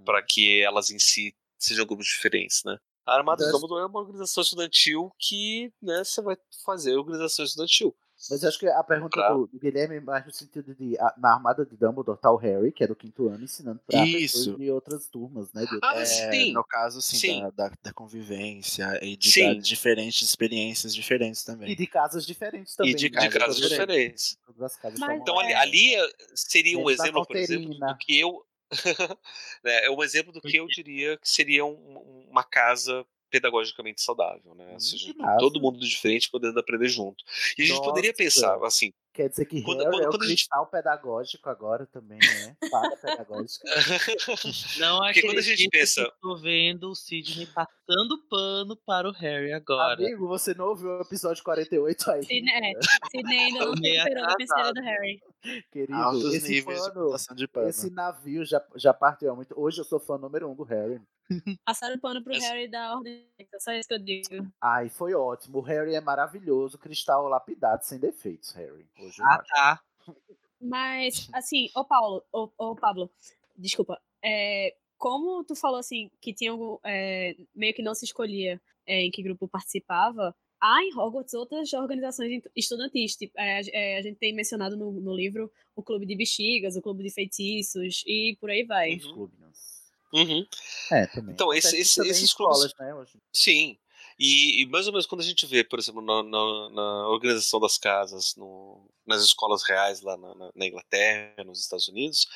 para que elas em si sejam grupos diferentes, né? A Armada do Dumbledore é uma organização estudantil que, né, você vai fazer organização estudantil. Mas eu acho que a pergunta Pra- do, Guilherme é mais no sentido de na armada de Dumbledore tá o Harry, que é do quinto ano, ensinando pra Isso. pessoas de outras turmas, né? De Ah, É, sim. no caso, sim, Sim. Da, da, da convivência e de Sim. dar diferentes experiências diferentes também. E de casas diferentes também. de né? De Casa casos diferente. diferentes. *laughs* Todas as casas Mas- Então ali, É. ali eh, seria um exemplo, por exemplo, do que eu. *laughs* né, é um exemplo do que eu diria que seria um- uma casa pedagogicamente saudável, né? Ou seja, que massa. todo mundo diferente podendo aprender junto. E a gente poderia Nossa. pensar, assim, Quer dizer que Quando- quando- é o quando a gente- cristal pedagógico agora também, né? Para pedagógico. *laughs* Não Porque quando a gente pensa- que eu tô vendo o Sidney passando pano para o Harry agora. Amigo, você não ouviu o episódio 48 aí? Sidney, é, Sidney ainda não superou a penseira do Harry. Querido, Altos esse níveis de pano, botação de pano. esse navio já, já partiu há muito. Hoje eu sou fã número um do Harry. Passaram pano pro Essa- Harry da Ordem. É só isso que eu digo. Ai, foi ótimo. O Harry é maravilhoso, cristal lapidado, sem defeitos, Harry. Hoje Ah, acho. tá. Mas, assim, ô Paulo, ô, ô Pablo, desculpa. É, como tu falou assim, que tinha algum, é, meio que não se escolhia é, em que grupo participava, há em Hogwarts outras organizações estudantis. Tipo, é, a- é, a gente tem mencionado no, no livro o Clube de Bexigas, o Clube de Feitiços e por aí vai. Os clubes. Uhum. É, também. Então, esse- esse- esses clubes- escolas, né? Hoje. Sim. E, e mais ou menos quando a gente vê, por exemplo, na, na- na organização das casas, no- nas escolas reais lá na, na- Inglaterra, nos Estados Unidos,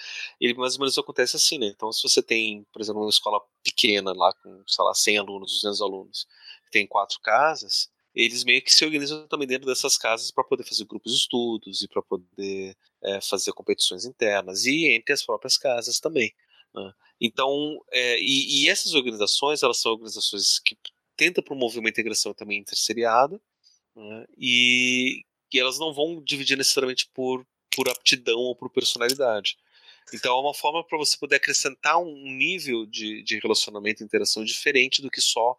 ele mais ou menos acontece assim, né? Então, se você tem, por exemplo, uma escola pequena lá com, sei lá, 100 alunos, 200 alunos, que tem quatro casas, eles meio que se organizam também dentro dessas casas para poder fazer grupos de estudos e para poder é, fazer competições internas e entre as próprias casas também. Né? Então, é, e, e essas organizações, elas são organizações que tentam promover uma integração também interseriada, né? e, e elas não vão dividir necessariamente por, por aptidão ou por personalidade. Então é uma forma para você poder acrescentar um nível de, de relacionamento e interação diferente do que só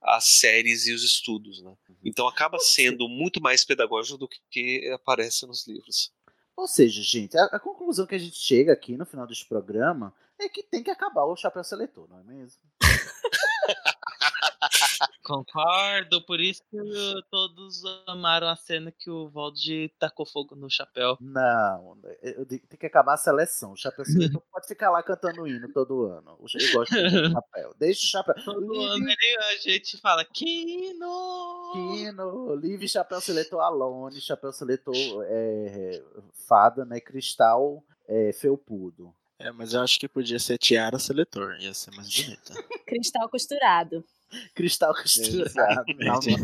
as séries e os estudos. Né? Então acaba sendo muito mais pedagógico do que, que aparece nos livros. Ou seja, gente, a, a conclusão que a gente chega aqui no final deste programa é que tem que acabar o chapéu seletor, não é mesmo? *laughs* Concordo, por isso que todos amaram a cena que o Valde tacou fogo no chapéu. Não, tem que acabar a seleção. O chapéu seletor pode ficar lá cantando hino todo ano. Eu gosto do chapéu. Deixa o chapéu. *laughs* Todo ano Livre, ele- a gente fala, Kino! Kino, livre chapéu seletor Alone, chapéu seletor é, fada, né? Cristal é, felpudo. É, mas eu acho que podia ser tiara seletor, ia ser mais bonita. *laughs* Cristal costurado. Cristal costurado. Exatamente.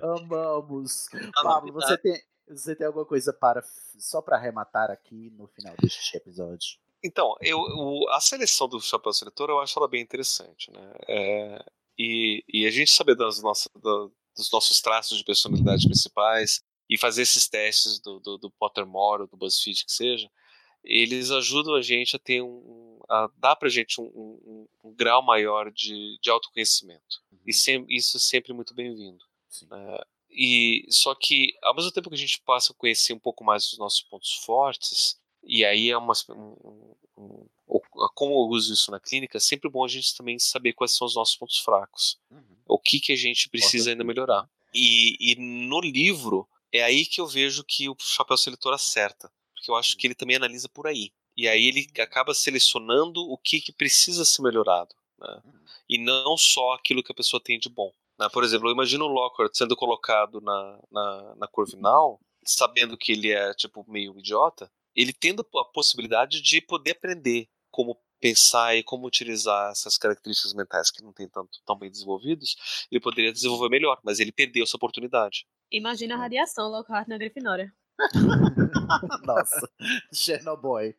não. Amamos. Pablo, você tem, você tem alguma coisa para só para arrematar aqui no final deste episódio? Então, eu, o- a seleção do chapéu seletor eu acho ela bem interessante, né? É, e, e a gente saber das nossas, da- dos nossos traços de personalidade principais e fazer esses testes do, do, do Pottermore ou do BuzzFeed que seja, eles ajudam a gente a ter um, a dar pra gente um, um- um grau maior de, de autoconhecimento. E sem, isso é sempre muito bem-vindo. É, e só que ao mesmo tempo que a gente passa a conhecer um pouco mais os nossos pontos fortes, e aí é uma, um, como eu uso isso na clínica, é sempre bom a gente também saber quais são os nossos pontos fracos. O que, que a gente precisa ainda melhorar. E, e no livro, é aí que eu vejo que o chapéu seletor acerta. Porque eu acho que ele também analisa por aí. E aí ele acaba selecionando o que, que precisa ser melhorado. né? E não só aquilo que a pessoa tem de bom. né? Por exemplo, eu imagino o Lockhart sendo colocado na, na, na Corvinal, sabendo que ele é tipo meio idiota, ele tendo a possibilidade de poder aprender como pensar e como utilizar essas características mentais que não tem tanto tão bem desenvolvidos, ele poderia desenvolver melhor, mas ele perdeu essa oportunidade. Imagina a radiação Lockhart na Grifinória. *laughs* Nossa, Chernobyl.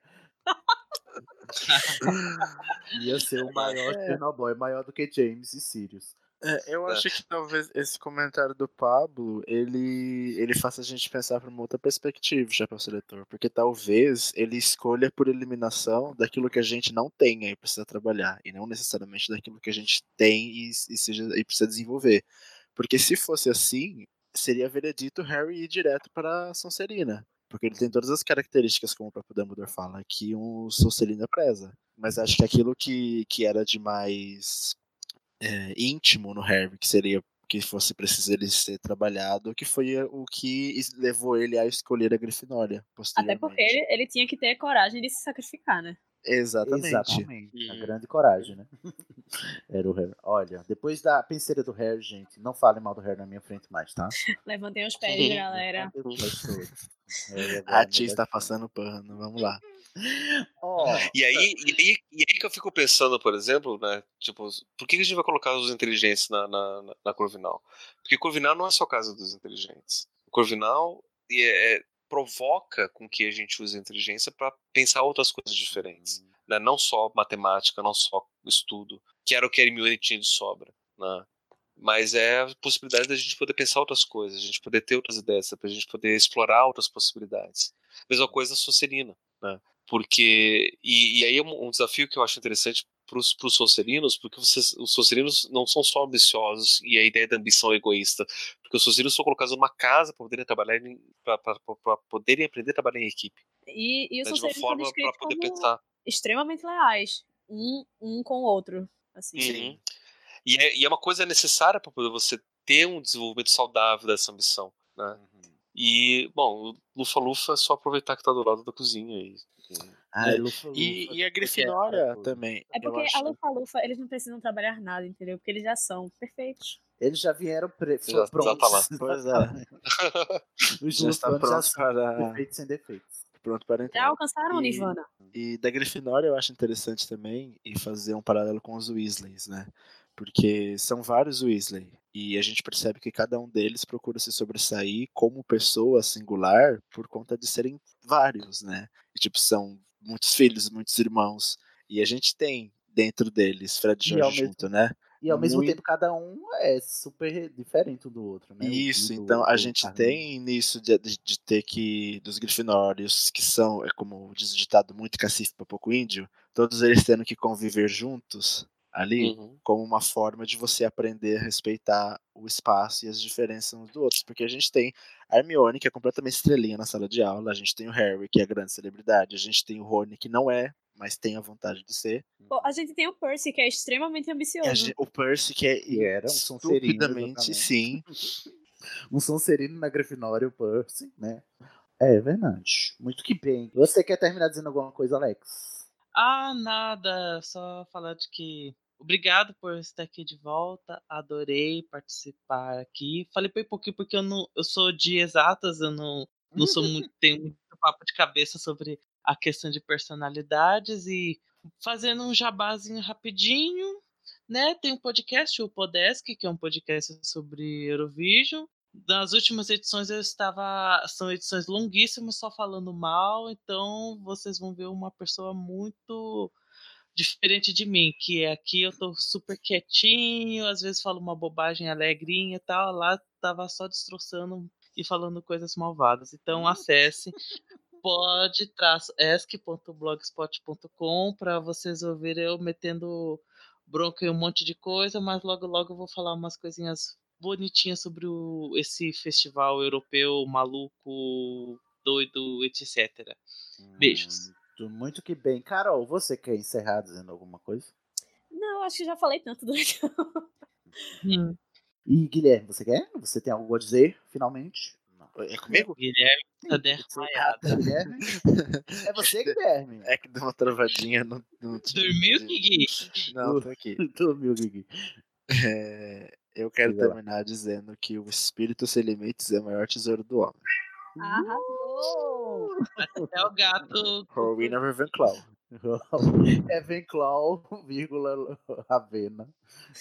Ia ser o maior É. Chernobyl, maior do que James e Sirius. É, eu acho que talvez esse comentário do Pablo ele, ele faça a gente pensar por uma outra perspectiva, Chapéu Seletor, porque talvez ele escolha por eliminação daquilo que a gente não tem e precisa trabalhar, e não necessariamente daquilo que a gente tem e, e, seja, e precisa desenvolver. Porque se fosse assim, seria veredito Harry ir direto para Sonserina, porque ele tem todas as características, como o próprio Dumbledore fala, que um Sonserina preza. Mas acho que aquilo que, que era de mais é, íntimo no Harry, que seria que fosse preciso ele ser trabalhado, que foi o que levou ele a escolher a Grifinória. Até porque ele, ele tinha que ter coragem de se sacrificar, né? Exatamente. Exatamente. A grande coragem, né? *laughs* Era o Harry. Olha, depois da penseira do Harry, gente, não fale mal do Harry na minha frente mais, tá? Levantem os pés, galera. A tia está passando pano, vamos lá. Oh, E aí, e, aí, e aí que eu fico pensando, por exemplo, né? Tipo, por que a gente vai colocar os inteligentes na, na, na- na Corvinal? Porque Corvinal não é só casa dos inteligentes. Corvinal é, é- provoca com que a gente use a inteligência para pensar outras coisas diferentes. Né? Não só matemática, não só estudo, que era o que a Hermione tinha de sobra. Né? Mas é a possibilidade da gente poder pensar outras coisas, a gente poder ter outras ideias, para a gente poder explorar outras possibilidades. Mesma coisa a Sonserina, né? Porque e, e aí é um, desafio que eu acho interessante para os Sonserinos, porque vocês, os Sonserinos não são só ambiciosos e a ideia da ambição é egoísta, porque os Sonserinos são colocados numa casa para poderem trabalhar, para poderem aprender a trabalhar em equipe, E, e os Sonserino são descritos como pensar. extremamente leais, um, um com o outro. Assim. Uhum. E, é, e é uma coisa necessária para poder você ter um desenvolvimento saudável dessa ambição, né? E, bom, o Lufa Lufa é só aproveitar que tá do lado da cozinha e, Ai, É, Lufa, e, Lufa, e a Grifinória também. É porque a Lufa-Lufa, eles não precisam trabalhar nada, entendeu? Porque eles já são perfeitos. Eles já vieram pre... Já- *laughs* já prontos. tá lá. Pois é. Os Já está lufanos já pronto são para- perfeitos sem defeitos. Pronto para Já entrar. alcançaram o E- Nirvana. E da Grifinória eu acho interessante também e fazer um paralelo com os Weasleys, né? Porque são vários Weasley e a gente percebe que cada um deles procura se sobressair como pessoa singular por conta de serem vários, né? E, tipo, são muitos filhos, muitos irmãos e a gente tem dentro deles Fred e E ao George mesmo- junto, né? E ao mesmo Muito- tempo, cada um é super diferente um do outro, né? Isso, Guido, então a o gente tem nisso de, de, de ter que, dos Grifinórios, que são, é como diz o ditado, muito cacife para pouco índio, todos eles tendo que conviver juntos ali, Uhum. como uma forma de você aprender a respeitar o espaço e as diferenças uns do outros, porque a gente tem a Hermione, que é completamente estrelinha na sala de aula, a gente tem o Harry, que é a grande celebridade, a gente tem o Rony, que não é, mas tem a vontade de ser, Pô, a gente tem o Percy, que é extremamente e ambicioso. gente- o Percy, que é Que era um estupidamente, sim, Um Sonserino na Grifinória, o Percy, né? É verdade. Muito que bem. Você quer terminar dizendo alguma coisa, Alex? Ah, nada. Só falar de que. Obrigado por estar aqui de volta. Adorei participar aqui. Falei bem pouquinho porque eu não, eu sou de exatas, eu não, não sou muito, *laughs* tenho muito papo de cabeça sobre a questão de personalidades e fazendo um jabazinho rapidinho, né? Tem um podcast, o Podesk, que é um podcast sobre Eurovision. Nas últimas edições eu estava. São edições longuíssimas, só falando mal, então vocês vão ver uma pessoa muito diferente de mim, que é aqui eu tô super quietinho, às vezes falo uma bobagem alegrinha e tal, lá tava só destroçando e falando coisas malvadas. Então acesse pod-esc.blogspot.com para vocês ouvirem eu metendo bronca em um monte de coisa, mas logo logo eu vou falar umas coisinhas bonitinhas sobre o, esse festival europeu maluco, doido, etc. Beijos. Muito, muito que bem. Carol, você quer encerrar dizendo alguma coisa? Não, acho que já falei tanto *laughs* durante Hum. E Guilherme, você quer? Você tem algo a dizer, finalmente? É comigo? Guilherme tá desmaiado. Guilherme? É você, *laughs* Guilherme? É que deu uma travadinha no. no Dormiu, Gui? Não, tô aqui. *laughs* Dormiu, Gui. É, eu quero terminar dizendo que o espírito sem limites é o maior tesouro do homem. Arrasou! Até o gato. Rowena Ravenclaw. Evenclaw, vírgula, Ravena,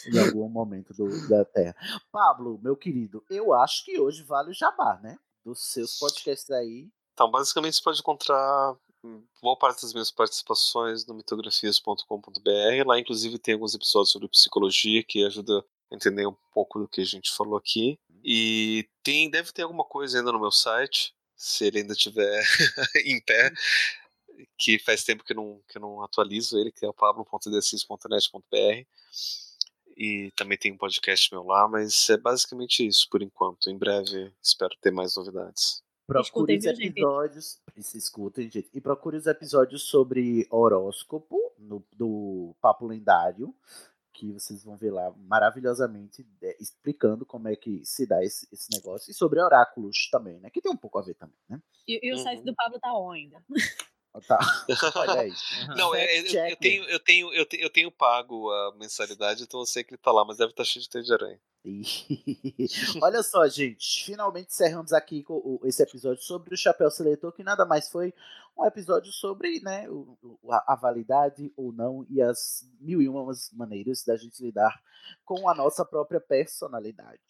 em algum momento do- da Terra. Pablo, meu querido, eu acho que hoje vale o jabá, né? Dos seus podcasts aí. Então, basicamente você pode encontrar hum, boa parte das minhas participações no mitografias.com.br. Lá, inclusive, tem alguns episódios sobre psicologia que ajuda a entender um pouco do que a gente falou aqui. E tem, deve ter alguma coisa ainda no meu site, se ele ainda estiver *laughs* em pé, que faz tempo que eu não, que não atualizo ele, que é o pablo.decis.net.br. E também tem um podcast meu lá, mas é basicamente isso por enquanto. Em breve espero ter mais novidades. Procure os episódios. Se escutem, gente. E procure os episódios sobre horóscopo no, do Papo Lendário. Que vocês vão ver lá maravilhosamente é, explicando como é que se dá esse, esse negócio. E sobre oráculos também, né? Que tem um pouco a ver também, né? E, e o site do Pablo tá on ainda. Tá. *laughs* Olha aí. Não, é, eu, eu, tenho, eu, tenho, eu, tenho, eu tenho pago a mensalidade, então eu sei que ele tá lá, mas deve estar cheio de teia de aranha. *laughs* Olha só, gente, finalmente encerramos aqui com o- esse episódio sobre o chapéu seletor, que nada mais foi um episódio sobre né, o- o- a, a validade ou não e as mil e umas maneiras da gente lidar com a nossa própria personalidade.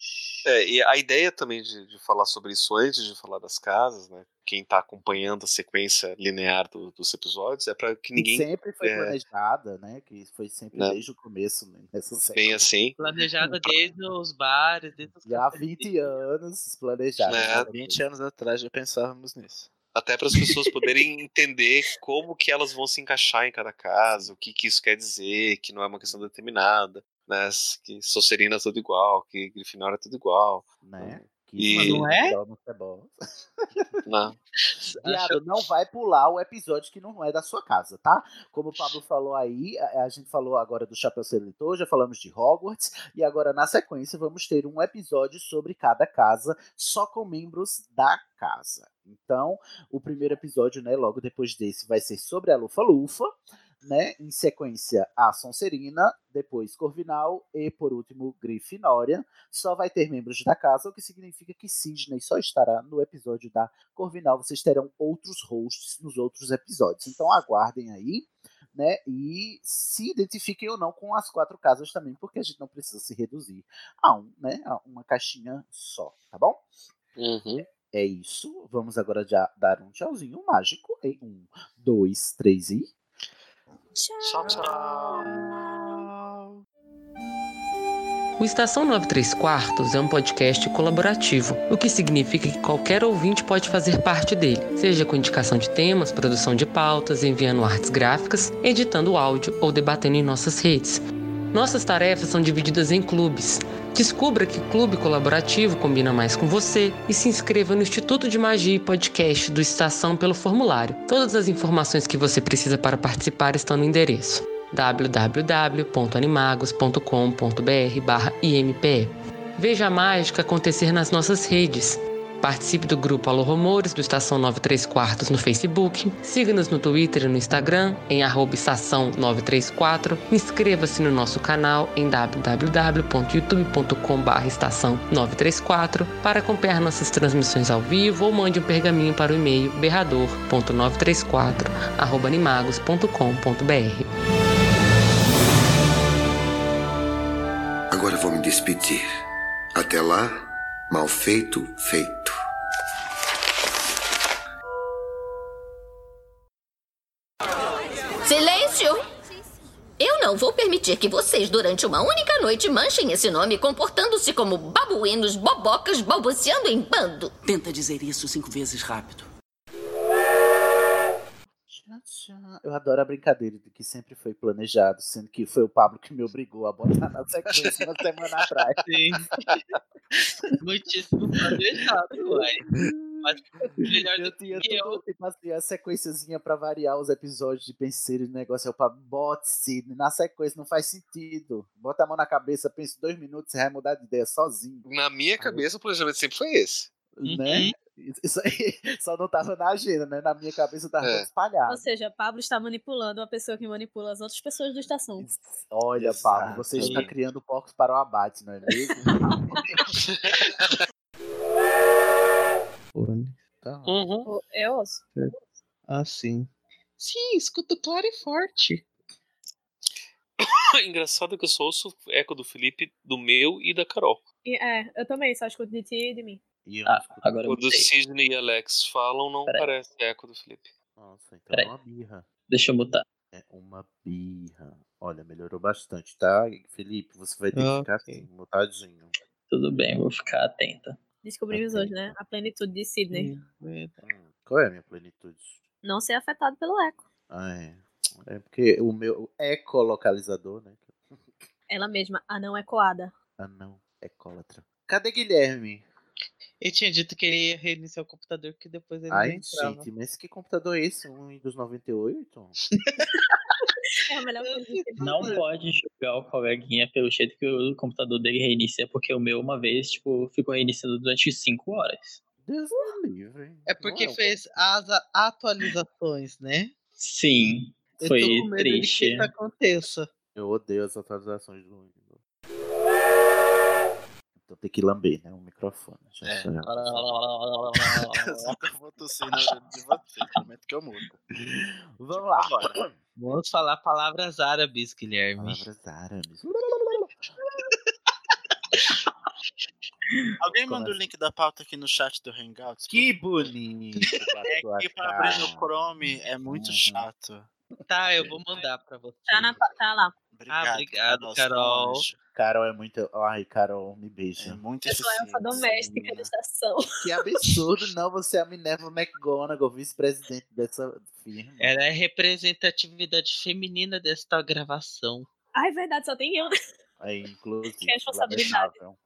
É, e a ideia também de, de falar sobre isso antes de falar das casas, né? Quem tá acompanhando a sequência linear do- dos episódios é para que Que ninguém. sempre foi é, planejada, né? Que foi sempre Né? desde o começo né, nessa série. bem assim. Planejada *laughs* desde os bares, desde os Já há 20 anos planejada. É. 20 anos atrás já pensávamos nisso. Até para as pessoas poderem entender como que elas vão se encaixar em cada casa, o que, que isso quer dizer, que não é uma questão determinada, né? Que Sonserina é tudo igual, que Grifinória é tudo igual. Né? E... Mas não é? Não, é bom. Não. *laughs* Viado, não vai pular o episódio que não é da sua casa, tá? Como o Pablo falou aí, a, a gente falou agora do Chapéu Seletor, já falamos de Hogwarts, e agora na sequência vamos ter um episódio sobre cada casa, só com membros da casa. Então, o primeiro episódio, né, logo depois desse, vai ser sobre a Lufa-Lufa, né? Em sequência, a Sonserina, depois Corvinal e, por último, Grifinória. Só vai ter membros da casa, o que significa que Sidney só estará no episódio da Corvinal. Vocês terão outros hosts nos outros episódios. Então aguardem aí, né? E se identifiquem ou não com as quatro casas também, porque a gente não precisa se reduzir a um, né? A uma caixinha só, tá bom? Uhum. É isso. Vamos agora já dar um tchauzinho mágico em um, dois, três e. Tchau, tchau. O Estação 93 Quartos é um podcast colaborativo, o que significa que qualquer ouvinte pode fazer parte dele, seja com indicação de temas, produção de pautas, enviando artes gráficas, editando áudio ou debatendo em nossas redes. Nossas tarefas são divididas em clubes. Descubra que clube colaborativo combina mais com você e se inscreva no Instituto de Magia e Podcast do Estação pelo formulário. Todas as informações que você precisa para participar estão no endereço www.animagos.com.br/impe. Veja a mágica acontecer nas nossas redes. Participe do grupo Alô Rumores do Estação 93 Quartos no Facebook. Siga-nos no Twitter e no Instagram em arroba estação 934. Inscreva-se no nosso canal em www.youtube.com.br estação 934 para acompanhar nossas transmissões ao vivo ou mande um pergaminho para o e-mail berrador.934 arroba animagos.com.br. Agora vou me despedir. Até lá, mal feito, feito. Silêncio! Eu não vou permitir que vocês, durante uma única noite, manchem esse nome comportando-se como babuínos bobocas balbuciando em bando. Tenta dizer isso cinco vezes rápido. Eu adoro a brincadeira de que sempre foi planejado, sendo que foi o Pablo que me obrigou a botar na sequência uma semana atrás. *laughs* Sim. Muitíssimo planejado, uai. Mas melhor Eu do tinha que eu. tudo, tipo assim, a sequenciazinha pra variar os episódios de penseiro de negócio. Eu Pablo, bote Sidney, na sequência não faz sentido. Bota a mão na cabeça, pensa dois minutos, você vai mudar de ideia sozinho. Na minha cabeça, o planejamento sempre foi esse. Né? Isso aí *laughs* só não tava na agenda, né? Na minha cabeça tava É. espalhado. Ou seja, Pablo está manipulando uma pessoa que manipula as outras pessoas do estação. Olha, Pablo, você está Exato. criando porcos para o abate, não é mesmo? *laughs* Tá. Uhum. Eu ouço. Ah, sim. Sim, escuto claro e forte. *coughs* Engraçado que eu só ouço eco do Felipe, do meu e da Carol. É, eu também, só escuto de ti e de mim. Ah, agora Quando mutei. Sidney e Alex falam, não Peraí. parece eco do Felipe. Nossa, então Peraí. é uma birra. Deixa eu mutar. É uma birra. Olha, melhorou bastante, tá? Felipe, você vai ter que ficar assim, mutadinho. Tudo bem, vou ficar atenta. Descobrimos hoje, né? A plenitude de Sidney. Hum, Qual é a minha plenitude? Não ser afetado pelo eco. Ah, é. É porque o meu ecolocalizador, né? Ela mesma, a não ecoada. Ah, não. Ecólatra. Cadê Guilherme? Eu tinha dito que ele ia reiniciar o computador, que depois ele Ai, não entrava. gente, mas que computador é esse? Um Windows 98? *laughs* É a melhor coisa que. Não pode julgar o coleguinha pelo jeito que o computador dele reinicia, porque o meu, uma vez, tipo, ficou reiniciando durante 5 horas. Deus me livre. É porque Não, fez as atualizações, né? Sim, Eu foi tô com medo de que triste. isso aconteça. Eu odeio as atualizações do Windows. Então tem que lamber, né? O microfone. Já É. já- Eu vou tossir na de vocês, prometo que eu mudo. Vamos lá. Agora. Vamos falar palavras árabes, Guilherme. Palavras árabes. *laughs* Alguém manda o link da pauta aqui no chat do Hangouts? Que bonito. *laughs* É que pra abrir no Chrome é muito chato. Tá, eu vou mandar pra você. Tá, na, tá lá. Ah, obrigado, Carol. Carol é muito. Ai, Carol, me beija. É muito Eu sou a elfa doméstica da estação. Que absurdo, não. Você é a Minerva McGonagall, vice-presidente dessa firma. Ela é representatividade feminina desta gravação. Ai, verdade, só tem eu. né? É, inclusive. Que responsabilidade. lamentável.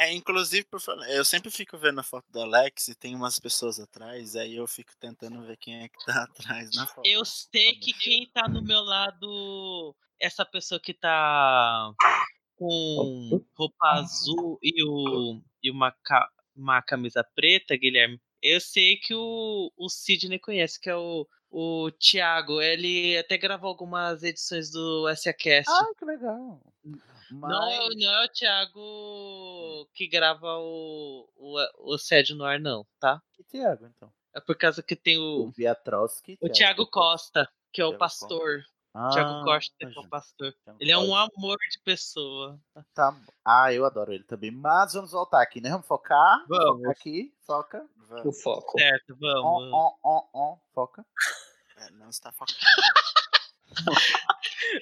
É, inclusive, por falar, eu sempre fico vendo a foto do Alex e tem umas pessoas atrás, aí eu fico tentando ver quem é que tá *laughs* atrás na foto. Eu sei que quem tá no meu lado, essa pessoa que tá com roupa azul e, o, e uma, ca- uma camisa preta, Guilherme, eu sei que o, o Sidney conhece, que é o, o Thiago. Ele até gravou algumas edições do SACast. Ah, que legal. Não, é- não é o Thiago que grava o, o, o Sede no ar, não, tá? E Thiago, então? É por causa que tem O o, Viatroski. o Thiago Costa, que é o Thiago pastor. Ah, Thiago Costa, que é o pastor. Thiago Ele é um Costa. amor de pessoa. Tá. Ah, eu adoro ele também. Mas vamos voltar aqui, né? Vamos focar? Vamos. Focar aqui. Foca. O foco. Certo, On, vamos. on, on, on. Foca. É, não está focando.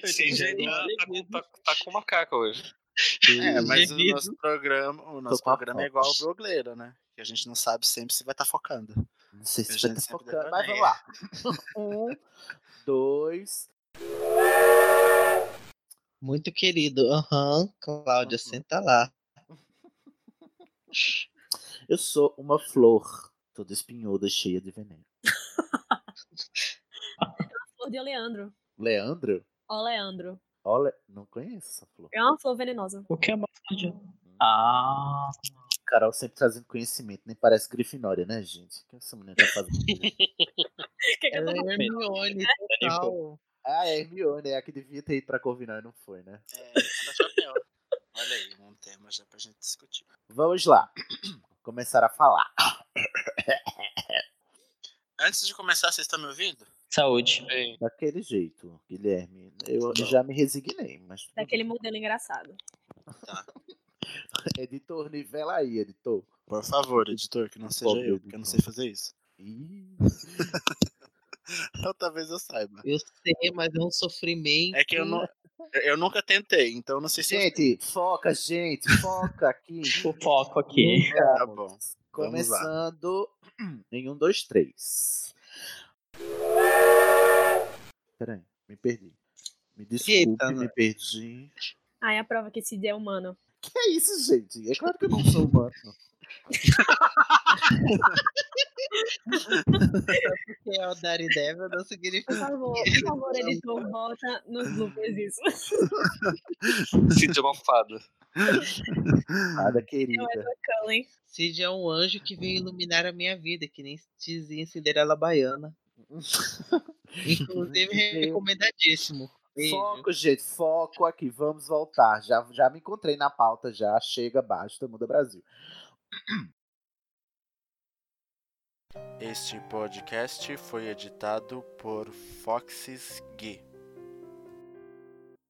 Sim, já tá, tá, com- tá, tá com macaco hoje. É, mas o nosso programa, o nosso a programa é igual ao Brogleira, né? Que a gente não sabe sempre se vai estar focando. Não sei se A vai gente estar sempre focando, mas vamos lá. *laughs* Um, dois. Muito querido. Aham, Cláudia, senta lá. *laughs* Eu sou uma flor, toda espinhuda, cheia de veneno. *laughs* Flor de Oleandro. Leandro? Oleandro. Olha, não conheço essa flor. É uma flor venenosa. O que é uma de... Ah, Carol sempre trazendo conhecimento, nem parece Grifinória, né, gente? O que essa menina tá fazendo? *laughs* que que eu Ela tô é? Hermione, *laughs* total. ah, é Hermione, é a que devia ter ido pra Corvinal e não foi, né? É, cada chapéu. Olha aí, um tema já pra gente discutir. Vamos lá. *clears throat* Começar a falar. Antes de começar, vocês estão me ouvindo? Saúde. Bem, Daquele jeito, Guilherme. Eu já me resignei, mas. Daquele modelo engraçado. *laughs* Editor, nivela aí, editor. Por favor, editor, que não seja Pobre eu, porque eu não sei fazer isso. Ih, *laughs* Ou talvez eu saiba. Eu sei, mas é um sofrimento. É que eu, não, eu nunca tentei, então eu não sei se eu Gente, foca, gente, foca aqui. *laughs* O foco aqui. Tá bom. Vamos lá. Começando em um, dois, três. Peraí, me perdi. Me desculpe, Eita, me perdi. Aí a prova que Cid é humano. Que é isso, gente? É claro que eu não sou humano. Que é o Daredevil não significa. Por favor, por favor, editor, bota nos bloopers isso. Cid é uma fada. Querida. é Cullen. Cid é um anjo que veio iluminar a minha vida, que nem dizia em Cinderela Baiana. *laughs* Inclusive, recomendadíssimo. Beijo. Foco, gente, foco aqui. Vamos voltar. Já, já me encontrei na pauta, já. Chega, basta, muda Brasil. Este podcast foi editado por Foxes Gui.